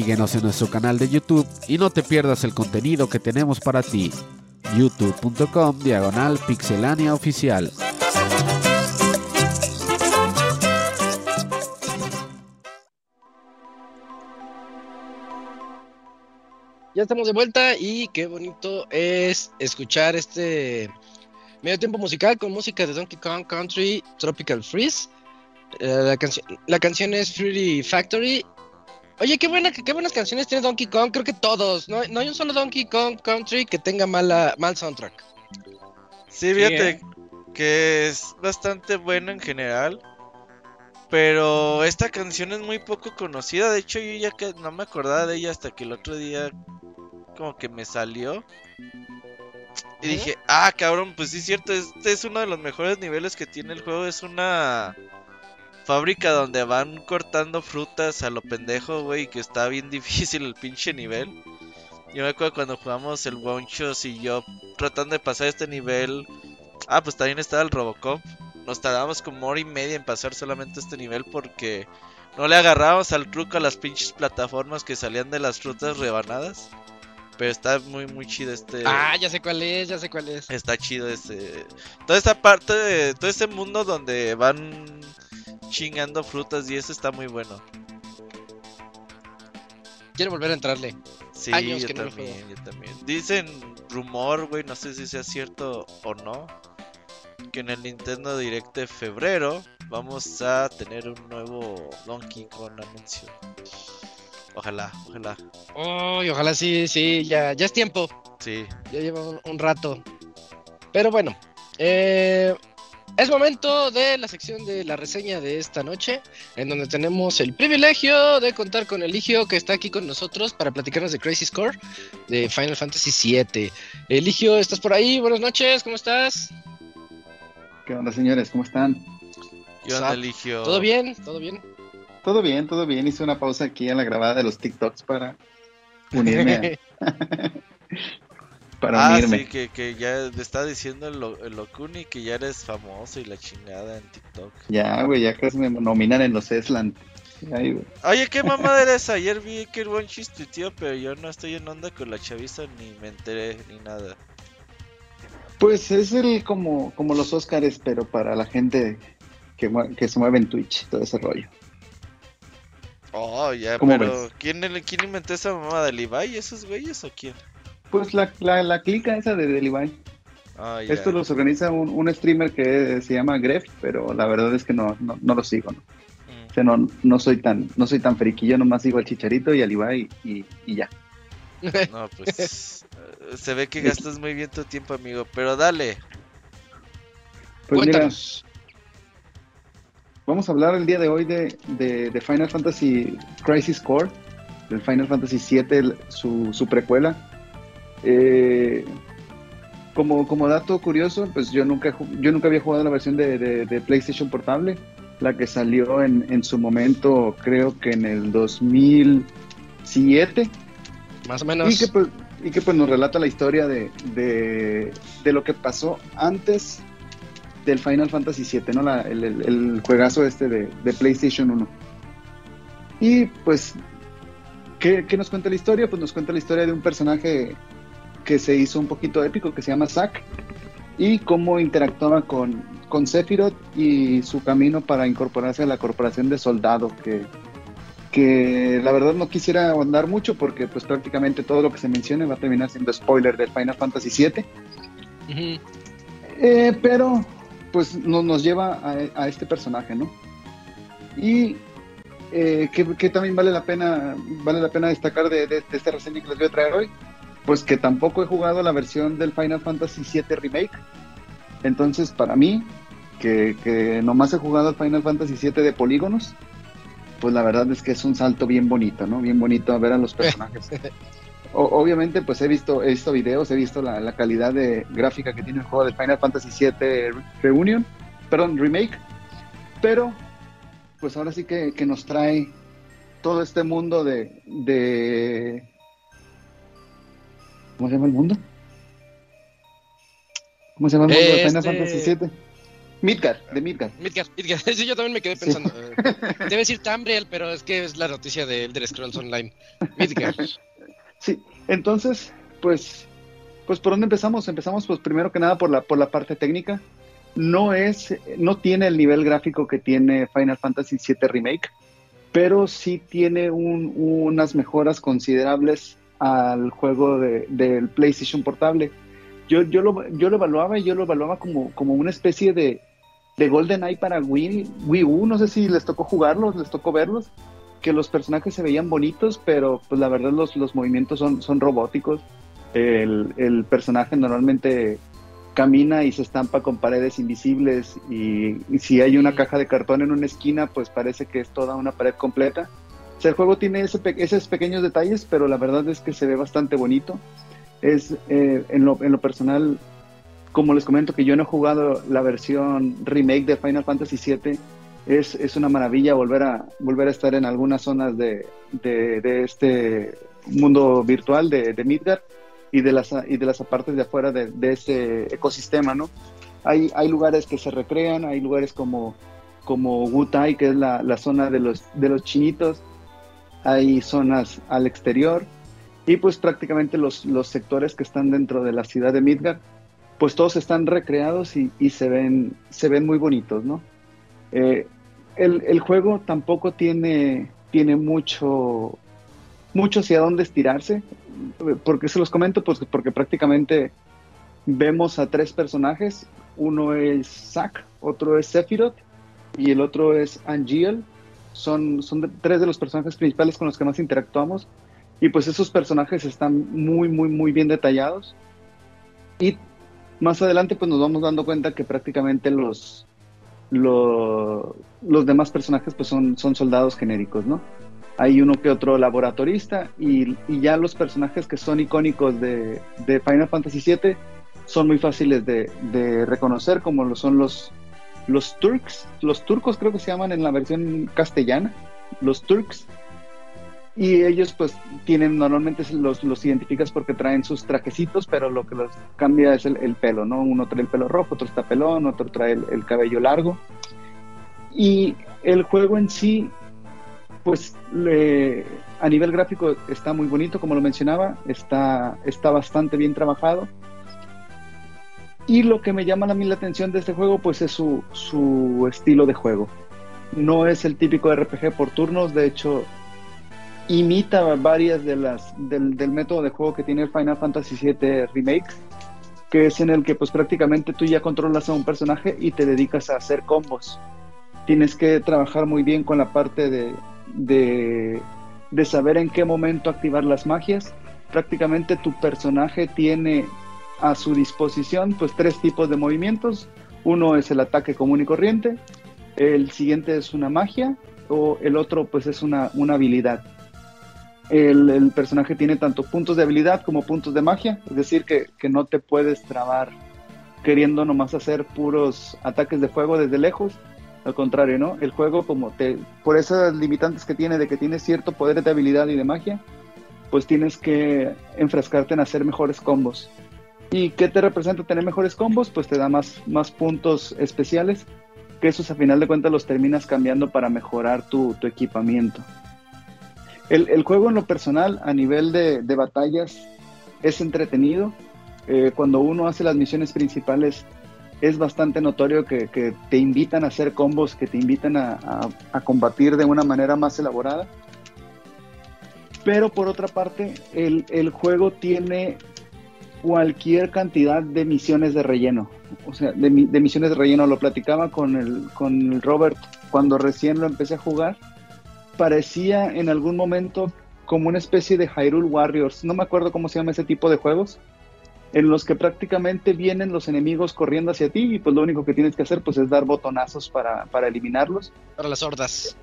Síguenos en nuestro canal de YouTube y no te pierdas el contenido que tenemos para ti. youtube.com diagonal pixelania oficial. Ya estamos de vuelta y qué bonito es escuchar este medio tiempo musical con música de Donkey Kong Country Tropical Freeze. Eh, la, canción, es Fruity Factory. Oye, qué, buena, qué buenas canciones tiene Donkey Kong. Creo que todos. No, no hay un solo Donkey Kong Country que tenga mala, mal soundtrack. Sí, fíjate ¿eh? que es bastante bueno en general. Pero esta canción es muy poco conocida. De hecho, yo ya que no me acordaba de ella hasta que el otro día como que me salió. Y dije, ah, cabrón, pues sí es cierto, este es uno de los mejores niveles que tiene el juego. Es una fábrica donde van cortando frutas a lo pendejo, güey, que está bien difícil el pinche nivel. Yo me acuerdo cuando jugamos el Wonchos y yo tratando de pasar este nivel. Ah, pues también estaba el Robocop. Nos tardábamos como hora y media en pasar solamente este nivel porque no le agarrábamos al truco a las pinches plataformas que salían de las frutas rebanadas. Pero está muy, muy chido este. Ah, ya sé cuál es, ya sé cuál es. Está chido ese. Toda esta parte de. Todo ese mundo donde van chingando frutas y eso está muy bueno. Quiero volver a entrarle. Sí, Años yo que también, no yo también. Dicen rumor, güey, no sé si sea cierto o no. Que en el Nintendo Direct de febrero vamos a tener un nuevo Donkey Kong anuncio. Ojalá, ojalá. Oh, ojalá sí, sí, ya, ya es tiempo. Sí. Ya lleva un, rato. Pero bueno, eh, es momento de la sección de la reseña de esta noche, en donde tenemos el privilegio de contar con Eligio, que está aquí con nosotros para platicarnos de Crazy Score de Final Fantasy VII. Eligio, ¿estás por ahí? Buenas noches, ¿cómo estás? ¿Qué onda, señores? ¿Cómo están? ¿Qué onda, Eligio? ¿Todo bien? ¿Todo bien? Todo bien, todo bien. Hice una pausa aquí en la grabada de los TikToks para unirme. para ah, unirme. sí, que, que ya le está diciendo el, Locuni que ya eres famoso y la chingada en TikTok. Ya, güey, ya casi me nominan en los Esland. Oye, ¿qué mamada eres? Ayer vi que el buen chiste, tío, pero yo no estoy en onda con la chaviza ni me enteré ni nada. Pues es el como, como los Oscars, pero para la gente que, que se mueve en Twitch, todo ese rollo. Oh, ya, pero ¿quién, ¿quién inventó esa mamada? ¿Del Ibai, esos güeyes o quién? Pues la, la, clica esa de Ibai. Ah, Esto los organiza un, un, streamer que se llama Gref, pero la verdad es que no, no, lo sigo, ¿no? Mm. O sea, no, no soy tan, no soy tan friki, yo nomás sigo al Chicharito y al Ibai y, y ya. No, pues eh, se ve que gastas muy bien tu tiempo, amigo, pero dale. Pues Cuéntanos. Vamos a hablar el día de hoy de, de, Final Fantasy Crisis Core, del Final Fantasy VII, su, su precuela. Eh, como, como dato curioso, pues yo nunca, yo nunca había jugado la versión de, de, PlayStation Portable, la que salió en, en, su momento, creo que en el 2007. Más o menos. Y que pues, y que, pues nos relata la historia de, de, de lo que pasó antes del Final Fantasy VII, ¿no? el, juegazo este de, PlayStation 1. Y pues, ¿qué, nos cuenta la historia? Pues nos cuenta la historia de un personaje que se hizo un poquito épico, que se llama Zack, y cómo interactuaba con, con Sephiroth y su camino para incorporarse a la corporación de soldados, que, que la verdad no quisiera ahondar mucho porque pues prácticamente todo lo que se mencione va a terminar siendo spoiler del Final Fantasy VII. Eh, pero pues nos lleva a, este personaje, ¿no? Y eh, que, también vale la pena vale la pena destacar de, esta reseña que les voy a traer hoy, pues que tampoco he jugado la versión del Final Fantasy VII Remake. Entonces, para mí, que, que nomás he jugado el Final Fantasy VII de polígonos, pues la verdad es que es un salto bien bonito, ¿no? Bien bonito ver a los personajes. obviamente, pues he visto, he visto videos, he visto la, calidad de gráfica que tiene el juego de Final Fantasy VII Reunion, perdón, Remake, pero pues ahora sí que, nos trae todo este mundo de, de... ¿Cómo se llama el mundo? ¿Cómo se llama el mundo de Final este, Fantasy VII? Midgar, de Midgar. Midgar, Midgar. Sí, yo también me quedé pensando. Debe decir Tambriel, pero es que es la noticia de Elder Scrolls Online. Midgar. Sí, entonces, pues, pues por dónde empezamos? Empezamos, pues primero que nada por la por la parte técnica. No es, no tiene el nivel gráfico que tiene Final Fantasy VII Remake, pero sí tiene un- unas mejoras considerables al juego de- del PlayStation Portable. Yo, yo, lo, yo lo evaluaba y yo lo evaluaba como, como una especie de, de GoldenEye para Wii, Wii U. No sé si les tocó jugarlos, les tocó verlos, que los personajes se veían bonitos, pero pues la verdad los, los movimientos son, son robóticos. El, el personaje normalmente camina y se estampa con paredes invisibles y, y si hay una caja de cartón en una esquina, pues parece que es toda una pared completa. O sea, el juego tiene ese esos pequeños detalles, pero la verdad es que se ve bastante bonito. Es eh, en, lo, en lo personal, como les comento que yo no he jugado la versión remake de Final Fantasy VII, es, es una maravilla volver a, volver a estar en algunas zonas de, de, de este mundo virtual de, de Midgard y de las, y de las partes de afuera de, de ese ecosistema, ¿no? Hay, hay lugares que se recrean, hay lugares como, como Wutai, que es la, la zona de los, de los chinitos, hay zonas al exterior y pues prácticamente los, los sectores que están dentro de la ciudad de Midgard, pues todos están recreados y, y se, ven, se ven muy bonitos, ¿no? Eh, el, el juego tampoco tiene, tiene mucho, mucho hacia dónde estirarse. porque se los comento? Pues porque prácticamente vemos a tres personajes. Uno es Zack, otro es Sephiroth y el otro es Angiel. Son, son tres de los personajes principales con los que más interactuamos. Y pues esos personajes están muy, muy, muy bien detallados. Y más adelante pues nos vamos dando cuenta que prácticamente los, lo- los demás personajes pues son, son soldados genéricos, ¿no? Hay uno que otro laboratorista y, y ya los personajes que son icónicos de, de Final Fantasy VII son muy fáciles de, de reconocer, como lo son los, los Turks, los turcos creo que se llaman en la versión castellana, los Turks. Y ellos pues tienen, normalmente los, los identificas porque traen sus trajecitos, pero lo que los cambia es el, el pelo, ¿no? Uno trae el pelo rojo, otro está pelón, otro trae el, el cabello largo. Y el juego en sí, pues le- a nivel gráfico está muy bonito, como lo mencionaba, está, está bastante bien trabajado. Y lo que me llama a mí la atención de este juego, pues es su, su estilo de juego. No es el típico RPG por turnos, de hecho, imita varias de las del, del método de juego que tiene el Final Fantasy VII Remake, que es en el que pues prácticamente tú ya controlas a un personaje y te dedicas a hacer combos. Tienes que trabajar muy bien con la parte de, de, de saber en qué momento activar las magias. Prácticamente tu personaje tiene a su disposición pues tres tipos de movimientos. Uno es el ataque común y corriente, el siguiente es una magia o el otro pues es una, una habilidad. El, personaje tiene tanto puntos de habilidad como puntos de magia, es decir, que, que no te puedes trabar queriendo nomás hacer puros ataques de fuego desde lejos. Al contrario, ¿no? El juego, como te. Por esas limitantes que tiene de que tienes cierto poder de habilidad y de magia, pues tienes que enfrascarte en hacer mejores combos. ¿Y qué te representa tener mejores combos? Pues te da más, más puntos especiales, que esos a final de cuentas los terminas cambiando para mejorar tu, tu equipamiento. El, el juego en lo personal, a nivel de, de batallas, es entretenido. Eh, cuando uno hace las misiones principales, es bastante notorio que, que te invitan a hacer combos, que te invitan a, a- a combatir de una manera más elaborada. Pero por otra parte, el, el juego tiene cualquier cantidad de misiones de relleno. O sea, de, mi- de misiones de relleno. Lo platicaba con el, con el Robert cuando recién lo empecé a jugar. Parecía en algún momento como una especie de Hyrule Warriors. No me acuerdo cómo se llama ese tipo de juegos. En los que prácticamente vienen los enemigos corriendo hacia ti y pues lo único que tienes que hacer pues es dar botonazos para, para eliminarlos. Para las hordas.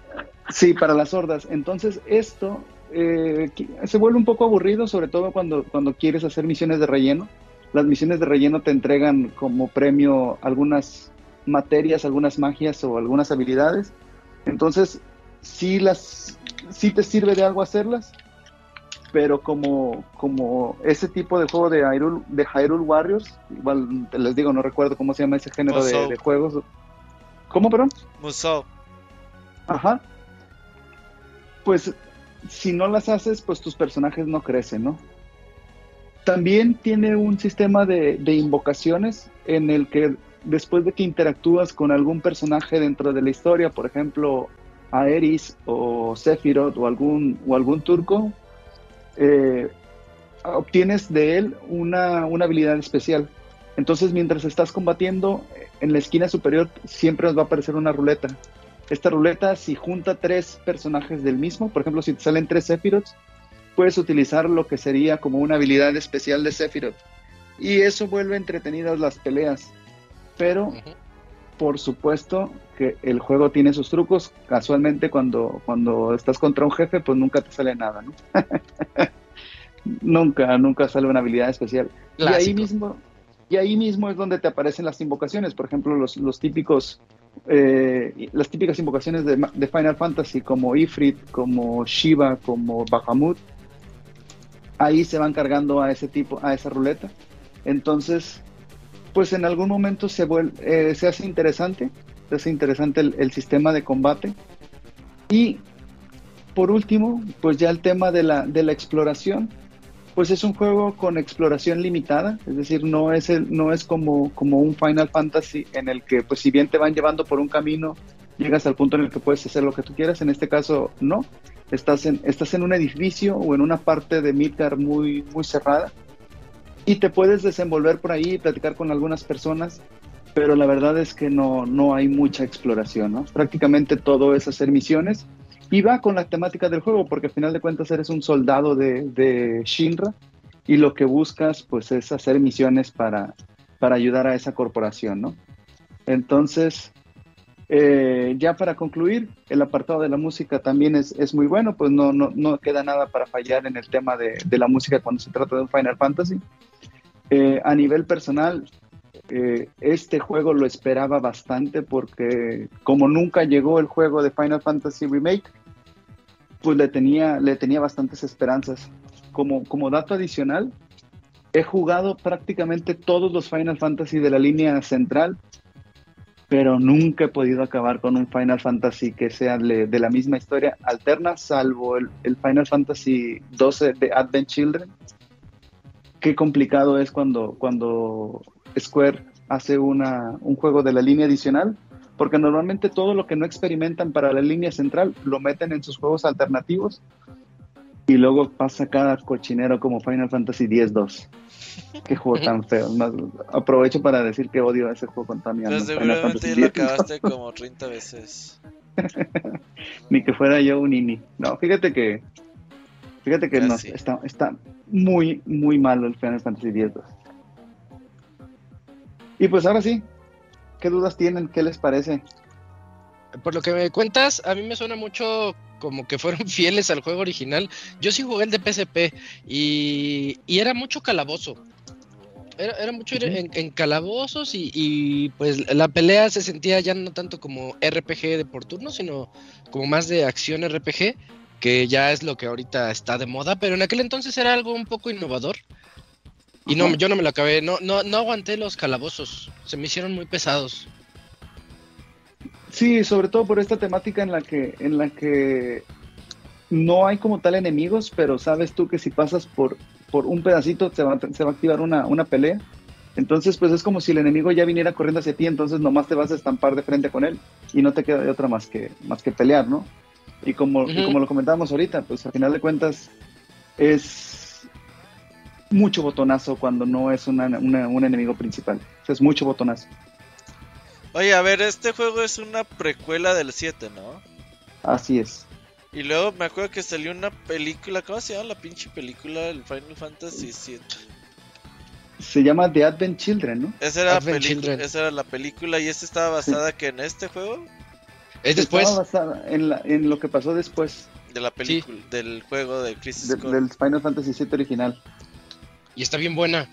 Sí, para las hordas. Entonces esto eh, se vuelve un poco aburrido, sobre todo cuando, cuando quieres hacer misiones de relleno. Las misiones de relleno te entregan como premio algunas materias, algunas magias o algunas habilidades. Entonces, sí, las, sí te sirve de algo hacerlas, pero como, como ese tipo de juego de Hyrule, de Hyrule Warriors, igual te les digo, no recuerdo cómo se llama ese género de, de juegos. ¿Cómo, perdón? Musou. Ajá. Pues si no las haces, pues tus personajes no crecen, ¿no? También tiene un sistema de, invocaciones en el que después de que interactúas con algún personaje dentro de la historia, por ejemplo, Aeris o Sephiroth o algún, o algún turco, eh, obtienes de él una, una, habilidad especial. Entonces, mientras estás combatiendo, en la esquina superior siempre os va a aparecer una ruleta. Esta ruleta, si junta tres personajes del mismo, por ejemplo, si te salen tres Sephiroths, puedes utilizar lo que sería como una habilidad especial de Sephiroth. Y eso vuelve entretenidas las peleas. Pero, por supuesto, que el juego tiene sus trucos. Casualmente, cuando, cuando estás contra un jefe, pues nunca te sale nada, ¿no? nunca, nunca sale una habilidad especial. Y ahí mismo, y ahí mismo es donde te aparecen las invocaciones, por ejemplo, los, los típicos, eh, las típicas invocaciones de, Final Fantasy, como Ifrit, como Shiva, como Bahamut. Ahí se van cargando a ese tipo, a esa ruleta. Entonces, pues en algún momento se, vuelve, eh, se hace interesante, se hace interesante el, sistema de combate. Y por último, pues ya el tema de la exploración, pues es un juego con exploración limitada, es decir, no es, el, no es como, como un Final Fantasy en el que, pues si bien te van llevando por un camino, llegas al punto en el que puedes hacer lo que tú quieras, en este caso no, estás en, estás en un edificio o en una parte de Midgar muy, muy cerrada, y te puedes desenvolver por ahí y platicar con algunas personas, pero la verdad es que no, no hay mucha exploración, ¿no? Prácticamente todo es hacer misiones y va con la temática del juego, porque al final de cuentas eres un soldado de, Shinra y lo que buscas pues es hacer misiones para, para ayudar a esa corporación, ¿no? Entonces, eh, ya para concluir, el apartado de la música también es, es muy bueno, pues no, no, no, queda nada para fallar en el tema de, de, la música cuando se trata de un Final Fantasy. Eh, a nivel personal, este juego lo esperaba bastante porque como nunca llegó el juego de Final Fantasy Remake, pues le tenía, le tenía bastantes esperanzas. Como, como dato adicional, he jugado prácticamente todos los Final Fantasy de la línea central, pero nunca he podido acabar con un Final Fantasy que sea de, la misma historia alterna, salvo el, el Final Fantasy 12 de Advent Children, qué complicado es cuando, cuando Square hace una, un juego de la línea adicional, porque normalmente todo lo que no experimentan para la línea central lo meten en sus juegos alternativos y luego pasa cada cochinero como Final Fantasy X-2. Qué juego tan feo. Más, aprovecho para decir que odio ese juego contaminado. Seguramente ya lo acabaste como 30 veces. Ni que fuera yo un ini. No, fíjate que Fíjate que no, está, está muy, muy malo el Final Fantasy X. Y pues ahora sí, ¿qué dudas tienen? ¿Qué les parece? Por lo que me cuentas, a mí me suena mucho como que fueron fieles al juego original. Yo sí jugué el de PSP y, y era mucho calabozo. Era, era mucho ir en, en calabozos y, y, pues la pelea se sentía ya no tanto como RPG de por turno, sino como más de acción RPG que ya es lo que ahorita está de moda, pero en aquel entonces era algo un poco innovador. Y no, yo no me lo acabé, no, no, no aguanté los calabozos, se me hicieron muy pesados. Sí, sobre todo por esta temática en la que, en la que no hay como tal enemigos, pero sabes tú que si pasas por, por un pedacito se va, se va a activar una, una pelea. Entonces, pues es como si el enemigo ya viniera corriendo hacia ti, entonces nomás te vas a estampar de frente con él y no te queda de otra más que, más que pelear, ¿no? Y como, uh -huh. y como lo comentábamos ahorita, pues al final de cuentas es mucho botonazo cuando no es una, una, un enemigo principal. O sea, es mucho botonazo. Oye, a ver, este juego es una precuela del 7, ¿no? Así es. Y luego me acuerdo que salió una película, ¿cómo se llama la pinche película del Final Fantasy 7? Se llama The Advent Children, ¿no? Esa era, Advent Children. esa era la película y esta estaba basada sí. que en este juego. Es después. Estaba basada en, la, en lo que pasó después. De la película, sí. del juego de Crisis de, Del Final Fantasy VII original. Y está bien buena.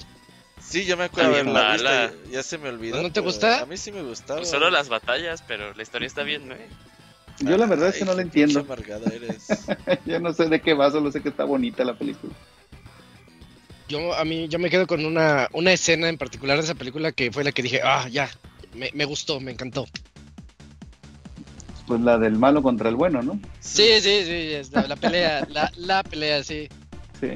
Sí, yo me acuerdo de la vista, ya se me olvidó. ¿No te gusta? A mí sí me gustaba. Pues solo las batallas, pero la historia está bien, ¿no? Yo la verdad Ay, es que no la entiendo. amargada eres. yo no sé de qué va, solo sé que está bonita la película. Yo a mí yo me quedo con una, una escena en particular de esa película que fue la que dije, ah, ya, me, me gustó, me encantó. pues la del malo contra el bueno, ¿no? Sí, sí, sí, es la, la pelea, la, la pelea, sí. Sí.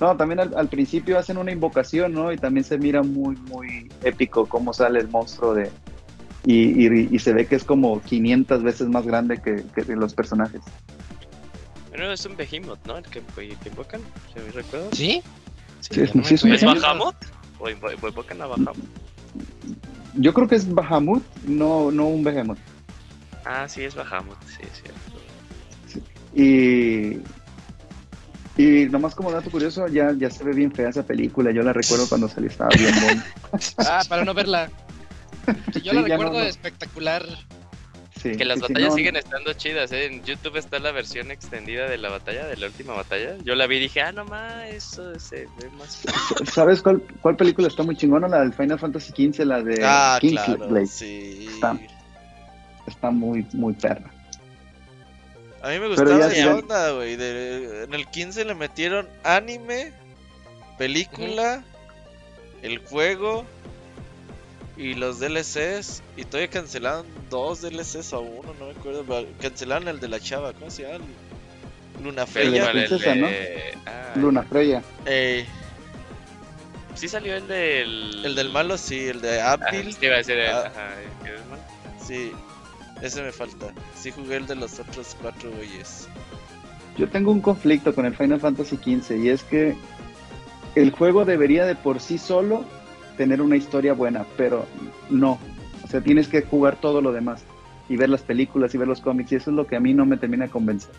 No, también al, al principio hacen una invocación, ¿no? Y también se mira muy, muy épico cómo sale el monstruo de... Y, y- y se ve que es como 500 veces más grande que, que los personajes. Pero es un Behemoth, ¿no? El que, que invocan, si me recuerdo. ¿Sí? Sí, es- no me sí es un ¿Es acuerdo. Bahamut? ¿O invo- o invocan a Bahamut? Yo creo que es Bahamut, no, no un Behemoth. Ah, sí, es Bahamut, sí, es cierto. Y, y nomás como dato curioso, ya, ya se ve bien fea esa película. Yo la recuerdo cuando salió, estaba bien buena. Ah, para no verla. Sí, yo Sí, la recuerdo no, no. espectacular. Sí, Que las sí, batallas no, siguen estando chidas, ¿eh? En YouTube está la versión extendida de la batalla, de la última batalla. Yo la vi y dije, ah, no más, eso se ve más. ¿Sabes cuál, cuál película está muy chingona? La del Final Fantasy XV, la de Ah, Kingsley claro, Blade. sí. Está. Está muy, muy perra. A mí me gustaba ya esa se- onda, güey. de- En el 15 le metieron anime, película, el juego y los DLCs. Y todavía cancelaron dos DLCs o uno, no me acuerdo. pero Cancelaron el de la chava, ¿cómo se llama? Luna El de la Freya. princesa, ¿no? ah, Luna Freya. Ey, Sí salió el del... el del malo, sí, el de Ah, sí, iba a decir el... Ah. Ajá, el malo. Sí, ese me falta. Sí jugué el de los otros cuatro güeyes. Yo tengo un conflicto con el Final Fantasy XV y es que el juego debería de por sí solo tener una historia buena, pero no. O sea, tienes que jugar todo lo demás y ver las películas y ver los cómics y eso es lo que a mí no me termina de convencer.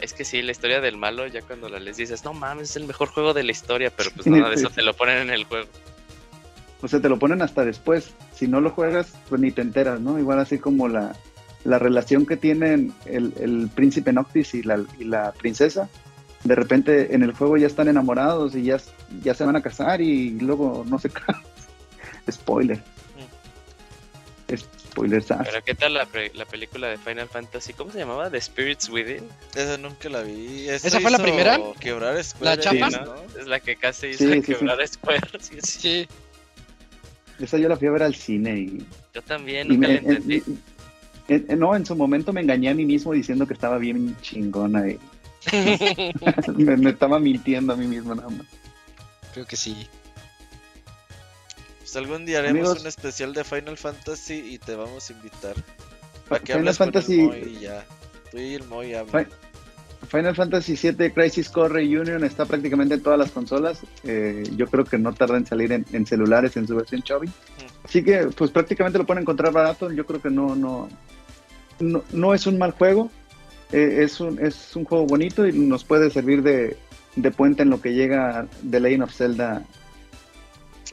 Es que sí, la historia del malo, ya cuando la les dices, no mames, es el mejor juego de la historia, pero pues nada de eso te lo ponen en el juego. O sea, te lo ponen hasta después. Si no lo juegas, pues ni te enteras, ¿no? Igual así como la, la relación que tienen el, el príncipe Noctis y la, y la princesa. De repente en el juego ya están enamorados y ya, ya se van a casar y luego no se casan. Spoiler. Spoiler, Pero ¿qué tal la, pre- la película de Final Fantasy? ¿Cómo se llamaba? The Spirits Within. Esa nunca la vi. Esa ¿Esa fue la primera? Quebrar Square ¿La chapa? ¿no? Es la que casi hizo Sí, sí, sí. quebrar Square. Sí, sí. Sí. Esa yo la fui a ver al cine y, Yo también, y nunca me- la entendí. en- en- en- no, en su momento me engañé a mí mismo diciendo que estaba bien chingona y me, me estaba mintiendo a mí mismo nada más. Creo que sí. Pues algún día haremos Amigos. un especial de Final Fantasy y te vamos a invitar. Para que Final hables Fantasy, con el Moy y ya. Tú y el Moy hablan. Final Fantasy VII Crisis Core Reunion está prácticamente en todas las consolas. Eh, yo creo que no tarda en salir en, en celulares en su versión Chubby. Así que, pues prácticamente lo pueden encontrar barato. Yo creo que no, no, no, no es un mal juego. Eh, es, un, es un juego bonito y nos puede servir de, de puente en lo que llega The Legend of Zelda.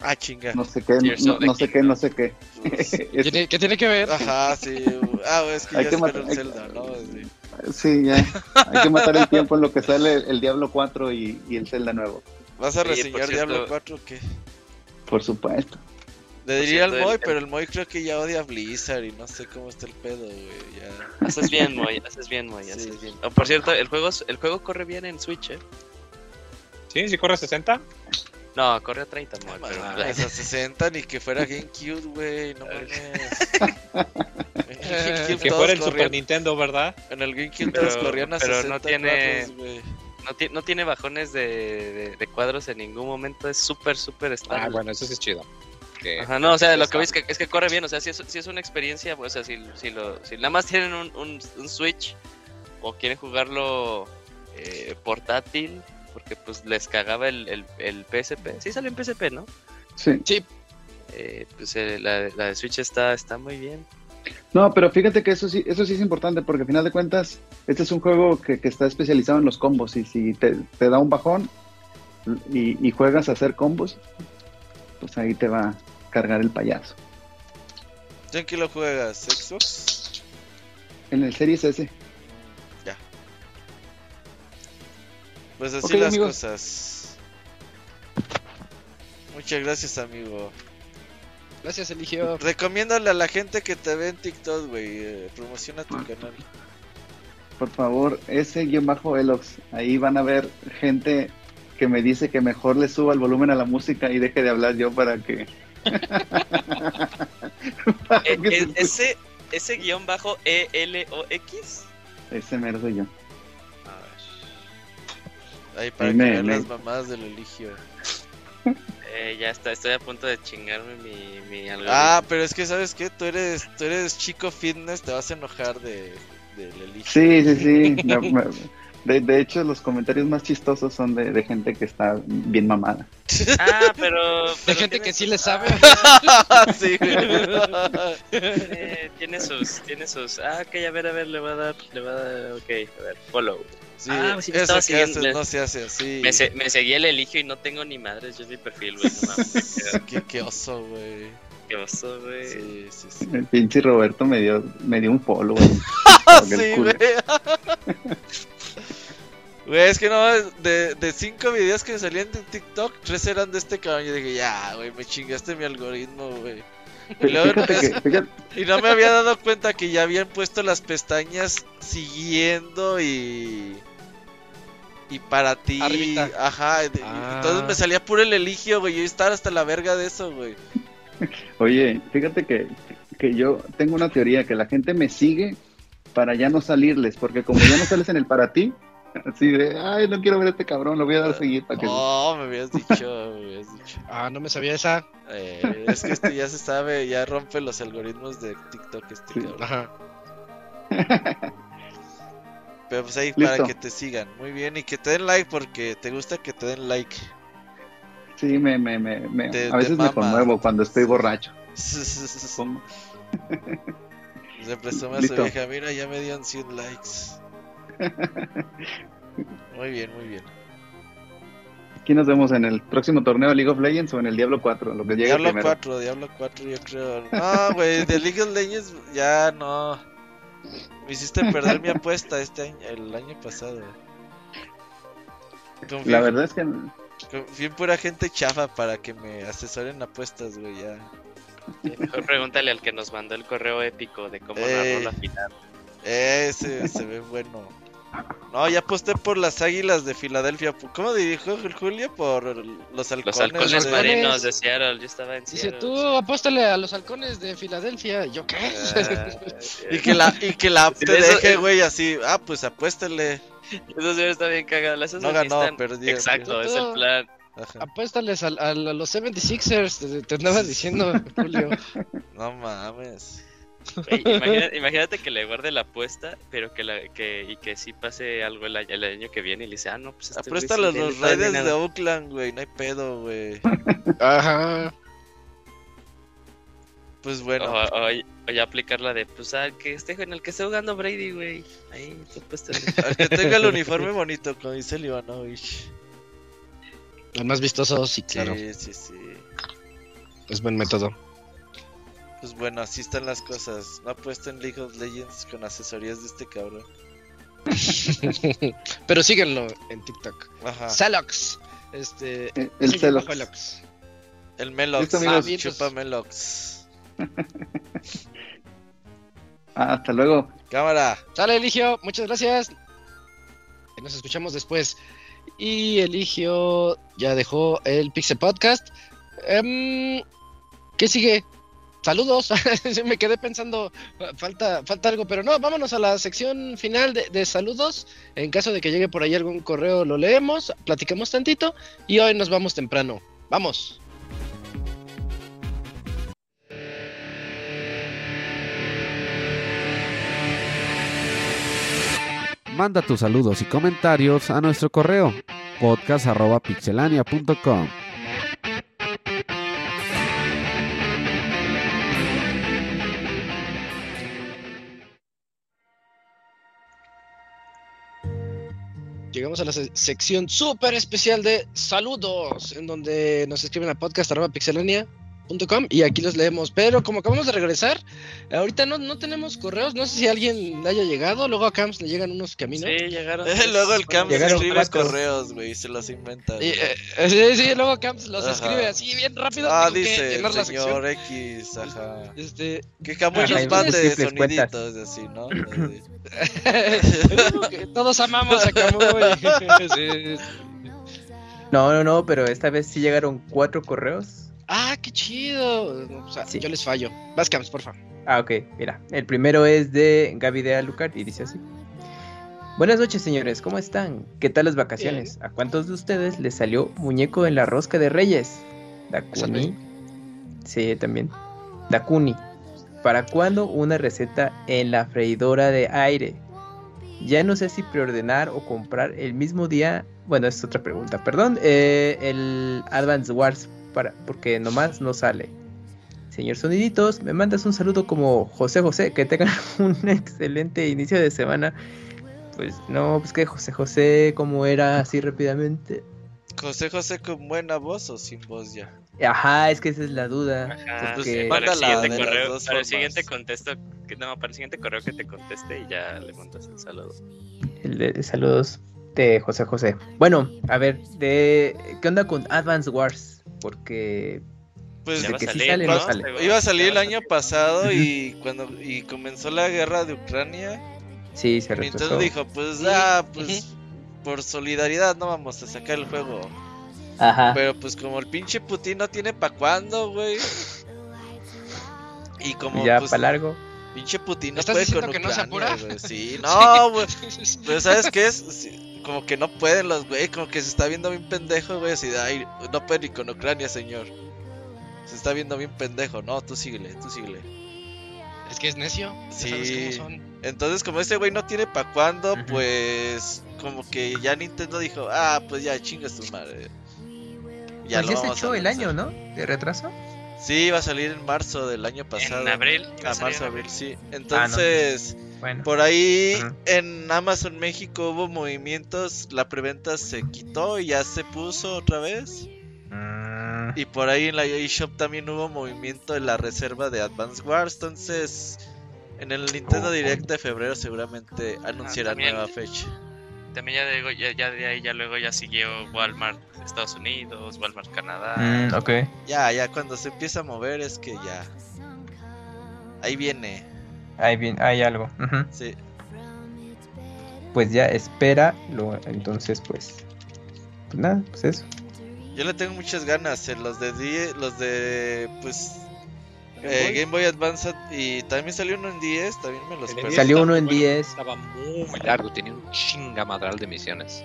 Ah, chinga. No sé qué, no, no sé qué, no sé qué. Pues, Es- ¿Tiene- ¿Qué tiene que ver? Ajá, sí. Ah, es que Hay ya que matar- Zelda, ¿no? Sí. Sí, ya. Hay que matar el tiempo en lo que sale el, el Diablo 4 y, y el Zelda nuevo. ¿Vas a reseñar cierto- Diablo 4 o qué? Por supuesto. Le diría al Moy, el- pero el Moy creo que ya odia a Blizzard y no sé cómo está el pedo, güey. Ya. Haces bien, Moy, haces bien, Moy, Sí. haces bien. Oh, por cierto, el juego, el juego corre bien en Switch, ¿eh? Sí, sí corre 60. No, corre a 30, Moy, No pero... mames, a 60 ni que fuera GameCube, güey. No mames. Que fuera el corrían- Super Nintendo, ¿verdad? En el GameCube Pero- todos corrían a pero no 60 tiene- cuadros, güey. No, ti- no tiene bajones de, de- de cuadros en ningún momento, es súper, súper estable. Ah, bueno, eso sí es chido. Ajá, no, o sea, lo que veis es que, es que corre bien, o sea, si es, si es una experiencia, pues, o sea, si, si, lo, si nada más tienen un, un, un Switch o quieren jugarlo eh, portátil, porque pues les cagaba el, el, el PSP, sí sale en PSP, ¿no? Sí. Eh, pues eh, la, la de Switch está, está muy bien. No, pero fíjate que eso sí, eso sí es importante porque al final de cuentas, este es un juego que, que está especializado en los combos y si te, te da un bajón y, y juegas a hacer combos, pues ahí te va a cargar el payaso. ¿Tú en qué lo juegas? ¿Xbox? En el Series S. Pues así las amigos. cosas. Muchas gracias, amigo. Gracias, Eligio. Recomiéndale a la gente que te ve en TikTok, güey. eh, promociona tu canal. Por favor, ese guion bajo Elox. Ahí van a ver gente que me dice que mejor le suba el volumen a la música y deje de hablar yo para que... para Eh, que se eh, ese, ese guion bajo E-L-O-X. Ese mero soy yo. Ahí para que vean las mamás del eligio. Eh, ya está, estoy a punto de chingarme mi, mi algoritmo. Ah, pero es que sabes qué, tú eres, tú eres chico fitness, te vas a enojar de eligio. Sí, sí, sí. Me- De, de hecho, los comentarios más chistosos son de, de gente que está bien mamada. Ah, pero. De pero gente tiene que sí le sabe. sí, güey. eh, tiene sus, tiene sus. Ah, ok, a ver, a ver, le va a dar, le va a dar, ok, a ver, follow. Sí, Ah, sí me eso que haces no se hace así. Me, se- me seguí el eligio y no tengo ni madres, yo en mi perfil, güey, no mames. Qué, qué oso, güey. Qué oso, güey. Sí, sí, sí. El pinche Roberto me dio, me dio un follow. güey. Sí, güey. Güey, es que no, de, de cinco videos que me salían de TikTok, tres eran de este cabrón. Yo dije, ya, güey, me chingaste mi algoritmo, güey. Y, luego- Fíjate que, fíjate, y no me había dado cuenta que ya habían puesto las pestañas siguiendo y. Y para ti. Arribita. Ajá. de- Ah. Entonces me salía puro el eligio, güey. Yo estaba hasta la verga de eso, güey. Oye, fíjate que, que yo tengo una teoría que la gente me sigue para ya no salirles, porque como ya no sales en el para ti, así de, ay, no quiero ver a este cabrón, lo voy a dar seguir para que... Oh, me habías dicho, me habías dicho. Ah, no me sabía esa. Eh, es que este ya se sabe, ya rompe los algoritmos de TikTok este Sí. cabrón. Ajá. Pero pues ahí Listo. para que te sigan. Muy bien, y que te den like porque te gusta que te den like. Sí, me, me, me, me- Te- a veces me conmuevo cuando estoy borracho. Se presume a su vieja, mira, ya me dieron 100 likes. Muy bien, muy bien. Aquí nos vemos en el próximo torneo de League of Legends o en el Diablo 4, lo que llegue Diablo primero. 4, Diablo 4 yo creo. No, güey, de League of Legends ya no. Me hiciste perder mi apuesta este año, el año pasado. Confío, La verdad es que confío en pura gente chafa para que me asesoren apuestas, güey, ya. Sí, mejor pregúntale al que nos mandó el correo épico de cómo narró la final. Ese se ve bueno. No, ya aposté por las águilas de Filadelfia. ¿Cómo dijo el Julio? Por los halcones. Los halcones de- marinos de Seattle, yo estaba en Dice, Seattle. tú apóstale a los halcones de Filadelfia. ¿Yo qué? Ah, y que la, y que la Sí, te eso- deje, güey, así. Ah, pues apuéstele. Eso sí está bien cagado. No ganó. Exacto, es el plan. Ajá. Apuéstales al- al- a, los 76ers. Te, te andaba diciendo, Julio. No mames. Imagínate que le guarde la apuesta, pero que, la, que y que sí pase algo el año, el año que viene y le dice, ah, no, pues este güey Apuéstale a sí los el Raiders de dinero". Oakland, güey. No hay pedo, güey. Ajá. Pues bueno. O, o- o ya aplicar la de, pues al que esté en el que esté jugando Brady, güey. Ahí, apuéstale. Al que tenga el uniforme bonito, como dice el Ivanovich. El más vistoso, sí, claro. Sí, sí, sí. Es buen método. Pues bueno, así están las cosas. No apuesten League of Legends con asesorías de este cabrón. Pero síguenlo en TikTok. Ajá. Celox. Este. el Celox. Celox. El Melox. Ah, Chupa. Melox. Ah, hasta luego. Cámara. Sale, Eligio. Muchas gracias. Nos escuchamos después. Y Eligio ya dejó el Pixel Podcast. Em, ¿Qué sigue? Saludos. Me quedé pensando, falta, falta algo, pero no, vámonos a la sección final de, de saludos. En caso de que llegue por ahí algún correo, lo leemos, platicamos tantito y hoy nos vamos temprano. Vamos. Manda tus saludos y comentarios a nuestro correo podcast.pixelania.com. Llegamos a la se- sección súper especial de saludos, en donde nos escriben a y aquí los leemos. Pero como acabamos de regresar, ahorita no, no tenemos correos, no sé si alguien le haya llegado, luego a Camps le llegan unos caminos. Sí, llegaron. Luego el Cam Llegaron escribe cuatro. correos, güey, y se los inventa. Y, güey. eh, sí, sí, luego Camps los Ajá. escribe así bien rápido. ah, dice el señor. X, ajá. Este, Que muchos Ajá, y mande soniditos así, ¿no? Todos amamos a Camuy. Sí, No, no, no, pero esta vez sí llegaron cuatro correos Ah, qué chido. O sea, Sí. yo les fallo. Vascams, por favor. Ah, ok, mira. El primero es de Gaby de Alucard y dice así. Buenas noches, señores. ¿Cómo están? ¿Qué tal las vacaciones? ¿A cuántos de ustedes les salió muñeco en la rosca de Reyes? Dakuni. Sí, también. Dakuni. ¿Para cuándo una receta en la freidora de aire? Ya no sé si preordenar o comprar el mismo día. Bueno, es otra pregunta. Perdón. eh, el Advance Wars. Para, porque nomás no sale. Señor Soniditos, me mandas un saludo como José José. Que tengan un excelente inicio de semana. Pues no, pues que José José, como era así rápidamente. José José con buena voz o sin voz ya. Ajá, es que esa es la duda. Ajá, porque- para el siguiente correo, para el siguiente contesto, que, no, para el siguiente correo que te conteste y ya le mandas el saludo. El de- saludos de José José. Bueno, a ver, de ¿qué onda con Advance Wars? Porque Pues de sí salir, sale, ¿no? no sale. Iba a salir el año pasado y cuando y comenzó la guerra de Ucrania, Sí, se retrasó. Nintendo dijo, pues ah, pues por solidaridad no vamos a sacar el juego. Ajá. Pero pues como el pinche Putin no tiene pa' cuándo, güey. Y como ya pues, para largo. pinche Putin no ¿Estás puede con que no se Ucrania, apura? Sí, no, güey. Pero ¿sabes qué es? Sí, Como que no pueden los güey, como que se está viendo bien pendejo, güey, así de, ay, no puede ni con Ucrania, señor. Se está viendo bien pendejo, no, tú síguele, tú síguele. Es que es necio. ya sabes Sí. cómo son. Entonces, como ese güey no tiene pa' cuándo, pues como que ya Nintendo dijo, ah, pues ya chingas tu madre. pues ya se echó el lanzar". año, ¿no? De retraso. Sí, va a salir en marzo del año pasado. En abril. iba A marzo, en abril, sí. Entonces, Bueno. por ahí en Amazon México hubo movimientos, la preventa se quitó y ya se puso otra vez. Mm, Y por ahí en la eShop también hubo movimiento en la reserva de Advance Wars. Entonces, en el Nintendo Oh, Direct de febrero seguramente anunciarán también. nueva fecha. También ya, digo, ya, ya de ahí ya luego ya siguió Walmart Estados Unidos, Walmart Canadá. mm, ok. Ya, ya cuando se empieza a mover es que ya. Ahí viene. Ahí bien, hay algo. Ujú. Sí. Pues ya espera. Lo, entonces, pues. Pues nada, pues eso. Yo le tengo muchas ganas. En los de die- los de pues eh, Game Boy Advance y también salió uno en 10, también me los perdí. 10 Salió estaba uno muy en bueno, 10. Estaba muy largo, tenía un chingamadral de misiones.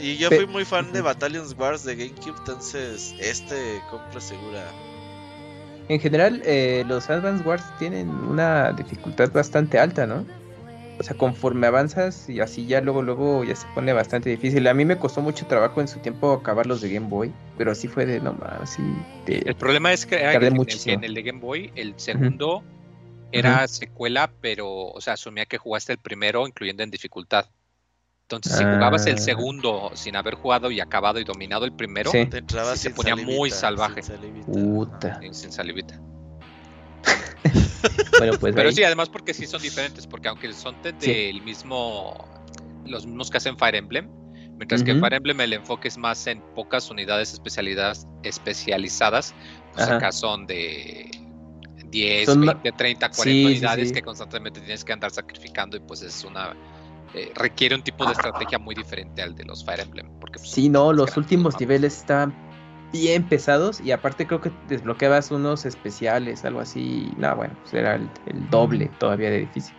Y yo Pe- fui muy fan de. Battalions Wars de GameCube, entonces este compra segura. En general, eh, los Advance Wars tienen una dificultad bastante alta, ¿no? O sea, conforme avanzas y así ya luego, luego ya se pone bastante difícil. A mí me costó mucho trabajo en su tiempo acabar los de Game Boy, pero así fue de no más, sí. El problema es que, Tardé en, el- muchísimo. en el de Game Boy, el segundo era secuela, pero, o sea, asumía que jugaste el primero, incluyendo en dificultad. Entonces, si jugabas el Ah. segundo sin haber jugado y acabado y dominado el primero, Sí. Te entraba Sí, se ponía muy salvaje. sin salivita. Puta. sin salivita. Bueno, pues Pero ahí- sí, además porque sí son diferentes, porque aunque son de- Sí. del mismo, los mismos que hacen Fire Emblem, mientras que Ujú. Fire Emblem el enfoque es más en pocas unidades especialidades, especializadas, pues Ajá. acá son de 10, Son ma- 20, 30, 40 Sí, unidades sí. que constantemente tienes que andar sacrificando y pues es una... eh, requiere un tipo de estrategia muy diferente al de los Fire Emblem. Porque, pues, Sí, no, los últimos niveles estaban bien pesados y aparte creo que desbloqueabas unos especiales, algo así. No, bueno, pues era el, el doble todavía de difícil.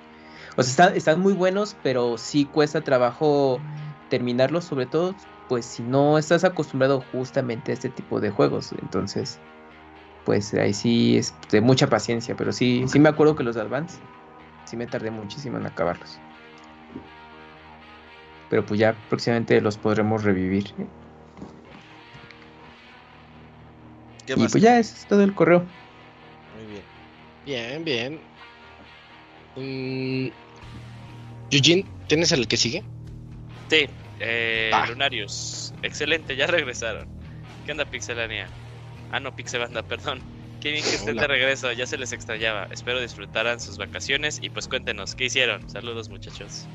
O sea, están, están muy buenos, pero sí cuesta trabajo terminarlos, sobre todo pues si no estás acostumbrado justamente a este tipo de juegos. Entonces, pues ahí sí es de mucha paciencia, pero sí, sí me acuerdo que los Advance, sí me tardé muchísimo en acabarlos. Pero pues ya próximamente los podremos revivir. ¿Eh? ¿Qué Y pues ya es todo el correo. Muy bien. Bien, bien. Mm, Eugene, ¿tienes el que sigue? Sí, eh, Va. Lunarius. Excelente, ya regresaron. ¿Qué onda, Pixelania? Ah, no, Pixelbanda, perdón. Qué bien que estén Hola. de regreso, ya se les extrañaba. Espero disfrutaran sus vacaciones y pues cuéntenos, ¿qué hicieron? Saludos, muchachos.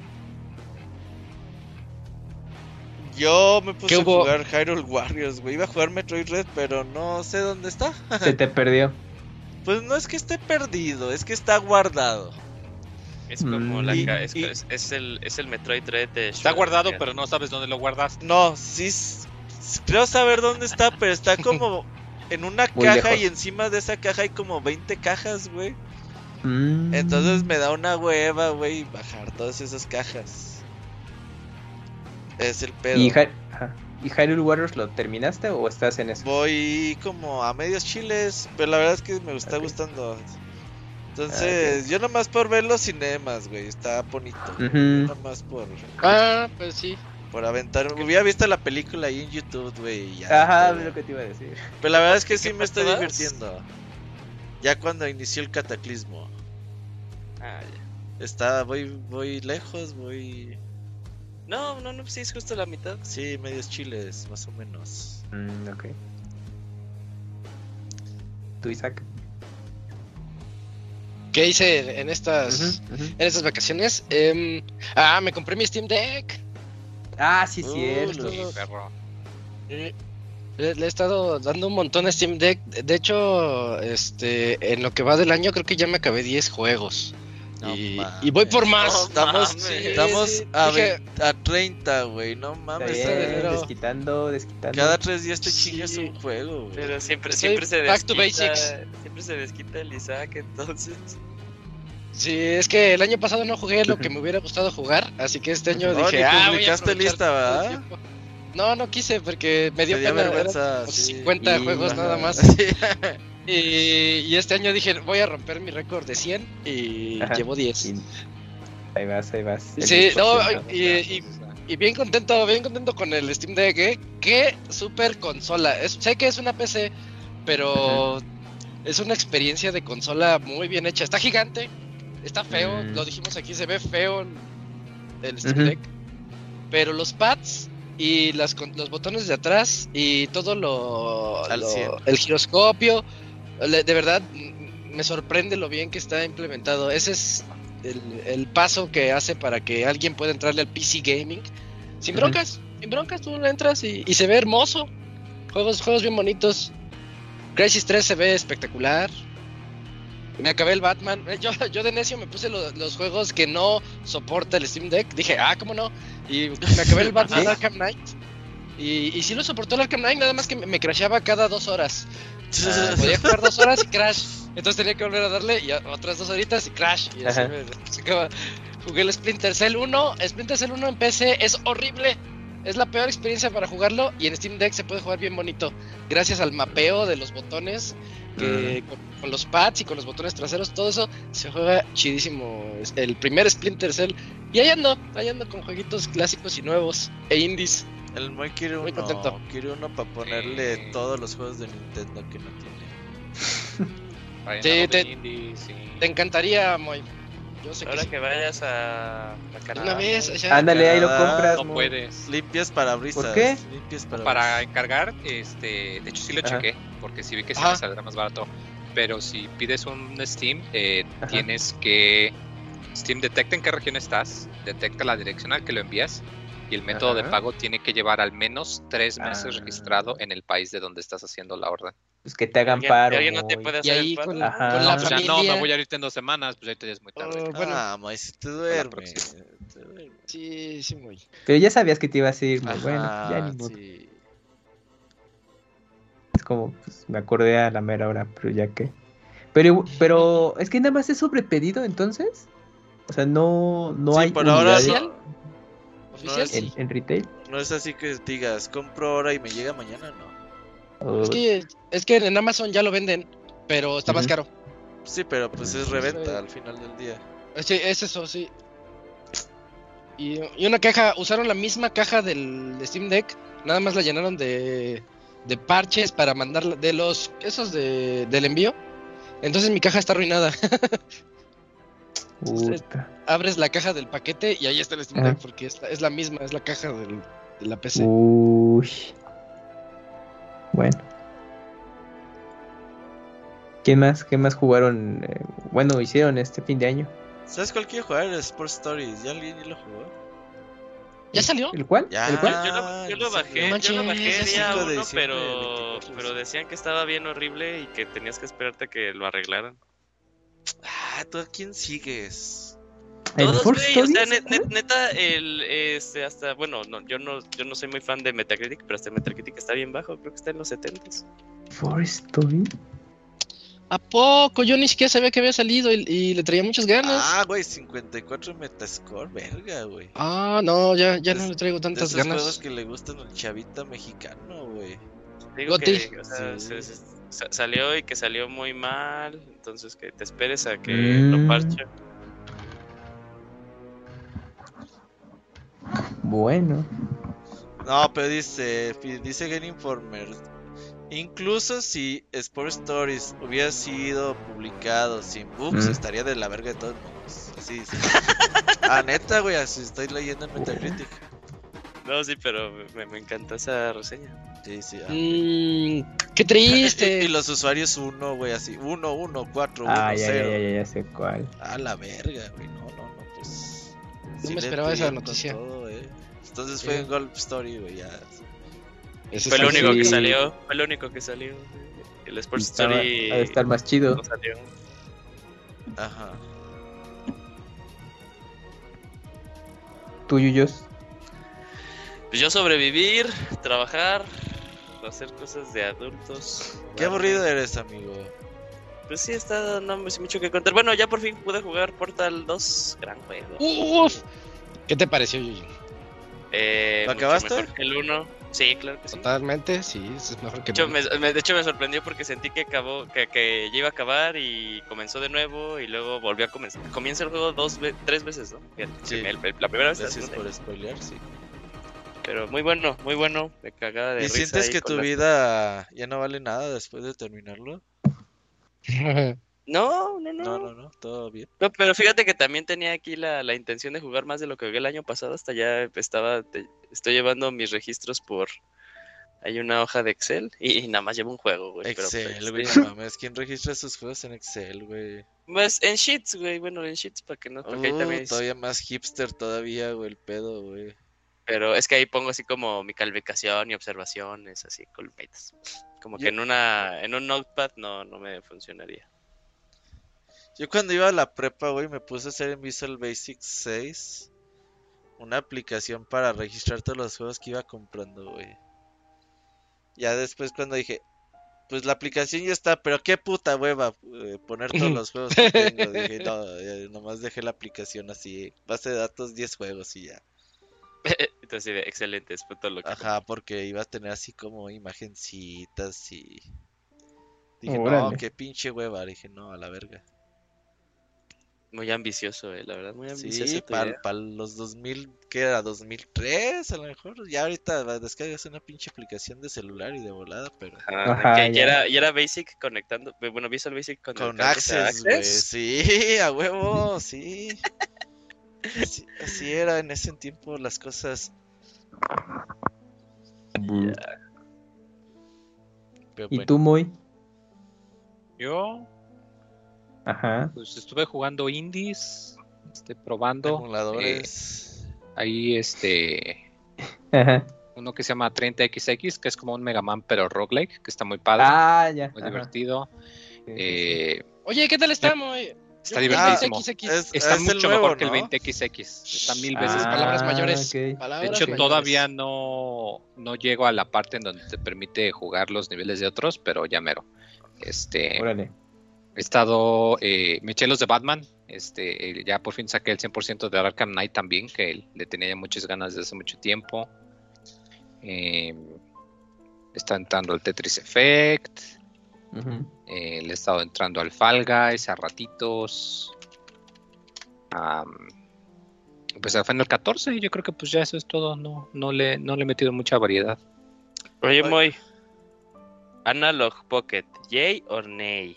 Yo me puse ¿Qué a jugar Hyrule Warriors, güey. Iba a jugar Metroid Red, pero no sé dónde está. Se te perdió. Pues no es que esté perdido, es que está guardado. Es como Mm. la Y- ca- es, y- es- es el, es el Metroid Red de Está guardado, pero no sabes dónde lo guardaste. No, sí. Creo saber dónde está, pero está como en una Muy caja lejos. y encima de esa caja hay como 20 cajas, güey. Mm. Entonces me da una hueva, güey, bajar todas esas cajas. Es el pedo. ¿Y, ajá. ¿Y Hyrule Warriors lo terminaste o estás en eso? Voy como a medios chiles, pero la verdad es que me está gustando. Entonces, yo nomás por ver los cinemas, güey, está bonito. Nomás por, Ah, pues sí. por aventar. Hubiera visto la película ahí en YouTube, güey. ya, Ajá, pero- es lo que te iba a decir. Pero la verdad es que sí ¿Qué me estoy divirtiendo. Ya cuando inició el cataclismo. Ah, ya. Está, voy, voy lejos, voy. No, no, no, sí, es justo la mitad. Sí, medios chiles, más o menos. Mm, ok. ¿Tú, Isaac? ¿Qué hice en estas, en estas vacaciones? Em, ah, me compré mi Steam Deck. Ah, sí, Uh, cierto. lo- Perro. Eh, Le, le he estado dando un montón a Steam Deck. De hecho, este, en lo que va del año creo que ya me acabé 10 juegos. No y, voy por más. No Estamos, mames. estamos a, dije- 20 a 30, güey. No mames. Bien, desquitando, desquitando. Cada tres días te Sí. chingas un juego, güey. Pero siempre, siempre se back to desquita. basics. Siempre se desquita el Isaac, entonces. Sí, es que el año pasado no jugué lo que me hubiera gustado jugar, así que este año No, dije, ni ah, voy a publicaste lista, ¿verdad? tiempo". No, no quise porque me dio pena. vergüenza, como sí. 50 Y- juegos ajá. nada más. Sí. Y, y este año dije, voy a romper mi récord de 100 y Ajá. llevo 10. Y- Ahí vas, ahí vas. El Sí, no, 10%. y, bien contento, bien contento con el Steam Deck, ¿eh? Qué super consola. Es- sé que es una PC, pero es una experiencia de consola muy bien hecha. Está gigante, está feo, Mm. lo dijimos aquí, se ve feo el- Steam. Deck. Pero los pads y las, los botones de atrás y todo lo, Al lo- 100. el giroscopio, de verdad me sorprende lo bien que está implementado. Ese es el, el paso que hace para que alguien pueda entrarle al PC gaming sin broncas, sin broncas tú le entras y, y se ve hermoso. Juegos, juegos bien bonitos. Crisis 3 se ve espectacular. Me acabé el Batman. Eh, Yo, yo de necio me puse lo- los juegos que no soporta el Steam Deck. Dije, ah, ¿cómo no? Y me acabé el Batman ¿Sí? Arkham Knight. Y, y sí lo soportó el Arkham Knight, nada más que me, me crasheaba cada dos horas. Ah, podía jugar dos horas y crash. Entonces tenía que volver a darle y otras dos horitas y crash. Y así me, se acaba. Jugué el Splinter Cell 1. Splinter Cell 1 en PC es horrible. Es la peor experiencia para jugarlo y en Steam Deck se puede jugar bien bonito. Gracias al mapeo de los botones, que con, con los pads y con los botones traseros, todo eso se juega chidísimo. Es el primer Splinter Cell. Y ahí ando, ahí ando con jueguitos clásicos y nuevos e indies. El Moy quiere Muy uno. contento. Quiere uno para ponerle Sí. todos los juegos de Nintendo que no tiene. Sí, te- indies, sí. Te encantaría, Moy. Yo sé que Ahora sí. que vayas a, a Canadá. una vez, ya. Ándale, ahí lo Ah, compras. No puedes. Limpias parabrisas. ¿Por qué? Limpias parabrisas. Para encargar, este, de hecho sí lo Ajá. chequé, porque sí vi que sí me saldrá más barato. Pero si pides un Steam, eh, tienes que Steam detecta en qué región estás, detecta la dirección al que lo envías y el método de pago tiene que llevar al menos tres meses Ah. registrado en el país de donde estás haciendo la orden. Pues que te hagan ¿Alguien- paro. ¿Alguien no te puede Y hacer ahí con, con la o sea, familia. no, me voy a irte en dos semanas, pues ahí te es muy tarde. Oh, bueno, Ah, Moy, si te la duerme. próxima. te duerme. sí, sí, muy. Pero ya sabías que te ibas a ir. Moy. Bueno, ya ni modo. sí. Es como, pues, me acordé a la mera hora, pero ya que. Pero, pero, es que nada más es sobre pedido entonces. O sea, no, no Sí, hay por ahora no, Oficial. es- en, en retail. no es así que digas, compro ahora y me llega mañana, no. O- Es que, es que en Amazon ya lo venden, pero está más caro. Sí, pero pues es Sí. reventa al final del día. Sí, es eso, sí. Y, y una caja, usaron la misma caja del Steam Deck, nada más la llenaron de, de parches para mandarla, de los, esos de, del envío. Entonces mi caja está arruinada. Puta. Abres la caja del paquete y ahí está el Steam. Deck, porque es la, es la misma, es la caja del- de la PC. Uy. Bueno. ¿Quién más? ¿Qué más jugaron? eh, bueno, hicieron este fin de año. ¿Sabes cuál quiero jugar? El Sports Stories. ¿Ya alguien ya lo jugó? ¿Ya salió? ¿El cuál? Ya. ¿El Yo, cuál? yo lo, yo lo Ah, bajé, no yo lo bajé día 5 de uno, diciembre pero, del 24 pero decían que estaba bien horrible y que tenías que esperarte a que lo arreglaran. Ah, ¿tú a quién sigues? ¿El Todos, Force güey, o sea, Stories? net- net- neta, el, este, hasta, bueno, no, yo no, yo no soy muy fan de Metacritic, pero hasta Metacritic está bien bajo, creo que está en los 70s. For Story. ¿A poco? Yo ni siquiera sabía que había salido y, y le traía muchas ganas. Ah, güey, 54 Metascore, verga, güey. Ah, no, ya, ya no le traigo De tantas esos juegos ganas. que le gustan al chavita mexicano, güey. Digo Goti. que o sea, Sí. se- se- sa- salió y que salió muy mal, entonces que te esperes a que Mm. lo parche. Bueno. No, pero dice, dice Game Informer. Incluso si Sport Stories hubiera sido publicado sin bugs, Mm. estaría de la verga de todos modos. Así dice. ah, neta, güey, así estoy leyendo en Metacritic. No, sí, pero me, me encantó esa reseña. Sí, sí. ah. Mm, qué Y, triste. y los usuarios 1, güey, así. 1, 1, 4, 1, Ah, ya, ya, 0. ya, ya, ya sé cuál. A la verga, güey. No, no, no, pues. No me esperaba esa noticia. todo, eh. Entonces fue en Golf Story, güey, ya. Ese Fue lo único que sí. salió, fue lo único que salió. El Sports Estaba- Story ha de estar más chido. no salió. Ajá. ¿Tú, Yuyos? Pues yo sobrevivir, trabajar, hacer cosas de adultos. Qué aburrido eres, amigo. Pues sí, está, no me sé mucho que contar. Bueno, ya por fin pude jugar Portal 2, gran juego. Uf. ¿Qué te pareció, Yuyi? Eh, ¿Lo mucho acabaste? mejor que el 1. Sí, claro que sí. Totalmente, sí, es mejor que De hecho, me, de hecho, me sorprendió porque sentí que acabó, que, que ya iba a acabar y comenzó de nuevo y luego volvió a comenzar. Comienza el juego dos, tres veces, ¿no? Fíjate, Sí. el- el- la primera vez, Gracias por spoilear, sí. Pero muy bueno, muy bueno, de cagada de ¿Y risa sientes que tu vida ya no vale nada después de terminarlo? No, no, no, No, no, no, todo bien. No, pero fíjate que también tenía aquí la, la intención de jugar más de lo que jugué el año pasado. Hasta ya estaba, te- estoy llevando mis registros por. Hay una hoja de Excel y, y nada más llevo un juego, güey. pero, Excel, pues, güey, no mames. ¿Quién registra sus juegos en Excel, güey? Pues en Sheets, güey. Bueno, en Sheets para que no. Porque ahí Uh, también. es- todavía más hipster todavía, güey, el pedo, güey. Pero es que ahí pongo así como mi calificación y observaciones, así columpitas. Como que Yo- en una en un notepad no, no me funcionaría. Yo cuando iba a la prepa, güey, me puse a hacer en Visual Basic 6 una aplicación para registrar todos los juegos que iba comprando, güey. Ya después cuando dije, pues la aplicación ya está, pero qué puta hueva eh, poner todos los juegos que tengo. Dije, no, nomás dejé la aplicación así, base de datos 10 juegos y ya. Entonces, sí, de- excelente, es todo lo que Ajá, porque iba a tener así como imagencitas y... Dije, no, qué pinche hueva. Dije, no, a la verga. Muy ambicioso, eh, la verdad, muy ambicioso. Sí, para idea. los 2000, ¿qué era? 2003 a lo mejor. Ya ahorita descargas una pinche aplicación de celular y de volada, pero... Ajá, Ajá, que ya. era, ya era Basic conectando, bueno, Visual Basic Con conectándose a Access, güey. Sí, a huevo, sí. Así, así era en ese tiempo las cosas. Pero ¿Y bueno. tú, Moy? Yo, Ajá. pues estuve jugando indies, este, probando. Emuladores. Ahí, este, Ajá. uno que se llama 30XX, que es como un Mega Man, pero roguelike, que está muy padre, Ah, ya. muy ajá. divertido. Sí, sí, sí. Eh, Oye, ¿qué tal está, Moy? Está divertidísimo. Es- está es mucho nuevo, mejor que el ¿no? 20XX. Está mil veces Ah, palabras mayores. De hecho, mayores. todavía no, no llego a la parte en donde te permite jugar los niveles de otros, pero ya mero. Este, Órale. he estado, eh, me eché los de Batman, este, ya por fin saqué el 100% de Arkham Knight también, que le tenía ya muchas ganas desde hace mucho tiempo. Eh, está entrando el Tetris Effect, Eh, le he estado entrando al Fall Guys a ratitos. Pues al Final 14, yo creo que pues ya eso es todo, no, no, le, no le he metido mucha variedad. Oye, Oye. Moy. Analog Pocket, ¿yay o nay?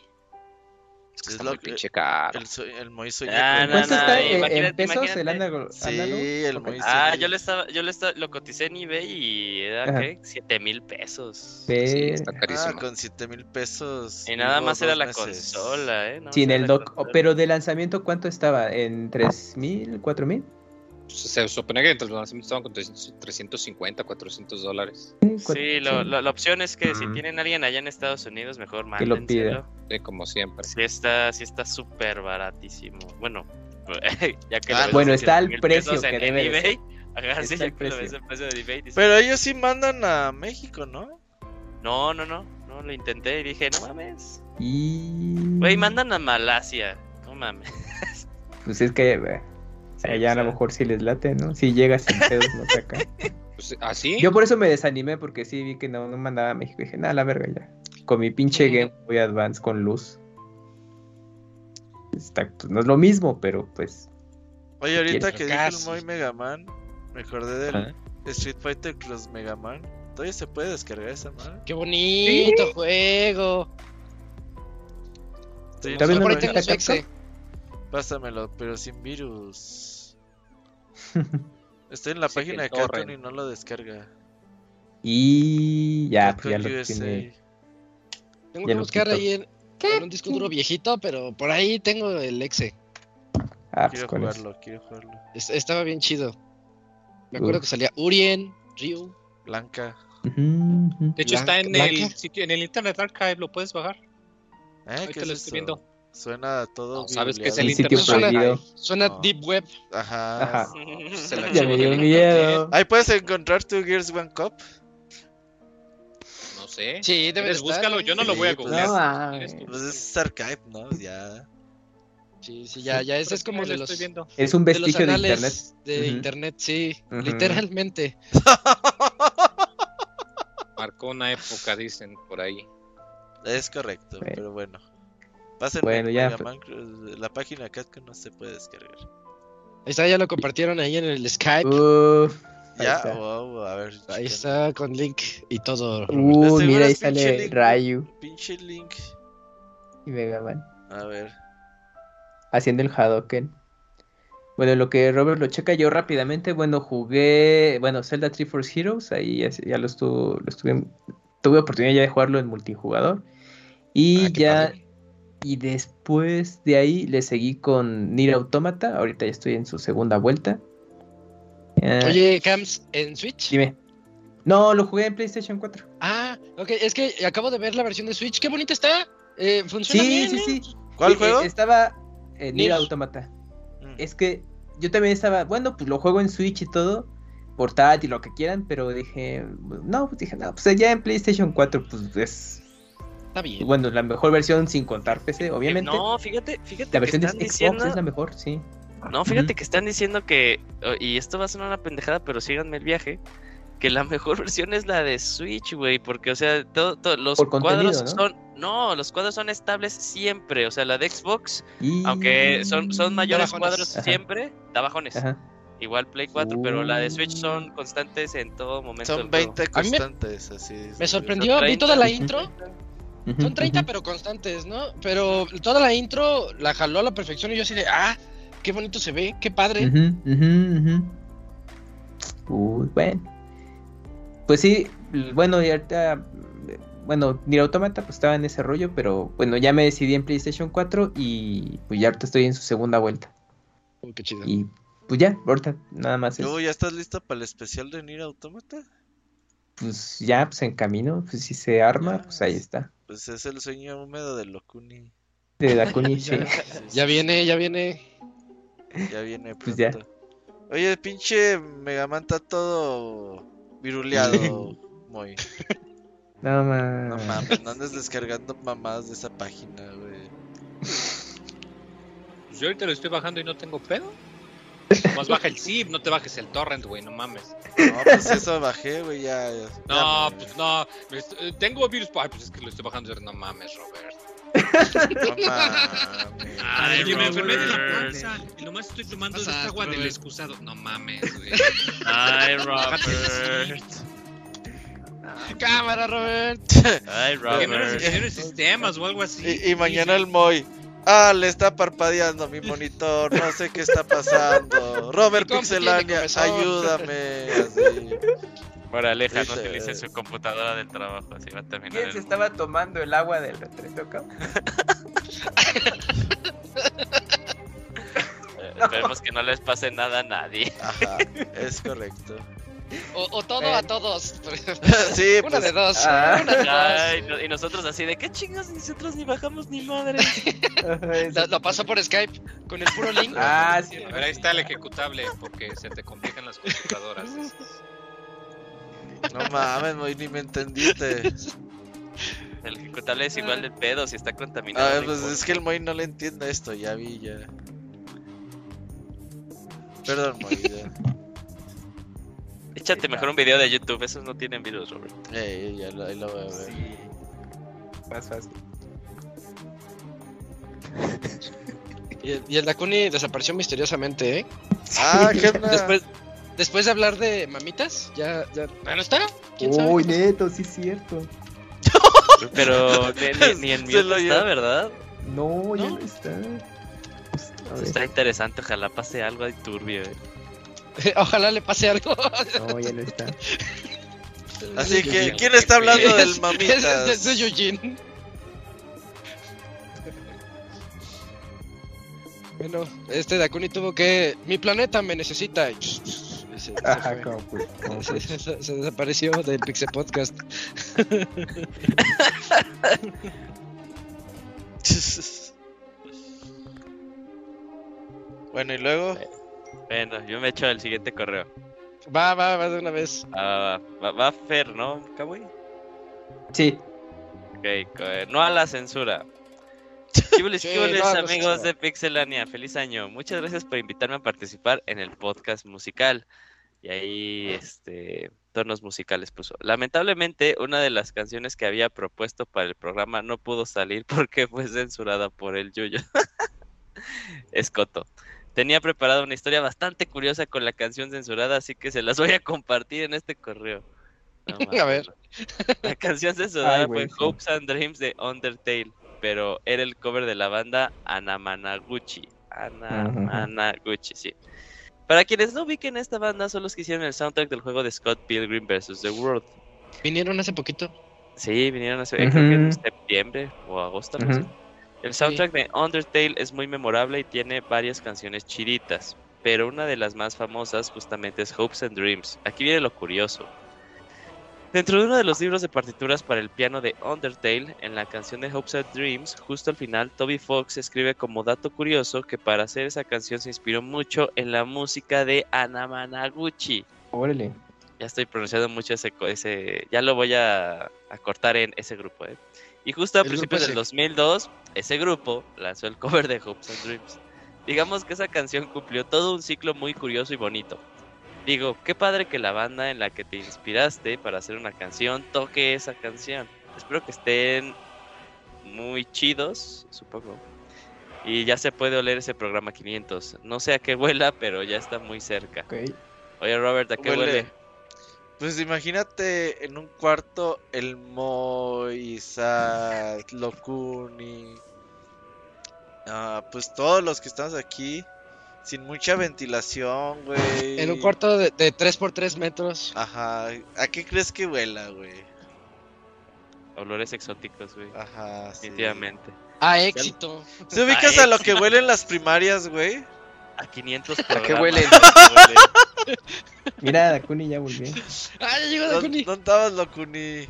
Es que Es está lo muy que- pinche caro. El, el Moy sueña Ah, con- no, ¿Cuánto no, está en- en imagínate, pesos el imagínate. análogo? Sí, análogo? el Moy Ah, yo le estaba, yo le estaba, lo coticé en eBay y era Ajá. ¿qué? 7 mil pesos. Sí, Ve- está Ah, carísimo. con 7 mil pesos. Y nada más era la meses. consola, ¿eh? Nada Sin el dock. Pero de lanzamiento, ¿cuánto estaba? ¿En 3000? ¿4000? Pues, se supone que entre los lanzamientos estaban con 300 350, 400 dólares. Sí, lo- lo- la opción es que si tienen alguien allá en Estados Unidos, mejor Que lo mándenselo. Sí, como siempre. Sí está, sí está súper baratísimo. Bueno, ya que Ah, lo bueno, en está al 7,000 peso pesos que debe eBay. Ajá, sí, Está ya el que lo precio. precio de eBay. dices, Pero ellos sí mandan a México, ¿no? No, no, no. No, lo intenté y dije, no mames. Y. Güey, mandan a Malasia. No mames. Pues es que. Sí, allá o a lo mejor si les late, ¿no? Si llegas sin pedos, no acá. Pues, ¿Así? Yo por eso me desanimé, porque sí vi que no, no mandaba a México. Dije, nada, la verga ya. Con mi pinche Game Boy Advance con luz. Está, pues, no es lo mismo, pero pues. Oye, ahorita que dijo el. Moy Mega Man, me acordé del. Street Fighter Cross Mega Man. ¿Todavía se puede descargar esa madre? ¡Qué bonito juego! Estoy en ¿También su no Por ahí lo página- tengo su Capcom? exe. Pásamelo, pero sin virus. Estoy en la Sí, página de. Cartoon y no lo descarga. Y ya, pues ya lo USA. tiene. Tengo Ya que buscar quito. ahí en, en un disco duro viejito, pero por ahí tengo el exe. Ah, pues Quiero jugarlo, quiero jugarlo. Es- estaba bien chido. Me acuerdo Uf. que salía Urien, Ryu. Blanca. De hecho, está en Blanca. el sitio, en el Internet Archive, lo puedes bajar. ¿Eh? Ahí ¿Qué te es lo estoy eso? viendo. Suena todo. No, ¿sabes qué es el sitio Internet Suena- prohibido. Suena No. Deep Web. Ajá. Ajá. Se la Ya me dio llevo. miedo. Ahí puedes encontrar tu Gears One Cup. No sé. Sí, debe de ¿Quieres? estar, búscalo, yo no lo voy a pues, googlear. No. Pues es archive, ¿no? Ya. Sí, sí, ya, ya. Ese es como de los, estoy de viendo. Es un vestigio de internet. anales de Ujú. internet, sí. Literalmente. Marcó una época, dicen por ahí. Es correcto, pero bueno. Pásenme Bueno, ya. Man, la página de Capcom no se puede descargar. Ahí está, ya lo compartieron ahí en el Skype. Uf, ahí Ya, está. wow, a ver. Ahí está con link y todo. Uy, seguro mira, ahí sale link. Ryu Pinche link. y Mega Man A ver. haciendo el Hadoken. Bueno, lo que Robert lo checa yo rápidamente. Bueno, jugué, bueno, Zelda 3 Force Heroes, ahí ya, ya lo estuve, lo estuve, tuve oportunidad ya de jugarlo en multijugador. Y Ah, ya, padre. Y después de ahí le seguí con Nier Automata. Ahorita ya estoy en su segunda vuelta. Ah, Oye, Cams, ¿en Switch? dime. No, lo jugué en PlayStation 4. Ah, ok, es que acabo de ver la versión de Switch. ¡Qué bonita está! Eh, funciona Sí, bien, sí, ¿eh? sí. ¿Cuál juego? Estaba en Nier. Automata. Mm. Es que yo también estaba, bueno, pues lo juego en Switch y todo, portátil, lo que quieran, pero dije, no, pues dije, no, pues ya en PlayStation 4, pues es, Está bien. bueno, la mejor versión sin contar PC, obviamente. No, fíjate, fíjate la que versión de Xbox diciendo. es la mejor, sí. No, fíjate Ujú. que están diciendo que. oh, Y esto va a sonar una pendejada, pero síganme el viaje. Que la mejor versión es la de Switch, güey. Porque, o sea, todo, todo- los Por cuadros ¿no? son. No, los cuadros son estables siempre. O sea, la de Xbox, Y... aunque son, son mayores cuadros Ajá. siempre, da bajones. Aja. Igual Play 4, pero la de Switch Uh. son constantes en todo momento. Son del juego. 20 A mí me- constantes, así. Me sorprendió, vi 30. toda la Ujú. Son 30, ujú. pero constantes, ¿no? Pero toda la intro la jaló a la perfección y yo así de, ah, qué bonito se ve, qué padre. Uy, bueno. Pues sí, bueno, y ahorita, bueno, Nier Automata pues estaba en ese rollo, pero bueno, ya me decidí en PlayStation 4 y pues ya ahorita estoy en su segunda vuelta. Uy, qué chido. Y pues ya, ahorita nada más es, ¿ya estás listo para el especial de Nier Automata? Pues ya, pues en camino, pues si se arma, Ya, pues ahí es- está. Pues es el sueño húmedo de Locuni. De Dakuni, sí. Ya viene, ya viene. Ya viene pronto. Pues ya. Oye, pinche Megaman está todo viruleado, muy. No, ma- No mames, no andes descargando mamadas de esa página, güey. Pues yo ahorita lo estoy bajando y no tengo pedo. Más baja el zip, no te bajes el torrent, güey, no mames. No, pues eso bajé, güey, ya. ya- No, ya, pues no. eh, Tengo virus. Ay, pues es que lo estoy bajando. No mames, Robert. No mames. Ay, Oye, me enfermé de la Robert. panza y nomás estoy tomando Pasa, esta agua del excusado. No mames, güey. Ay, Robert. Cámara, Robert. Ay, Que menos Robert. de sistemas o algo así. Y, y mañana el Moy. Ah, le está parpadeando mi monitor, no sé qué está pasando. Robert Pixelania, ayúdame. Así. Aleja, no utilice su computadora del trabajo, así va a terminar. ¿Quién se estaba tomando el agua del retretoca? Eh, Esperemos que no les pase nada a nadie. Ajá, es correcto. O, o todo Eh. a todos. Sí, Una pues, de dos. ah. Una de dos. Ay, no- y nosotros así de qué chingas nosotros ni bajamos ni madre. Lo, lo pasó por Skype con el puro link. Ah, sí. A ver, ahí está el ejecutable porque se te complican las computadoras. no mames, Moy, ni me entendiste. El ejecutable es igual del pedo si está contaminado. Ah, no pues es que el Moy no le entiende esto, ya vi, ya. Perdón, Moy, ya. Échate mejor un video de YouTube, esos no tienen virus, Robert. Eh, ya lo, ahí lo voy a ver. Más fácil. Y el, y el Dakuni desapareció misteriosamente, ¿eh? Ah, ¿qué? Después, después de hablar de mamitas, ya, ya, ¿ya no está. ¿Quién sabe? Uy, neto, sí es cierto. Pero ni, ni- ni en mute está. ¿verdad? No, ya ¿No? no está. Pues, ver. Está interesante, ojalá pase algo ahí turbio. eh. Ojalá le pase algo. No, ya no está. Así que, ¿quién está hablando del Es- Es, mamitas? es de Eugene. Bueno, este Dakuni tuvo que. Mi planeta me necesita. Se, se Ajá, fue. como como Se, se- se desapareció del Pixel Podcast. bueno, y luego. Bueno, yo me echo el siguiente correo. Va, va, va de una vez. Ah, va, va Fer, ¿no, Kawaii? Sí, Ok, eh, no a la censura. Chibulis, Sí, chibulis, no amigos censura. de Pixelania, feliz año. Muchas gracias por invitarme a participar en el podcast musical. Y ahí, este, tonos musicales puso. Lamentablemente, una de las canciones que había propuesto para el programa no pudo salir porque fue censurada por el Yuyo. Escoto. Tenía preparada una historia bastante curiosa con la canción censurada, así que se las voy a compartir en este correo. No A ver. La canción censurada Ay, fue sí. Hopes and Dreams de Undertale, pero era el cover de la banda Anamanaguchi. Anamanaguchi, sí. Para quienes no ubiquen esta banda, son los que hicieron el soundtrack del juego de Scott Pilgrim vs. The World. Vinieron hace poquito. Sí, vinieron hace, eh, creo que en septiembre o agosto. no sé. El soundtrack de Undertale es muy memorable y tiene varias canciones chiditas, pero una de las más famosas justamente es Hopes and Dreams. Aquí viene lo curioso. Dentro de uno de los libros de partituras para el piano de Undertale, en la canción de Hopes and Dreams, justo al final, Toby Fox escribe como dato curioso que para hacer esa canción se inspiró mucho en la música de Anamanaguchi. órale. Ya estoy pronunciando mucho ese, co- ese ya lo voy a, a cortar en ese grupo, ¿eh? Y justo a El principios del 2002, ese grupo lanzó el cover de Hopes and Dreams. Digamos que esa canción cumplió todo un ciclo muy curioso y bonito. Digo, qué padre que la banda en la que te inspiraste para hacer una canción toque esa canción. Espero que estén muy chidos, supongo. Y ya se puede oler ese programa 500. No sé a qué huela, pero ya está muy cerca. Oye, Robert, ¿a qué Huele. huele? Pues imagínate en un cuarto el Moy, Isaac, Locuni. Ah, pues todos los que estamos aquí. Sin mucha ventilación, güey. En un cuarto de, de 3x3 metros. Ajá. ¿A qué crees que huela, güey? Olores exóticos, güey. Ajá, sí. Definitivamente. A éxito. ¿Se ubicas a lo que huelen las primarias, güey? A 500 ¿A qué? Huele. Mira, Dakuni ya volvió. Ah, ya llegó ¿Dó- Dakuni. ¿Dónde estabas, Locuni?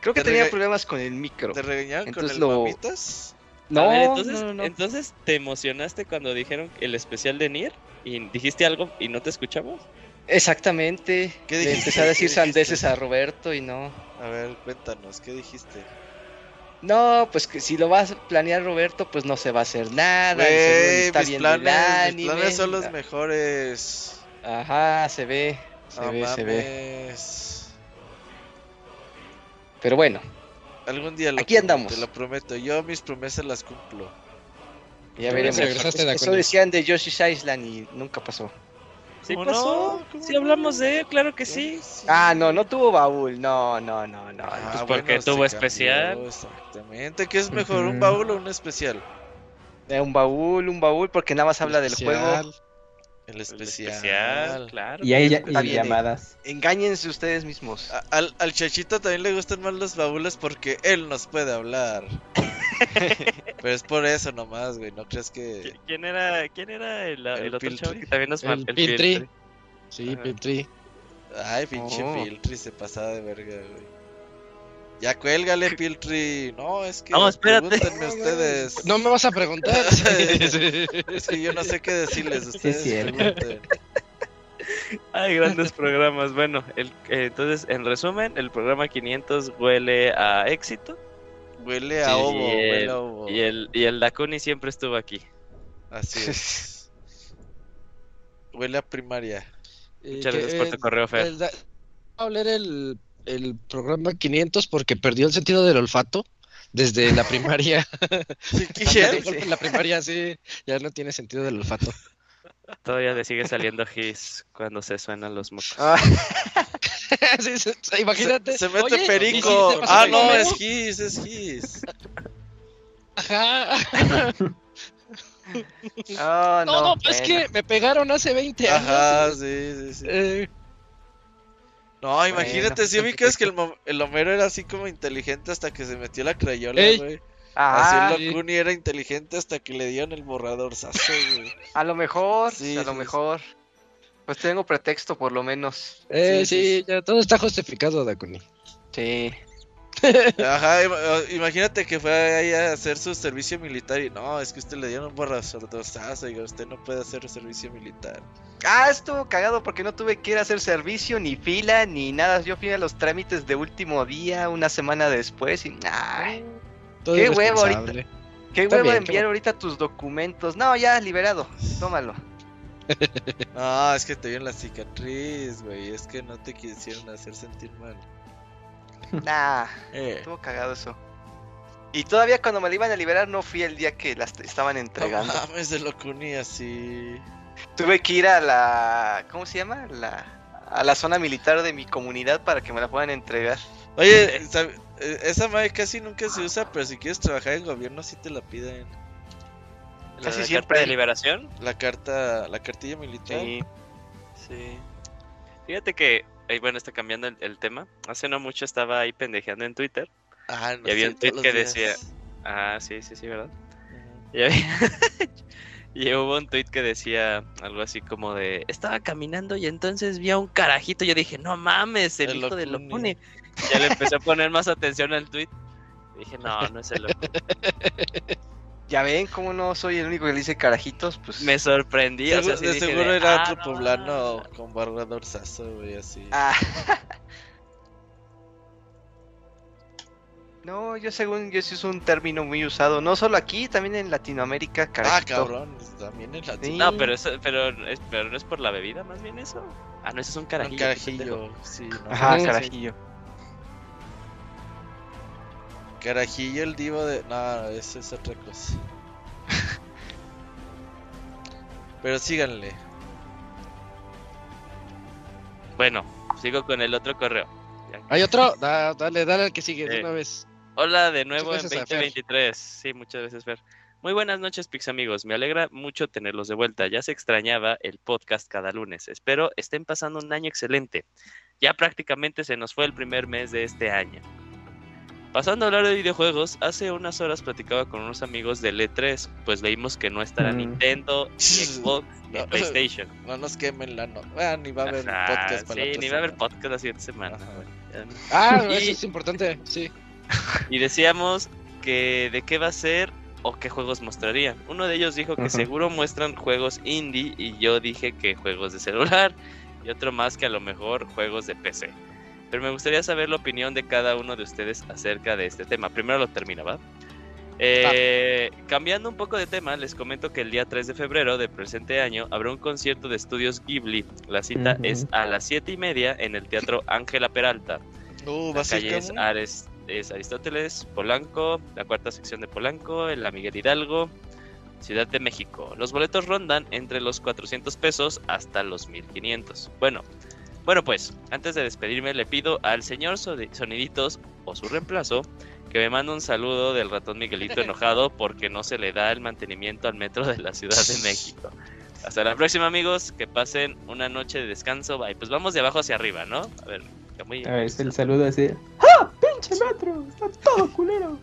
Creo que Te tenía problemas con el micro. ¿Te regañaron con el lo- mamitas? No, a ver, entonces, no, no, entonces te emocionaste cuando dijeron el especial de Nier y dijiste algo y no te escuchamos. Exactamente. ¿Qué Le dijiste? empecé a decir ¿Qué sandeces a Roberto y no. A ver, cuéntanos, ¿qué dijiste? No, pues que si lo vas a planear Roberto, pues no se va a hacer nada. y seguro ni Güey, está mis viendo el planes, mis planes son los mejores. Ajá, se ve, se No ve, se ve. Pero bueno, Algún día lo Aquí prometo, andamos. Te lo prometo. Yo mis promesas las cumplo. ya veremos. Eso decían de Yoshi's Island y nunca pasó. Sí ¿Cómo pasó. no? ¿Cómo Sí hablamos de él, claro que sí. Ah, no, no tuvo baúl. No, no, no, no. Ah, Pues porque tuvo cambió, especial. Exactamente. ¿Qué es mejor, un baúl o un especial? Eh, un baúl, un baúl, porque nada más habla del juego. Especial. El El especial. claro. Y hay ya- y bien, llamadas. Engáñense ustedes mismos. A- Al, al Chachito también le gustan más los baúles porque él nos puede hablar. Pero es por eso nomás, güey. No crees que. ¿Qui- ¿Quién era, quién era el, el El otro chavo que también nos El mandó Piltri. Sí, Ajá. Piltri. Ay, pinche Oh. Piltri se pasaba de verga, güey. Ya cuélgale, Piltri. No, es que. No, espérate. Pregúntenme ustedes. No me vas a preguntar. Es que yo no sé qué decirles. Ustedes pregunten. Hay grandes programas. Bueno, el, eh, entonces, en resumen, el programa 500 huele a éxito. Huele a Sí, ovo, y huele el- a ovo. Y el, y el Dakuni siempre estuvo aquí. Así es. Huele a primaria. Eh, Muchas gracias por eh, tu correo, Fer. el da- a oler el, el programa 500 porque perdió el sentido del olfato desde la primaria. Sí, la primaria sí, ya no tiene sentido del olfato. Todavía le sigue saliendo gis cuando se suenan los mocos. Ah, Sí, imagínate. Se mete Oye, ¿y si perico. ah, no, es Gis, es Gis. Ajá. oh, No, no, es que me pegaron hace 20 años. Ajá, sí, sí, sí. Eh, No, imagínate, Bueno, si ubicas que el, el Homero era así como inteligente hasta que se metió la crayola, Ey. güey. Ah, así el sí. Locuni era inteligente hasta que le dieron el borrador sazo, güey. a lo mejor, Sí, a lo sí, mejor. Pues tengo pretexto por lo menos. eh, Sí, sí, sí, ya todo está justificado, Dakuni. Sí. Ajá, im- imagínate que fue ahí a hacer su servicio militar y no, es que usted le dieron un borrador sazo, diga, usted no puede hacer servicio militar. Ah, estuvo cagado porque no tuve que ir a hacer servicio, ni fila, ni nada. Yo fui a los trámites de último día, una semana después, y ay, Todo Qué huevo irresponsable. qué Está huevo enviar ahorita tus documentos. No, ya, liberado, tómalo. No, es que te vieron la cicatriz, güey, es que no te quisieron hacer sentir mal. Nah, Eh. estuvo cagado eso. Y todavía cuando me la iban a liberar no fui el día que las estaban No entregando. mames, de Locuni así. Tuve que ir a la. ¿Cómo se llama? La, a la zona militar de mi comunidad para que me la puedan entregar. Oye, ¿sab- eh, esa madre casi nunca se usa, pero si quieres trabajar en gobierno sí te la piden. La Casi carta siempre. de liberación. La carta, la cartilla militar. Sí. Sí. Fíjate que, eh, bueno, está cambiando el, el tema. Hace no mucho estaba ahí pendejeando en Twitter. Ah, no Y había un tweet que días. decía- Ah, sí, sí, sí, ¿verdad? Y, había- y hubo un tweet que decía algo así como de estaba caminando y entonces vi a un carajito. Yo dije, no mames, el, El hijo de Locuni. Ya le empecé a poner más atención al tweet. Dije, no, no es el Locuni. Ya ven cómo no soy el único que le dice carajitos, pues. Me sorprendí. o sea, Seguro- sí de dije seguro de, era "Ah, otro no poblano mames". con borrador sazo, güey, así. Ah. No, yo según yo sí es un término muy usado, no solo aquí, también en Latinoamérica, Ah, carajito. cabrón, también en la Sí. No, pero eso, pero, es, pero no es por la bebida, más bien eso. Ah, no, ese es un Un carajillo. pendejo. carajillo, sí, no. Ajá, Sí. Carajillo. El divo de. No, eso es otra cosa. Pero síganle. Bueno, sigo con el otro correo. ¿Hay otro? Da- dale, dale al que sigue de Eh, una vez. Hola de nuevo en Muchas gracias a Fer. 2023. Sí, muchas gracias, Fer. Muy buenas noches, Pix amigos. Me alegra mucho tenerlos de vuelta. Ya se extrañaba el podcast cada lunes. Espero estén pasando un año excelente. Ya prácticamente se nos fue el primer mes de este año. Pasando a hablar de videojuegos, hace unas horas platicaba con unos amigos del E3, pues leímos que no estará Mm. Nintendo, ni Xbox, ni No. PlayStation. No nos quemen la no. Ah, ni va a haber Ajá, podcast para sí, ni va a haber semana. podcast la siguiente semana. Ah, Y- eso es importante, sí. Y decíamos que de qué va a ser o qué juegos mostrarían. Uno de ellos dijo que seguro muestran juegos indie y yo dije que juegos de celular y otro más que a lo mejor juegos de PC. Pero me gustaría saber la opinión de cada uno de ustedes acerca de este tema. Primero lo termino, ¿va? Eh, Cambiando un poco de tema, les comento que el día 3 de febrero del presente año habrá un concierto de estudios Ghibli. La cita Ujú. es a las 7 y media en el Teatro Ángela Peralta. Uh, va La a ser calle es, como- Ares- es Aristóteles, Polanco, la cuarta sección de Polanco, en la Miguel Hidalgo, Ciudad de México. Los boletos rondan entre los 400 pesos hasta los 1500. Bueno, bueno pues, antes de despedirme le pido al señor Soni- Soniditos o su reemplazo que me mande un saludo del ratón Miguelito enojado porque no se le da el mantenimiento al metro de la Ciudad de México. Hasta la próxima amigos, que pasen una noche de descanso. Bye. Pues vamos de abajo hacia arriba, ¿no? A ver, que muy- A ver, es el saludo así. ¡Ah! ¡Pinche metro! ¡Está todo culero!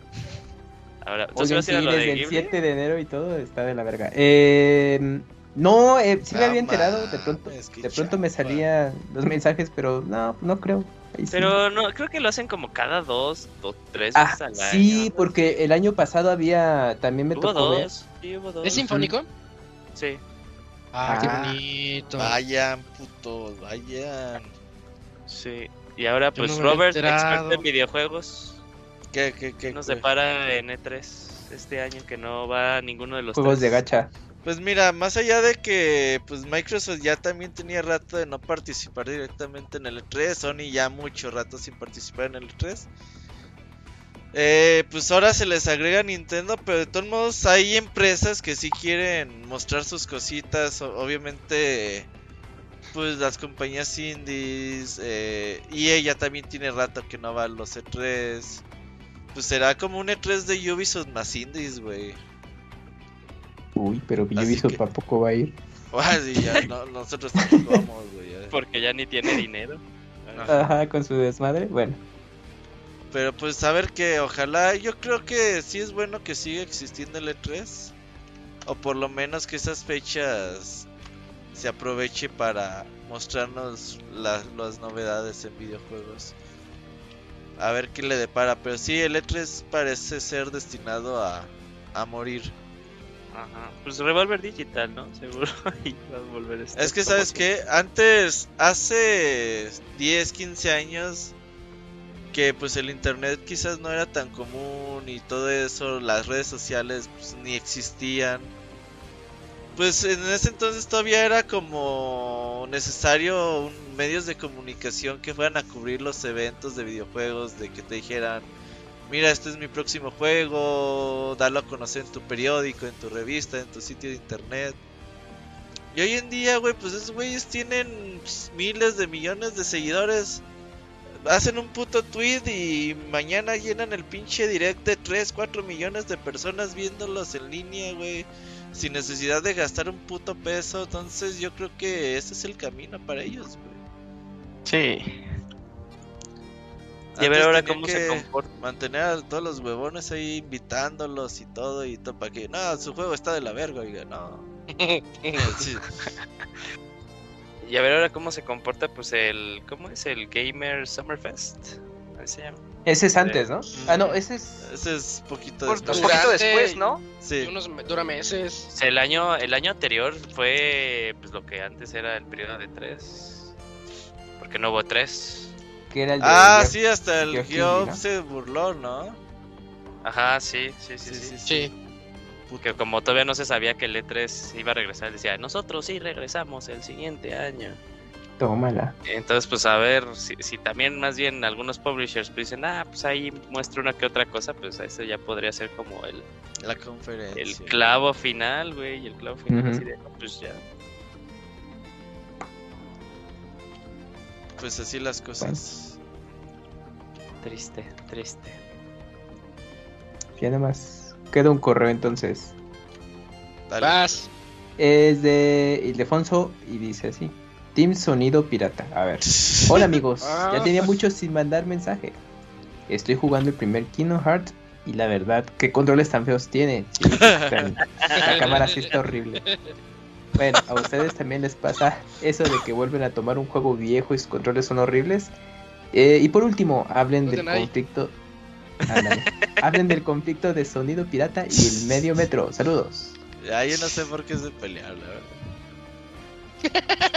Ahora, entonces Oigan, vas a sí, lo de desde el Ghibli? 7 de enero y todo está de la verga. Eh, no, eh, sí me había enterado. De pronto, mames, qué de pronto me salían los mensajes, pero no, no creo. Ahí sí. Pero no, creo que lo hacen como cada dos o tres Ah, veces al año. sí, porque el año pasado había. También me Hubo tocó ver. dos. Sí, hubo dos. ¿Es sinfónico? Sí. Ah, qué Ah. bonito. Vayan, putos, vayan. Sí. Y ahora, Yo pues, no Robert, experto en videojuegos, ¿Qué, qué, qué? ¿qué nos depara en E3 este año que no va a ninguno de los Juegos de tres? gacha. Pues mira, más allá de que pues Microsoft ya también tenía rato de no participar directamente en el E3, Sony ya mucho rato sin participar en el E3. Eh, pues ahora se les agrega Nintendo, pero de todos modos hay empresas que sí quieren mostrar sus cositas, obviamente pues las compañías indies, eh, EA ya también tiene rato que no va a los E3. Pues será como un E3 de Ubisoft más indies, güey. Uy, pero Ubisoft que- tampoco va a ir. Ah, sí, ya, no- nosotros tampoco vamos, güey. Porque ya ni tiene dinero. Ajá. Ajá, con su desmadre. Bueno, Pero pues a ver que ojalá, yo creo que sí es bueno que siga existiendo el E3. O por lo menos que esas fechas se aproveche para mostrarnos la- las novedades en videojuegos. A ver qué le depara. Pero sí, el E3 parece ser destinado a, a morir. Ajá. Pues Revolver Digital, ¿no? Seguro ahí va a volver a estar Es que sabes que antes, hace 10, 15 años, que pues el internet quizás no era tan común y todo eso, las redes sociales pues, ni existían. Pues en ese entonces todavía era como necesario un- medios de comunicación que fueran a cubrir los eventos de videojuegos, de que te dijeran, mira, este es mi próximo juego, darlo a conocer en tu periódico, en tu revista, en tu sitio de internet. Y hoy en día, güey, pues esos güeyes tienen pues, miles de millones de seguidores. Hacen un puto tweet y mañana llenan el pinche direct de 3, 4 millones de personas viéndolos en línea, güey. Sin necesidad de gastar un puto peso. Entonces yo creo que ese es el camino para ellos, güey. Sí. Y a ver ahora cómo se comporta. Mantener a todos los huevones ahí invitándolos y todo y todo para que... No, su juego está de la verga, oiga, no. Sí. Y a ver ahora cómo se comporta, pues el. ¿Cómo es? El Gamer Summerfest. Así se llama. ese es antes, ¿no? Ah, no, ese es. Ese es poquito después. un poquito Durante- después, ¿no? Sí. Y unos dura meses. El año, el año anterior fue pues lo que antes era el periodo de tres. Porque no hubo tres. Que era el de Ah, sí, hasta el Geoff ¿no? se burló, ¿no? Ajá, sí, sí, sí, sí. Sí. Que como todavía no se sabía que el E3 iba a regresar, decía, nosotros sí regresamos el siguiente año. Tómala. Entonces, pues a ver, si, si también más bien algunos publishers pues, dicen, ah, pues ahí muestra una que otra cosa, pues ese ya podría ser como el, La conferencia. el clavo final, güey, y el clavo final así de, pues ya. Pues así las cosas. Triste, triste. Ya nada más. Queda un correo entonces. Dale. Vas. Es de Ildefonso y dice así. Team Sonido Pirata. A ver. Hola amigos. Ah. Ya tenía mucho sin mandar mensaje. Estoy jugando el primer Kingdom Hearts y la verdad, ¿qué controles tan feos tiene? Sí, están- la cámara sí está horrible. Bueno, ¿a ustedes también les pasa eso de que vuelven a tomar un juego viejo y sus controles son horribles? Eh, y por último, hablen No del conflicto. Ándale. hablen del conflicto de sonido pirata y el medio metro. Saludos. Ya yo no sé por qué se pelearon, la verdad.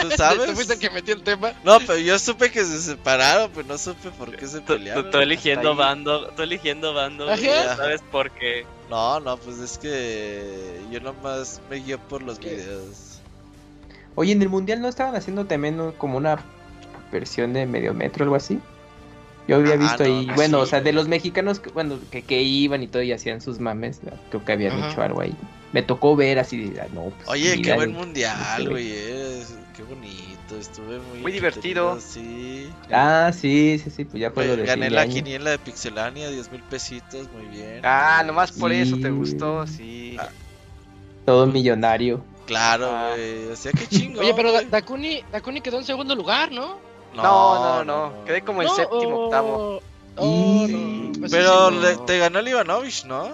¿Tú ¿Tú sabes? fuiste el que metió el tema? No, pero yo supe que se separaron, pero no supe por qué se Tú, pelearon. tú- tú eligiendo bando, tú eligiendo bando, ¿sabes por qué? No, no, pues es que yo nomás me guío por los ¿Qué? videos. Oye, en el mundial no estaban haciendo también como una versión de medio metro algo así. Yo había Ah, visto no, ahí, no, bueno, sí. o sea, de los mexicanos, que, bueno, que, que iban y todo y hacían sus mames, ¿no? creo que habían Ajá. hecho algo ahí. Me tocó ver así, de, ah, no, pues, Oye, qué buen mundial, sí, güey. eh, Qué bonito, estuve muy Muy divertido. Sí. Ah, sí, sí, sí, pues ya fue lo Güey, de gané la año. quiniela de Pixelania, 10 mil pesitos, muy bien. Ah, nomás por eso te Sí. gustó, sí. Ah. Todo millonario. Claro, Ah. güey. O sea, qué chingo. Oye, pero Da- Dakuni, Dakuni quedó en segundo lugar, ¿no? No, no, no, no. Quedé como en séptimo, o- octavo. Oh, Y- pues Pero sí, le- no. te ganó el Ivanovich, ¿no?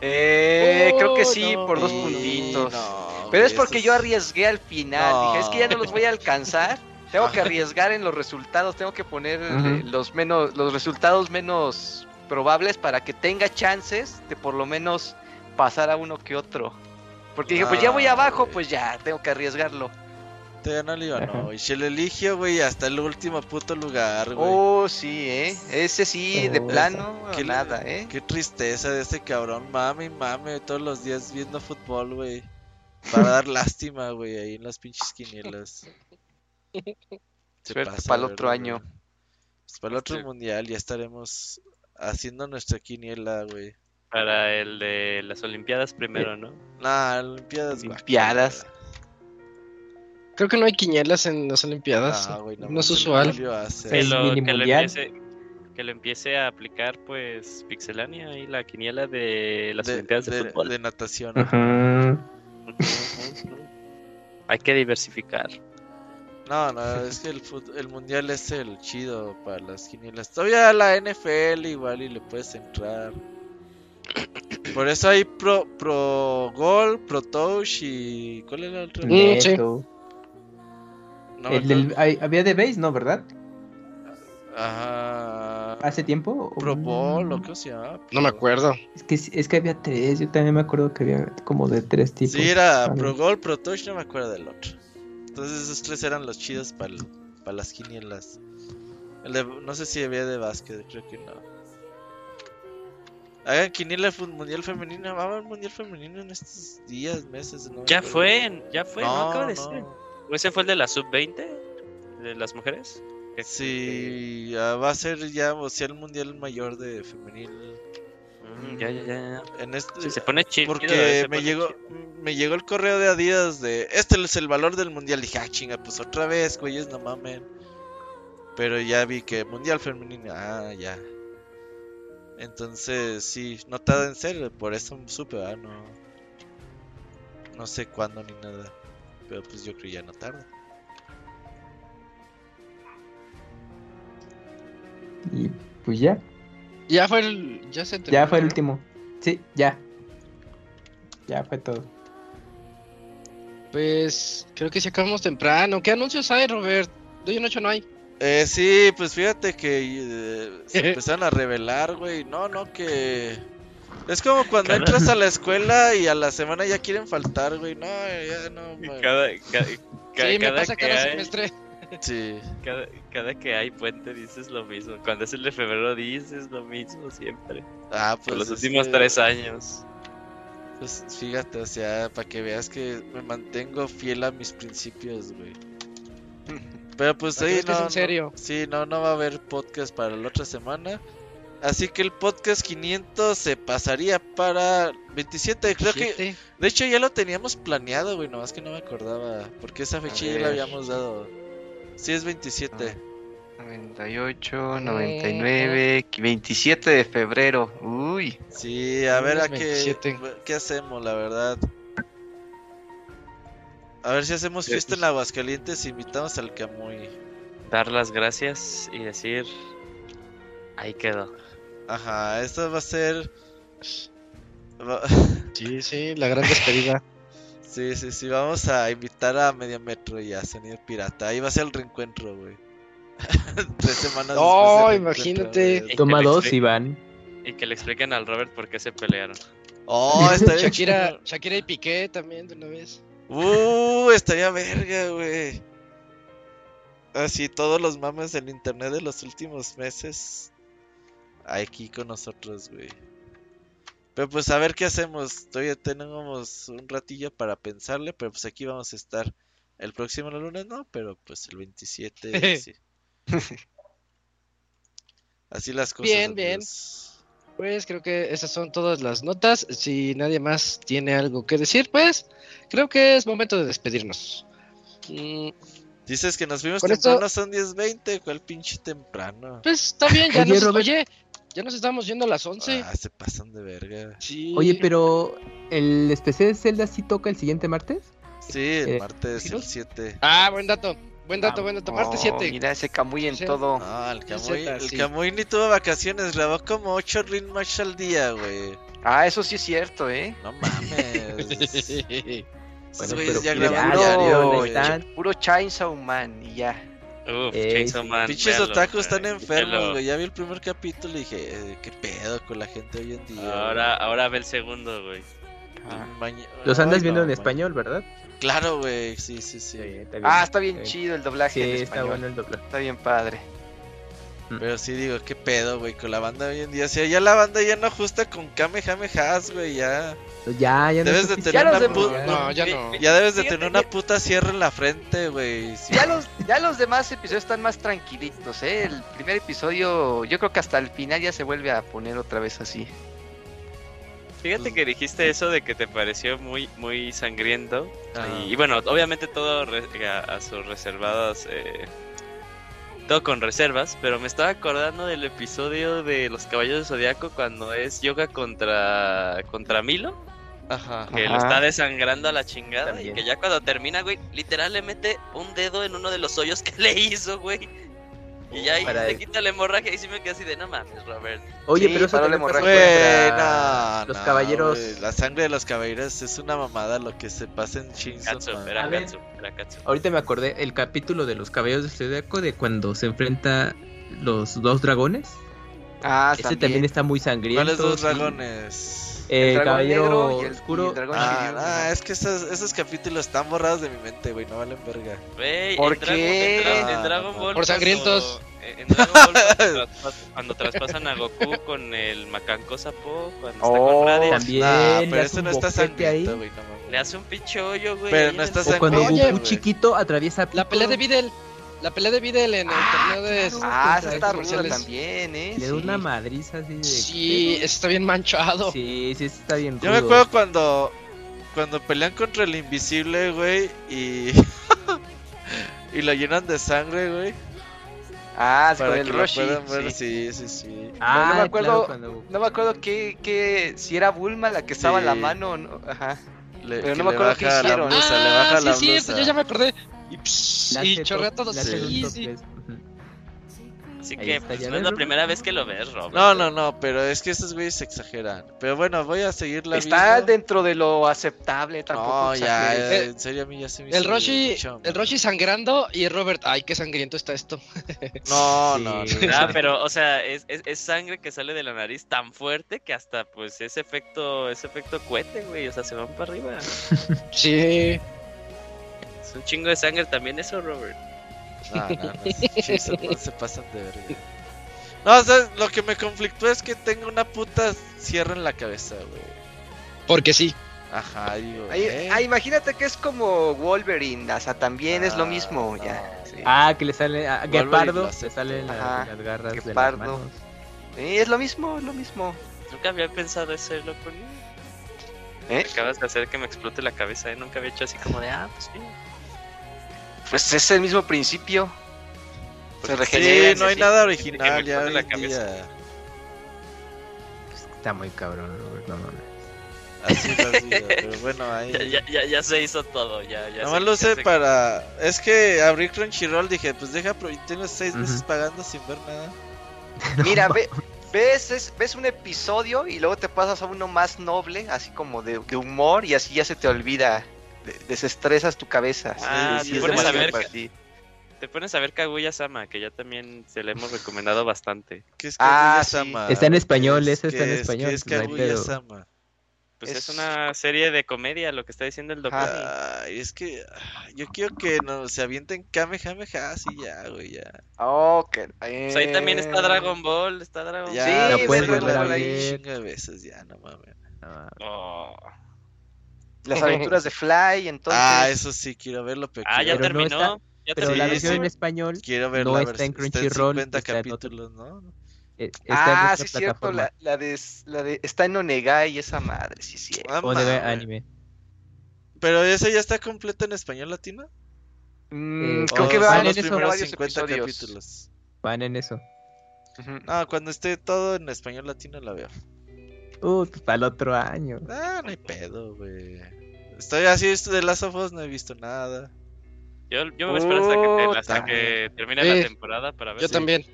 Eh, creo que Oh, sí, no. por dos puntitos. no, Pero es porque yo arriesgué al final. No. Dije, es que ya no los voy a alcanzar. Tengo que arriesgar en los resultados. Tengo que poner eh, los menos, los resultados menos probables para que tenga chances de por lo menos pasar a uno que otro. Porque dije, pues ya voy Ah, abajo, pues ya, tengo que arriesgarlo. Todavía no le no. Y se le eligió, güey, hasta el último puto lugar, güey. Oh, sí, ¿eh? Ese sí, de Oh, plano, Qué- nada, ¿eh? Qué tristeza de este cabrón. Mame, y mame, todos los días viendo fútbol, güey. Para dar lástima, güey, ahí en las pinches quinielas. Suerte pasa, para el otro verdad, año. Pues para el otro Sí. mundial ya estaremos haciendo nuestra quiniela, güey. Para el de las Olimpiadas primero, ¿no? Nah, Olimpiadas. Olimpiadas. Creo que no hay quinielas en las Olimpiadas. Ah, güey, no es usual. Que lo, que empiece, que lo empiece a aplicar, pues, Pixelania y la quiniela de las de, Olimpiadas de, de- fútbol. de natación. Ajá. Hay que diversificar. No, no, es que el, el mundial es el chido para las quinielas. Todavía la NFL igual y le puedes entrar. Por eso hay pro, pro gol, pro touch y ¿cuál era el otro? Mm. Neto. No El del- hay- había de base, ¿no? ¿Verdad? Ajá. ¿Hace tiempo? o- Pro Bowl, ¿o qué se llama? No me acuerdo. Es que, es que había tres, yo también me acuerdo que había como de tres tipos. Sí, era. Pro Gol, Pro Touch, no me acuerdo del otro. Entonces esos tres eran los chidos para las quinielas. El de, no sé si había de básquet, creo que no. Hagan quiniela mundial femenina, va a haber mundial femenino en estos días, meses. No me Ya fue, ya fue, no, No, acaba de no. ser. ¿O ese fue el de la sub-20? ¿De las mujeres? Que- Sí, ya va a ser ya, o sea, el mundial mayor de femenil. Mm, ya, ya, ya. En este, Sí, se pone chido. Porque se me pone llegó, chido. me llegó el correo de Adidas de este es el valor del mundial. Dije, ah, chinga, pues otra vez, güeyes, no mamen. Pero ya vi que mundial femenino, ah, ya. Entonces, sí, no tarda en ser, por eso supe, ah, no. No sé cuándo ni nada. Pero pues yo creo ya no tarda. Y pues ya, Ya fue el. Ya se ya fue el ¿no? último. Sí, ya. Ya fue todo. Pues creo que si acabamos temprano. ¿Qué anuncios hay, Robert? De hoy en ocho no hay. Eh, sí, pues fíjate que eh, se empezaron a revelar, güey. No, no, que. Es como cuando Cada- entras a la escuela y a la semana ya quieren faltar, güey. No, ya no. man. Cada, cada, ca- Sí, me pasa que cada hay, semestre. Sí. cada, cada que hay puente dices lo mismo. Cuando es el de febrero dices lo mismo siempre. Ah, Por pues. los es últimos que, tres años. Pues fíjate, o sea, para que veas que me mantengo fiel a mis principios, güey. Pero pues ahí que es no, en serio. no- sí, no, no va a haber podcast para la otra semana. Así que el podcast 500 se pasaría para 27, creo que Siete. De hecho ya lo teníamos planeado, güey, nomás que no me acordaba. Porque esa fecha ya la habíamos dado. Sí, es 27. 98, 99, 27 de febrero. Uy. Sí, a ver a qué, 27. qué hacemos, la verdad. A ver si hacemos Sí, fiesta en pues. Aguascalientes e invitamos al Camuy. Dar las gracias y decir. Ahí quedó. Ajá, esto va a ser... Sí, sí, la gran despedida. Sí, sí, sí, vamos a invitar a Medio Metro y a Sonido Pirata. Ahí va a ser el reencuentro, güey. Tres semanas Oh, imagínate. Toma dos, Iván. Y que le expliquen al Robert por qué se pelearon. Oh, estaría Shakira. Shakira y Piqué también de una vez. Uh, estaría verga, güey. Así todos los mames del internet de los últimos meses. Aquí con nosotros, güey. Pero pues a ver qué hacemos. Todavía tenemos un ratillo para pensarle, pero pues aquí vamos a estar el próximo lunes, no, pero pues el 27, sí. Así las cosas. Bien, bien. Pues creo que esas son todas las notas. Si nadie más tiene algo que decir, pues creo que es momento de despedirnos. Mm, Dices que nos fuimos Con esto- temprano, son 10.20, ¿cuál pinche temprano? pues está bien, ya Oye, nos, Robert. oye, ya nos estamos yendo a las 11. Ah, se pasan de verga. Sí. Oye, pero ¿el especial de Zelda sí toca el siguiente martes? Sí, el Eh, martes el ¿giros? 7. Ah, buen dato. Buen dato, buen dato. Martes Oh, 7. Mira ese Camuy en Sí. todo. Ah, el Sí, Camuy, Zeta, el sí. Camuy ni tuvo vacaciones, grabó como 8 Ring Match al día, güey. Ah, eso sí es cierto, ¿eh? No mames. Bueno, pero ya que graban ya, diario, ¿dónde güey. están? Puro Chainsaw Man y ya. Uf, Eh. Man. Pinches otakus están enfermos, güey. Ya vi el primer capítulo y dije, eh, ¿qué pedo con la gente hoy en día? Ahora, ahora ve el segundo, güey. Ajá. Maña- Los andas Ay, viendo no, en man. español, ¿verdad? Claro, güey, sí, sí, sí. está bien. Ah, está bien Sí. chido el doblaje Sí, en está bueno el doblaje. Está bien padre. Pero sí digo, qué pedo, güey, con la banda hoy en día. O sea, ya la banda ya no ajusta con Kamehamehas, güey, ya. Pues ya, ya no Debes es de oficial. tener Ya una los pu- de- No, ya no. Ya debes de tener una puta sierra en la frente, güey. sí. Ya los, ya los demás episodios están más tranquilitos, ¿eh? El primer episodio, yo creo que hasta el final ya se vuelve a poner otra vez así. Fíjate que dijiste eso de que te pareció muy muy sangriento. Y, y bueno, obviamente todo re- a, a sus reservadas. eh, todo con reservas. Pero me estaba acordando del episodio de Los Caballos del Zodiaco cuando es yoga contra, contra Milo. Ajá. Que lo está desangrando a la chingada. También. Y que ya cuando termina, güey, literal le mete un dedo en uno de los hoyos que le hizo, güey. Y ya ahí Para- le quita la hemorragia y sí me quedé así de no mames, Robert. Oye, Sí, pero eso la Güey, contra no, los no, caballeros. güey, La sangre de los caballeros es una mamada lo que se pasa en Shinzo. Era. Katsu, era Katsu. Ahorita me acordé el capítulo de los caballos de Zodiaco de cuando se enfrenta los dos dragones. Ah, Ese también está muy sangriento. ¿Cuáles dos sí. El, dragón caballero negro y el, oscuro. y el dragón Ah, Shiryu, ah, es que esos, esos capítulos están borrados de mi mente, güey, no valen verga. Güey, ¿Por en Dragon- qué? en Ah, Dragon no, Ball. por sangrientos. cuando- En Dragon Ball, cuando, traspas- cuando traspasan a Goku con el Macanco Sapo, cuando está Oh, con Raditz, También Nah, pero eso no está sangriento, güey, no mames. le hace un pinche hoyo, güey. Pero no está O cuando sangriento, Oye, Goku chiquito atraviesa La pelea de Videl. La pelea de Videl en el torneo de. Ah, esa de está ruda también, ¿eh? Le da Sí. una madriza así de. Sí, ese está bien manchado. Sí, sí, sí, está bien. Yo me acuerdo cuando cuando pelean contra el invisible, güey, y y lo llenan de sangre, güey, Ah, sí, con para el que Roshi. ver. sí. Sí, sí, sí. Ah, no me claro, acuerdo- cuando- No me acuerdo qué, qué, si era Bulma la que estaba en la Sí. mano o no. Ajá. Le, Pero que no me le acuerdo qué hicieron. blusa, le Ah, baja sí, la blusa. yo ya me acordé. Y, y chorrea to- todo. Sí, sí. Así que está, pues, no es la primera vez que lo ves, Robert. No, no, no, pero es que estos güeyes se exageran. Pero bueno, voy a seguirla Está viendo. dentro de lo aceptable, tampoco. No, ya, exageres. en serio a mí ya se me hizo El Roshi, mucho, el. Roshi sangrando y Robert, ay, qué sangriento está esto. No, Sí. no, no. Ah, pero, o sea, es, es, es sangre que sale de la nariz tan fuerte que hasta, pues, ese efecto, ese efecto cohete, güey, o sea, se van para arriba. Sí. Un chingo de sangre también eso, Robert. No, no, no, no se pasan de verga. No, o sea, lo que me conflictó es que tengo una puta sierra en la cabeza, güey. Porque sí. Ajá, digo. Ahí- ¿eh? ah, imagínate que es como Wolverine, o sea, también es lo Ah, mismo, no. ya. sí. Ah, que le sale a Wolverine Guepardo, lo le acepta. salen las, garras de las manos. Sí, es lo mismo, es lo mismo. Nunca había pensado eso, loco. ¿Eh? Acabas de hacer que me explote la cabeza, ¿eh? Nunca había hecho así como de, ah, pues sí. Pues es el mismo principio. Se Porque regenera. Sí, no hay sí, nada original ya hoy la en cabeza. Está muy cabrón, Robert, no mames. Así es la vida, pero bueno, ahí. Ya, ya, ya, se hizo todo, ya, ya. Nomás se- lo sé se- para. Es que abrí Crunchyroll, dije, pues deja, pero tengo seis meses pagando sin ver nada. Mira, ve, ves, es- ves un episodio y luego te pasas a uno más noble, así como de, de humor, y así ya se te olvida. De- desestresas tu cabeza. Ah, Sí, te es pones a ver para que- ti. Te pones a ver Kaguya Sama, que ya también se le hemos recomendado bastante. ¿Qué es Ah, Kaguya-sama? Está en español, ¿Qué es- ese está en español, ¿Qué es no hay pedo. Kaguya-sama? Pues es, Es- una serie de comedia, lo que está diciendo el doctor. Ay, es que ah, yo quiero que no, se avienten Kamehameha así ya, güey, ya. Oh, que- Pues ahí también está eh, Dragon Ball, está Dragon Ya, Sí, la ves puedes Ball ahí. ver. De veces, ya, no mames. Ah, Ball. Oh. Las aventuras de Fly, entonces. Ah, eso sí, quiero verlo, pero, Ah, ya Pero no terminó. está- ya Pero terminó. la versión en sí. español quiero ver no la está en Crunchyroll, 50 está en otro- capítulos, ¿no? eh, está en ah, otra sí, cierto. La, la de, la de. Está en Onegai esa madre, sí, sí. Ah, O de anime. Pero ese ya está completo en español latino. Mm, Eh, creo O que van en los eso. primeros varios 50 episodios. capítulos. Van en eso. Ujú. No, cuando esté todo en español latino la veo. Uh, pues para el otro año. Ah, no hay pedo, güey. Estoy así, esto de Last of Us no he visto nada. Yo, yo me voy a esperar hasta que, hasta que termine Sí. la temporada para ver Yo si- también.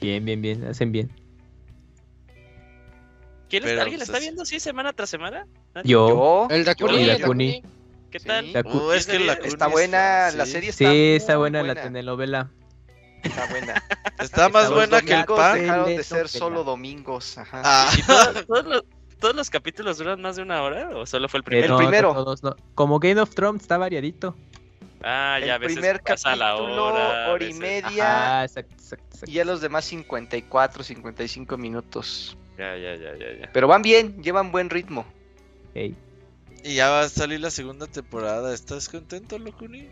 Bien, bien, bien, hacen bien. ¿Quién Pero, ¿Alguien la pues, está es- viendo así semana tras semana? ¿Nadie? Yo. El Dakuni. El Dakuni. ¿Qué Sí. tal? Cu- Uh, es que la Está buena, sí. la serie está sí, muy está buena, la telenovela. Está buena. Está más buena que el pan. dejaron de ser solo domingos. Ajá. Ah, Y todos, todos los, ¿Todos los capítulos duran más de una hora o solo fue el Eh, primero? El primero. todos no. Como Game of Thrones está variadito. Ah, ya el veces primer pasa la capítulo, hora. hora y veces- media. Ah, exacto, exacto, exacto. Y ya los demás 54, 55 minutos. Ya, ya, ya, ya, ya. Pero van bien, llevan buen ritmo. Y ya va a salir la segunda temporada. ¿Estás contento, Locuni?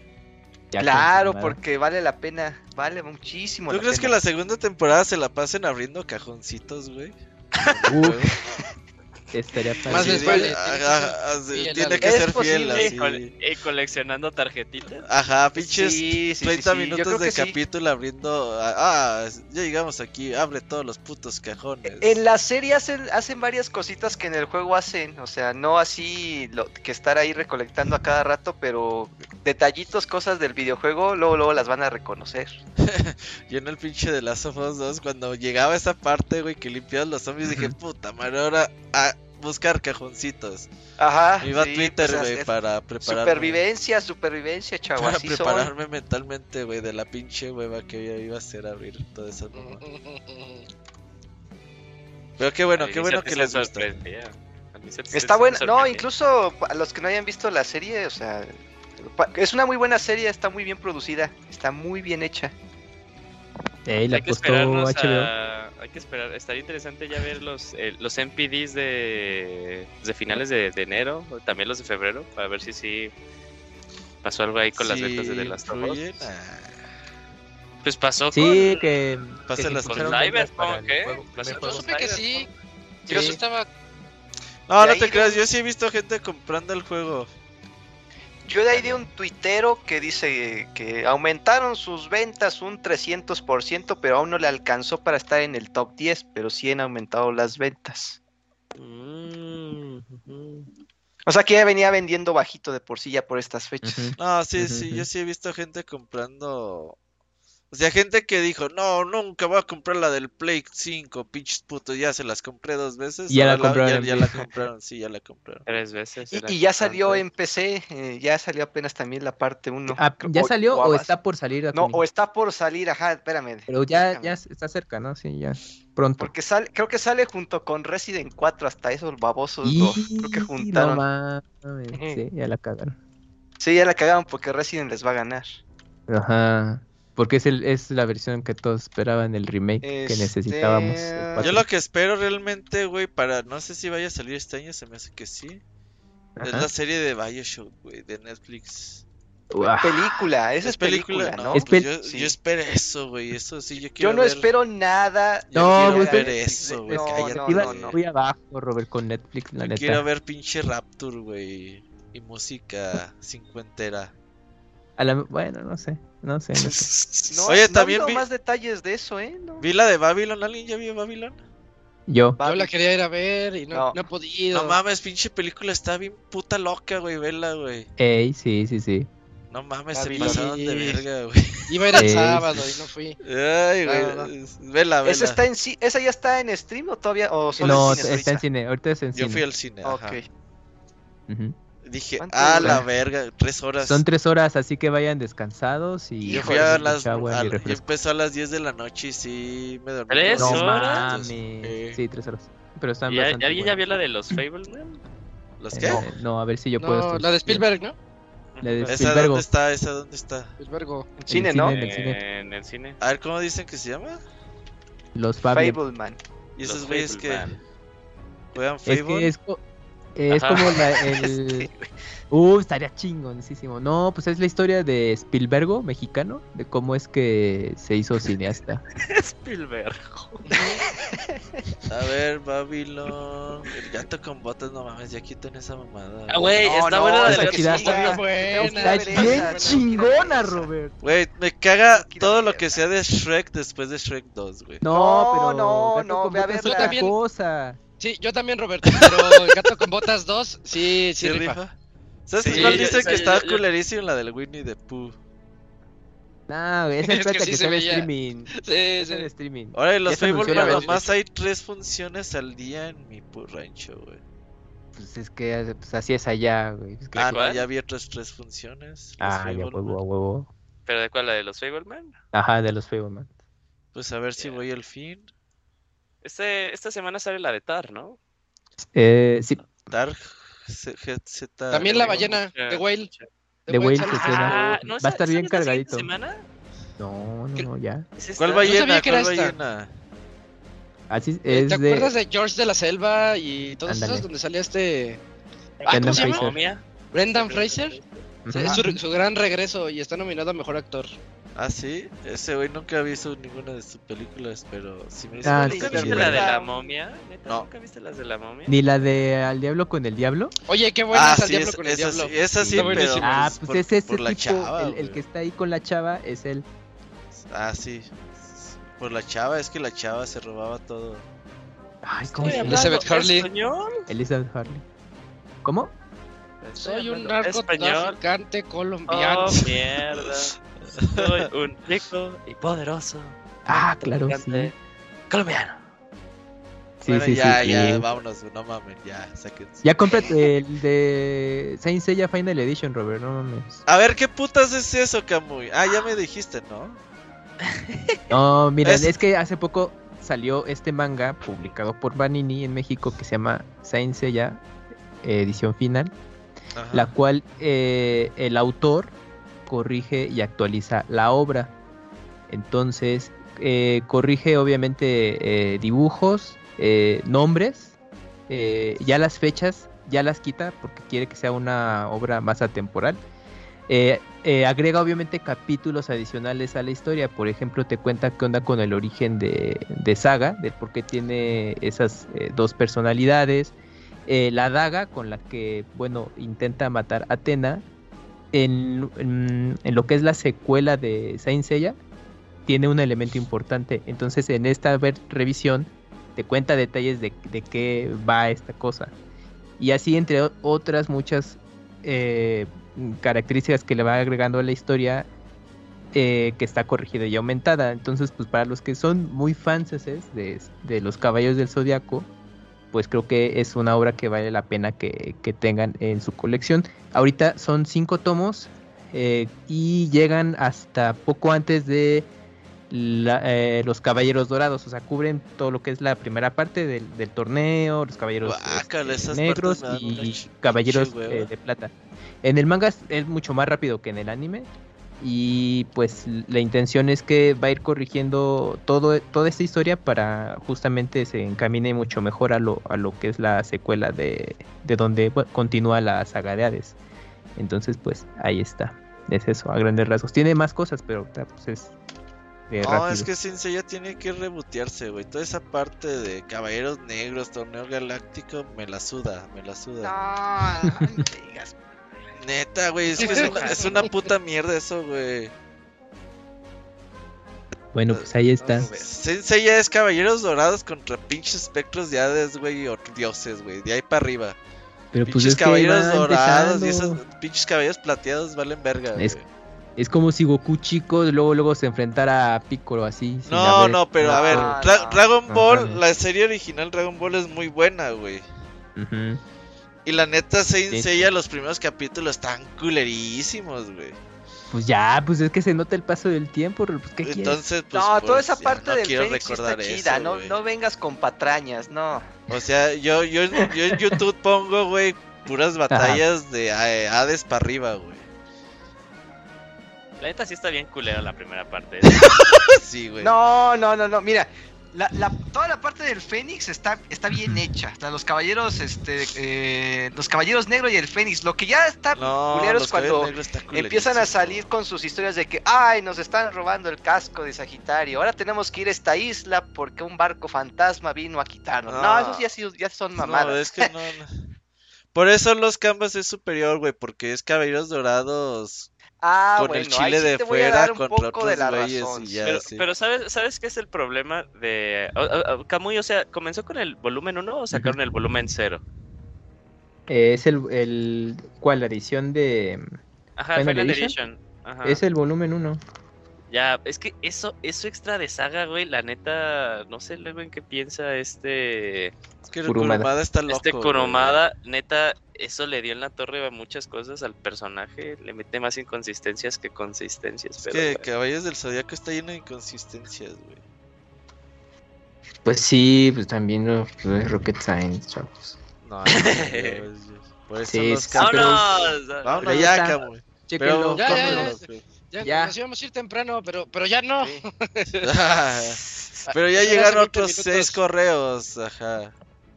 Ya claro, porque vale la pena, vale muchísimo. ¿Tú la crees que la segunda temporada se la pasen abriendo cajoncitos, güey? Estaría. Más sí, vale, ajá, tiene que ser fiel tiene al- que Es ser fiel posible. así. Y, y coleccionando tarjetitas. Ajá, pinches Sí, sí, sí, 30 sí, yo minutos de capítulo abriendo. Ah, ya llegamos aquí, abre todos los putos cajones. En la serie hacen, hacen varias cositas que en el juego hacen, o sea, no así lo, que estar ahí recolectando a cada rato, pero detallitos, cosas del videojuego, luego, luego las van a reconocer. Yo en el pinche de Last of Us 2, cuando llegaba esa parte, güey, que limpiabas los zombies, dije, puta madre, ahora a buscar cajoncitos. Ajá. Me iba sí, a Twitter, pues, güey, para prepararme. Supervivencia, supervivencia, chavo, Para así son. prepararme mentalmente, güey, de la pinche hueva que iba a hacer abrir toda esa mamá. Pero qué bueno, qué bueno que les gusta. Está buena, no, incluso a los que no hayan visto la serie, o sea, es una muy buena serie, está muy bien producida, está muy bien hecha. Ey, la hay que apostó esperarnos HBO. a... Hay que esperar, estaría interesante ya ver los, eh, los MPDs de, de finales de, de enero, o también los de febrero, para ver si sí pasó algo ahí con las Sí, ventas de The Last of Us. Pues pasó Sí, con... que. Pasa que las- con Cyberpunk, para el ¿eh? Pasó Yo supe que sí. Yo Sí. estaba. No, no ahí te creas, yo sí he visto gente comprando el juego. Yo de ahí de un tuitero que dice que aumentaron sus ventas un 300%, pero aún no le alcanzó para estar en el top 10, pero sí han aumentado las ventas. Mm. O sea que ya venía vendiendo bajito de por sí ya por estas fechas. No, sí, sí, yo sí he visto gente comprando. O sea, gente que dijo, no, nunca voy a comprar la del Play 5, pinches putos, ya se las compré dos veces. Y ya la compraron ya, la compraron, sí, ya la compraron. Tres veces. Y, y ya salió en PC, eh, ya salió apenas también la parte 1. Ah, ¿Ya salió o está por salir? No, o está por salir, ajá, espérame. Pero ya, ya está cerca, ¿no? Sí, ya. Pronto. Porque sale, creo que sale junto con Resident 4, hasta esos babosos lo- creo que Y juntaron. No mames, sí, ya la cagaron. Sí, ya la cagaron porque Resident les va a ganar. Ajá. Porque es, el, es la versión que todos esperaban, el remake que Este, necesitábamos. el Yo lo que espero realmente, güey, para. No sé si vaya a salir este año, se me hace que sí. Es Ajá. la serie de Bioshock, güey, de Netflix. Uah. Película, esa es película, ¿no? Es Pues pel- yo, Sí. yo espero eso, güey. Eso sí, yo quiero Yo no ver- espero nada. Yo No, quiero güey, ver pues, eso, güey. no, no, no, no. muy abajo, Robert, con Netflix, la Yo neta. quiero ver pinche Rapture, güey. Y música cincuentera. A la- bueno, no sé, no sé. no sé. No, Oye, no también vi- más detalles de eso, ¿eh? No. Vi la de Babylon. ¿Alguien ya vio Babylon? Yo. Yo la quería ir a ver y no, No. no he podido. No mames, pinche película está bien puta loca, güey. Vela, güey. Ey, sí, sí, sí. No mames, se pasaron de verga, güey. Iba a ir el sábado y no fui. Ay, güey. Ah, Vela, vela. ¿Esa, está en, ci- ¿Esa ya está en stream o todavía? O solo No, en cines está en ahorita? cine, ahorita es en Yo cine. fui al cine. ajá. Ok. Ujú. Dije, ¿Cuánto ah, dura? la verga, tres horas. Son tres horas, así que vayan descansados y... Yo fui a las. agua a- yo empezó a las 10 de la noche y sí me dormí. ¿Tres No horas? mames. Sí. Sí, tres horas. Pero están ¿Y a- bastante ¿Alguien ya vio buenas. la de los Fableman? ¿Los Eh, qué? no, no, a ver si yo puedo... No, estos- la de Spielberg, ¿no? La de ¿Esa Spielberg. dónde está? ¿Esa dónde está? Spielberg. En cine, cine, ¿no? en el cine. En el cine. A ver, ¿cómo dicen que se llama? Los Fable. Fableman. Y esos güeyes que Fableman. juegan Es Fable. que es, co- es como la, el... Uh, estaría chingoncísimo. No, pues es la historia de Spielbergo, mexicano, de cómo es que se hizo cineasta. Spielberg. A ver, Babylon. El gato con botas, no mames, ya quiten esa mamada. Ah, güey, No, está no, buena la chida. Está bien buena. buena. Está ver bien chingona, ver. Robert. Güey, me caga todo lo que sea de Shrek después de Shrek 2, güey. No, No, pero no, no, ve a verla. otra cosa. Sí, yo también, Roberto. Pero el gato con botas 2, sí, sí, ¿Sí rifa. rifa? ¿Sabes Sí, cuál dice que yo- culerísimo? La del Winnie the Pooh. No, güey, esa Es es que plata sí que se está veía. streaming. Sí, Esa sí. en streaming. Ahora, en los la nomás hay tres funciones al día en mi rancho, güey. Pues es que pues, así es allá, güey. Es que- Ah, no, ya había otras tres funciones. los Ah, ya huevo, a huevo. ¿Pero de cuál? ¿La de los Fableman? Ajá, de los Fableman. Pues a ver si voy al fin. Este, esta semana sale la de Tar, ¿no? Eh, sí. Z- También la ballena, The Whale. The Whale Ah, no, Va a ¿esa- estar bien cargadito. semana? no, no, no, ya. ¿Cuál sabía ballena? que era ¿Cuál esta. ballena? Así Eh, es ¿Te de. acuerdas de George de la Selva y todos esos donde salía este Ah, ¿cómo Brendan? Fraser. Brendan Fraser? Es su, su gran regreso y está nominado a mejor actor. Ah, sí. Ese güey nunca ha visto ninguna de sus películas, pero sí me hizo Ah, ¿Nunca viste la de la momia? ¿Neta? No. ¿Nunca viste las de la momia? Ni la de Al Diablo con el Diablo. Oye, qué buena Ah, es al sí, diablo es- con el esa diablo. sí, esa sí, pero. Ah, pues, por- es ese por la tipo. chava, el, el que está ahí con la chava es él. Ah, sí. Por la chava, es que la chava se robaba todo. Ay, ¿cómo se llama? Elizabeth Hurley. español. Elizabeth Harley. ¿Cómo? Soy un narcotraficante colombiano. Oh, mierda. Soy un rico y poderoso. Ah, claro, sí. colombiano. Sí, bueno, sí, ya, sí. ya, sí. vámonos, no mames, ya, sáquense. Ya cómprate el de Saint Seiya Final Edition, Robert, no mames. A ver, ¿qué putas es eso, Camuy? Ah, ya me dijiste, ¿no? No, mira, Es- es... que hace poco salió este manga publicado por Panini en México que se llama Saint Seiya eh, edición final, Ajá. la cual eh, el autor corrige y actualiza la obra. Entonces, eh, corrige obviamente eh, dibujos, eh, nombres, ya las fechas, ya las quita porque quiere que sea una obra más atemporal. Agrega obviamente capítulos adicionales a la historia. Por ejemplo, te cuenta qué onda con el origen de, de Saga, de por qué tiene esas dos personalidades. La daga con la que, bueno, intenta matar a Atena. En, lo que es la secuela de Saint Seiya, tiene un elemento importante. Entonces, en esta revisión, te cuenta detalles de, de qué va esta cosa. Y así, entre otras muchas eh, características que le va agregando a la historia eh, que está corregida y aumentada. Entonces, pues para los que son muy fans de, de los Caballos del Zodiaco, pues creo que es una obra que vale la pena que, que tengan en su colección. Ahorita son cinco tomos eh, y llegan hasta poco antes de la- eh, los Caballeros Dorados, o sea, cubren todo lo que es la primera parte del, del torneo, los Caballeros Guácala, este, negros y Caballeros eh, de plata. En el manga es, es mucho más rápido que en el anime y pues la intención es que va a ir corrigiendo todo, toda esta historia para justamente se encamine mucho mejor a lo, a lo que es la secuela de, de donde bueno, continúa la saga de Hades. Entonces pues ahí está, es eso, a grandes rasgos. Tiene más cosas, pero ta, pues es No, rápido. es que Sensei ya tiene que rebotearse, güey. Toda esa parte de Caballeros Negros, Torneo Galáctico, me la suda, me la suda. No, no digas. Neta, güey, es que es una, es una puta mierda eso, güey. Bueno, pues ahí está. Sensei ya es Caballeros Dorados contra pinches espectros de Hades, güey, o dioses, güey. De ahí para arriba. Pero pues pinches es que caballeros dorados y esos pinches caballeros plateados valen verga, Es- güey. Es como si Goku chico luego luego se enfrentara a Piccolo así. No, haber- no, pero a ver, Dra-. Dragon No, Ball, no. la serie original Dragon Ball es muy buena, güey. Ujú. Y la neta, Saint Sí. Seiya, los primeros capítulos están culerísimos, güey. Pues ya, pues es que se nota el paso del tiempo, pues ¿qué quieres? Entonces, pues. no, toda pues, esa parte no del quiero Fénix sí está chida. eso, no, no vengas con patrañas, no. O sea, yo, yo, en- yo en YouTube pongo, güey, puras batallas de eh, Hades para arriba, güey. La neta sí está bien culera la primera parte. Sí, güey. No, no, no, no. Mira, la, la- toda la parte del Fénix está, está bien hecha. O sea, los caballeros, este, eh, los caballeros negros y el Fénix. Lo que ya está No, culero es cuando está empiezan a salir con sus historias de que, ay, nos están robando el casco de Sagitario. Ahora tenemos que ir a esta isla porque un barco fantasma vino a quitarnos. No, No. esos ya, ya son mamadas. No, es que no, no. Por eso los Canvas es superior, güey, porque es Caballeros Dorados ah, con bueno, el ahí chile sí de fuera contra poco de otros la razón. y ya, Pero, sí. pero ¿sabes, ¿sabes qué es el problema de... o- o- sea, ¿comenzó con el volumen 1 o sacaron el volumen 0? Eh, es el, el. ¿Cuál? La edición de. Ajá, Final Final, Edition? Edition. Ajá. Es el volumen 1. Ya, es que eso, eso extra de saga, güey, la neta, no sé luego en qué piensa este... Es que el Kurumada. Kurumada está loco. Este güey. Kurumada, neta, eso le dio en la torre a muchas cosas al personaje. Le mete más inconsistencias que consistencias. Es pero, que bueno. Caballos del Zodiaco está lleno de inconsistencias, güey. Pues sí, pues también no, pues, es Rocket Science, chavos. No, Dios, Dios. Por eso Sí, los sí, Camuy- ¡Vámonos! Vámonos Pero ya. Chéquenlo. Pero, Ya, ya, ya. Ya, Ya. nos íbamos a ir temprano, pero, pero ya no. Pero ya llegaron 20 otros minutos. seis correos. Ajá.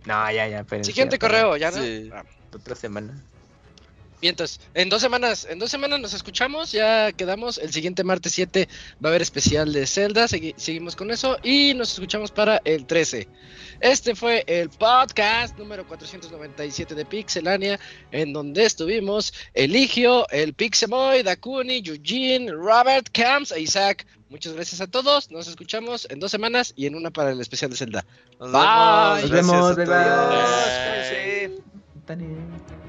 No, ya, ya. espérense, Siguiente correo, ya no. Sí. Ah, Otra semana. Bien, entonces, en dos semanas, en dos semanas nos escuchamos, ya quedamos. El siguiente martes 7 va a haber especial de Zelda, segui- seguimos con eso y nos escuchamos para el 13. Este fue el podcast número 497 de Pixelania, en donde estuvimos Eligio, el Pixemoy, Dakuni, Eugene, Robert, Camps e Isaac. Muchas gracias a todos, nos escuchamos en dos semanas y en una para el especial de Zelda. Nos Bye. vemos. Nos gracias vemos, a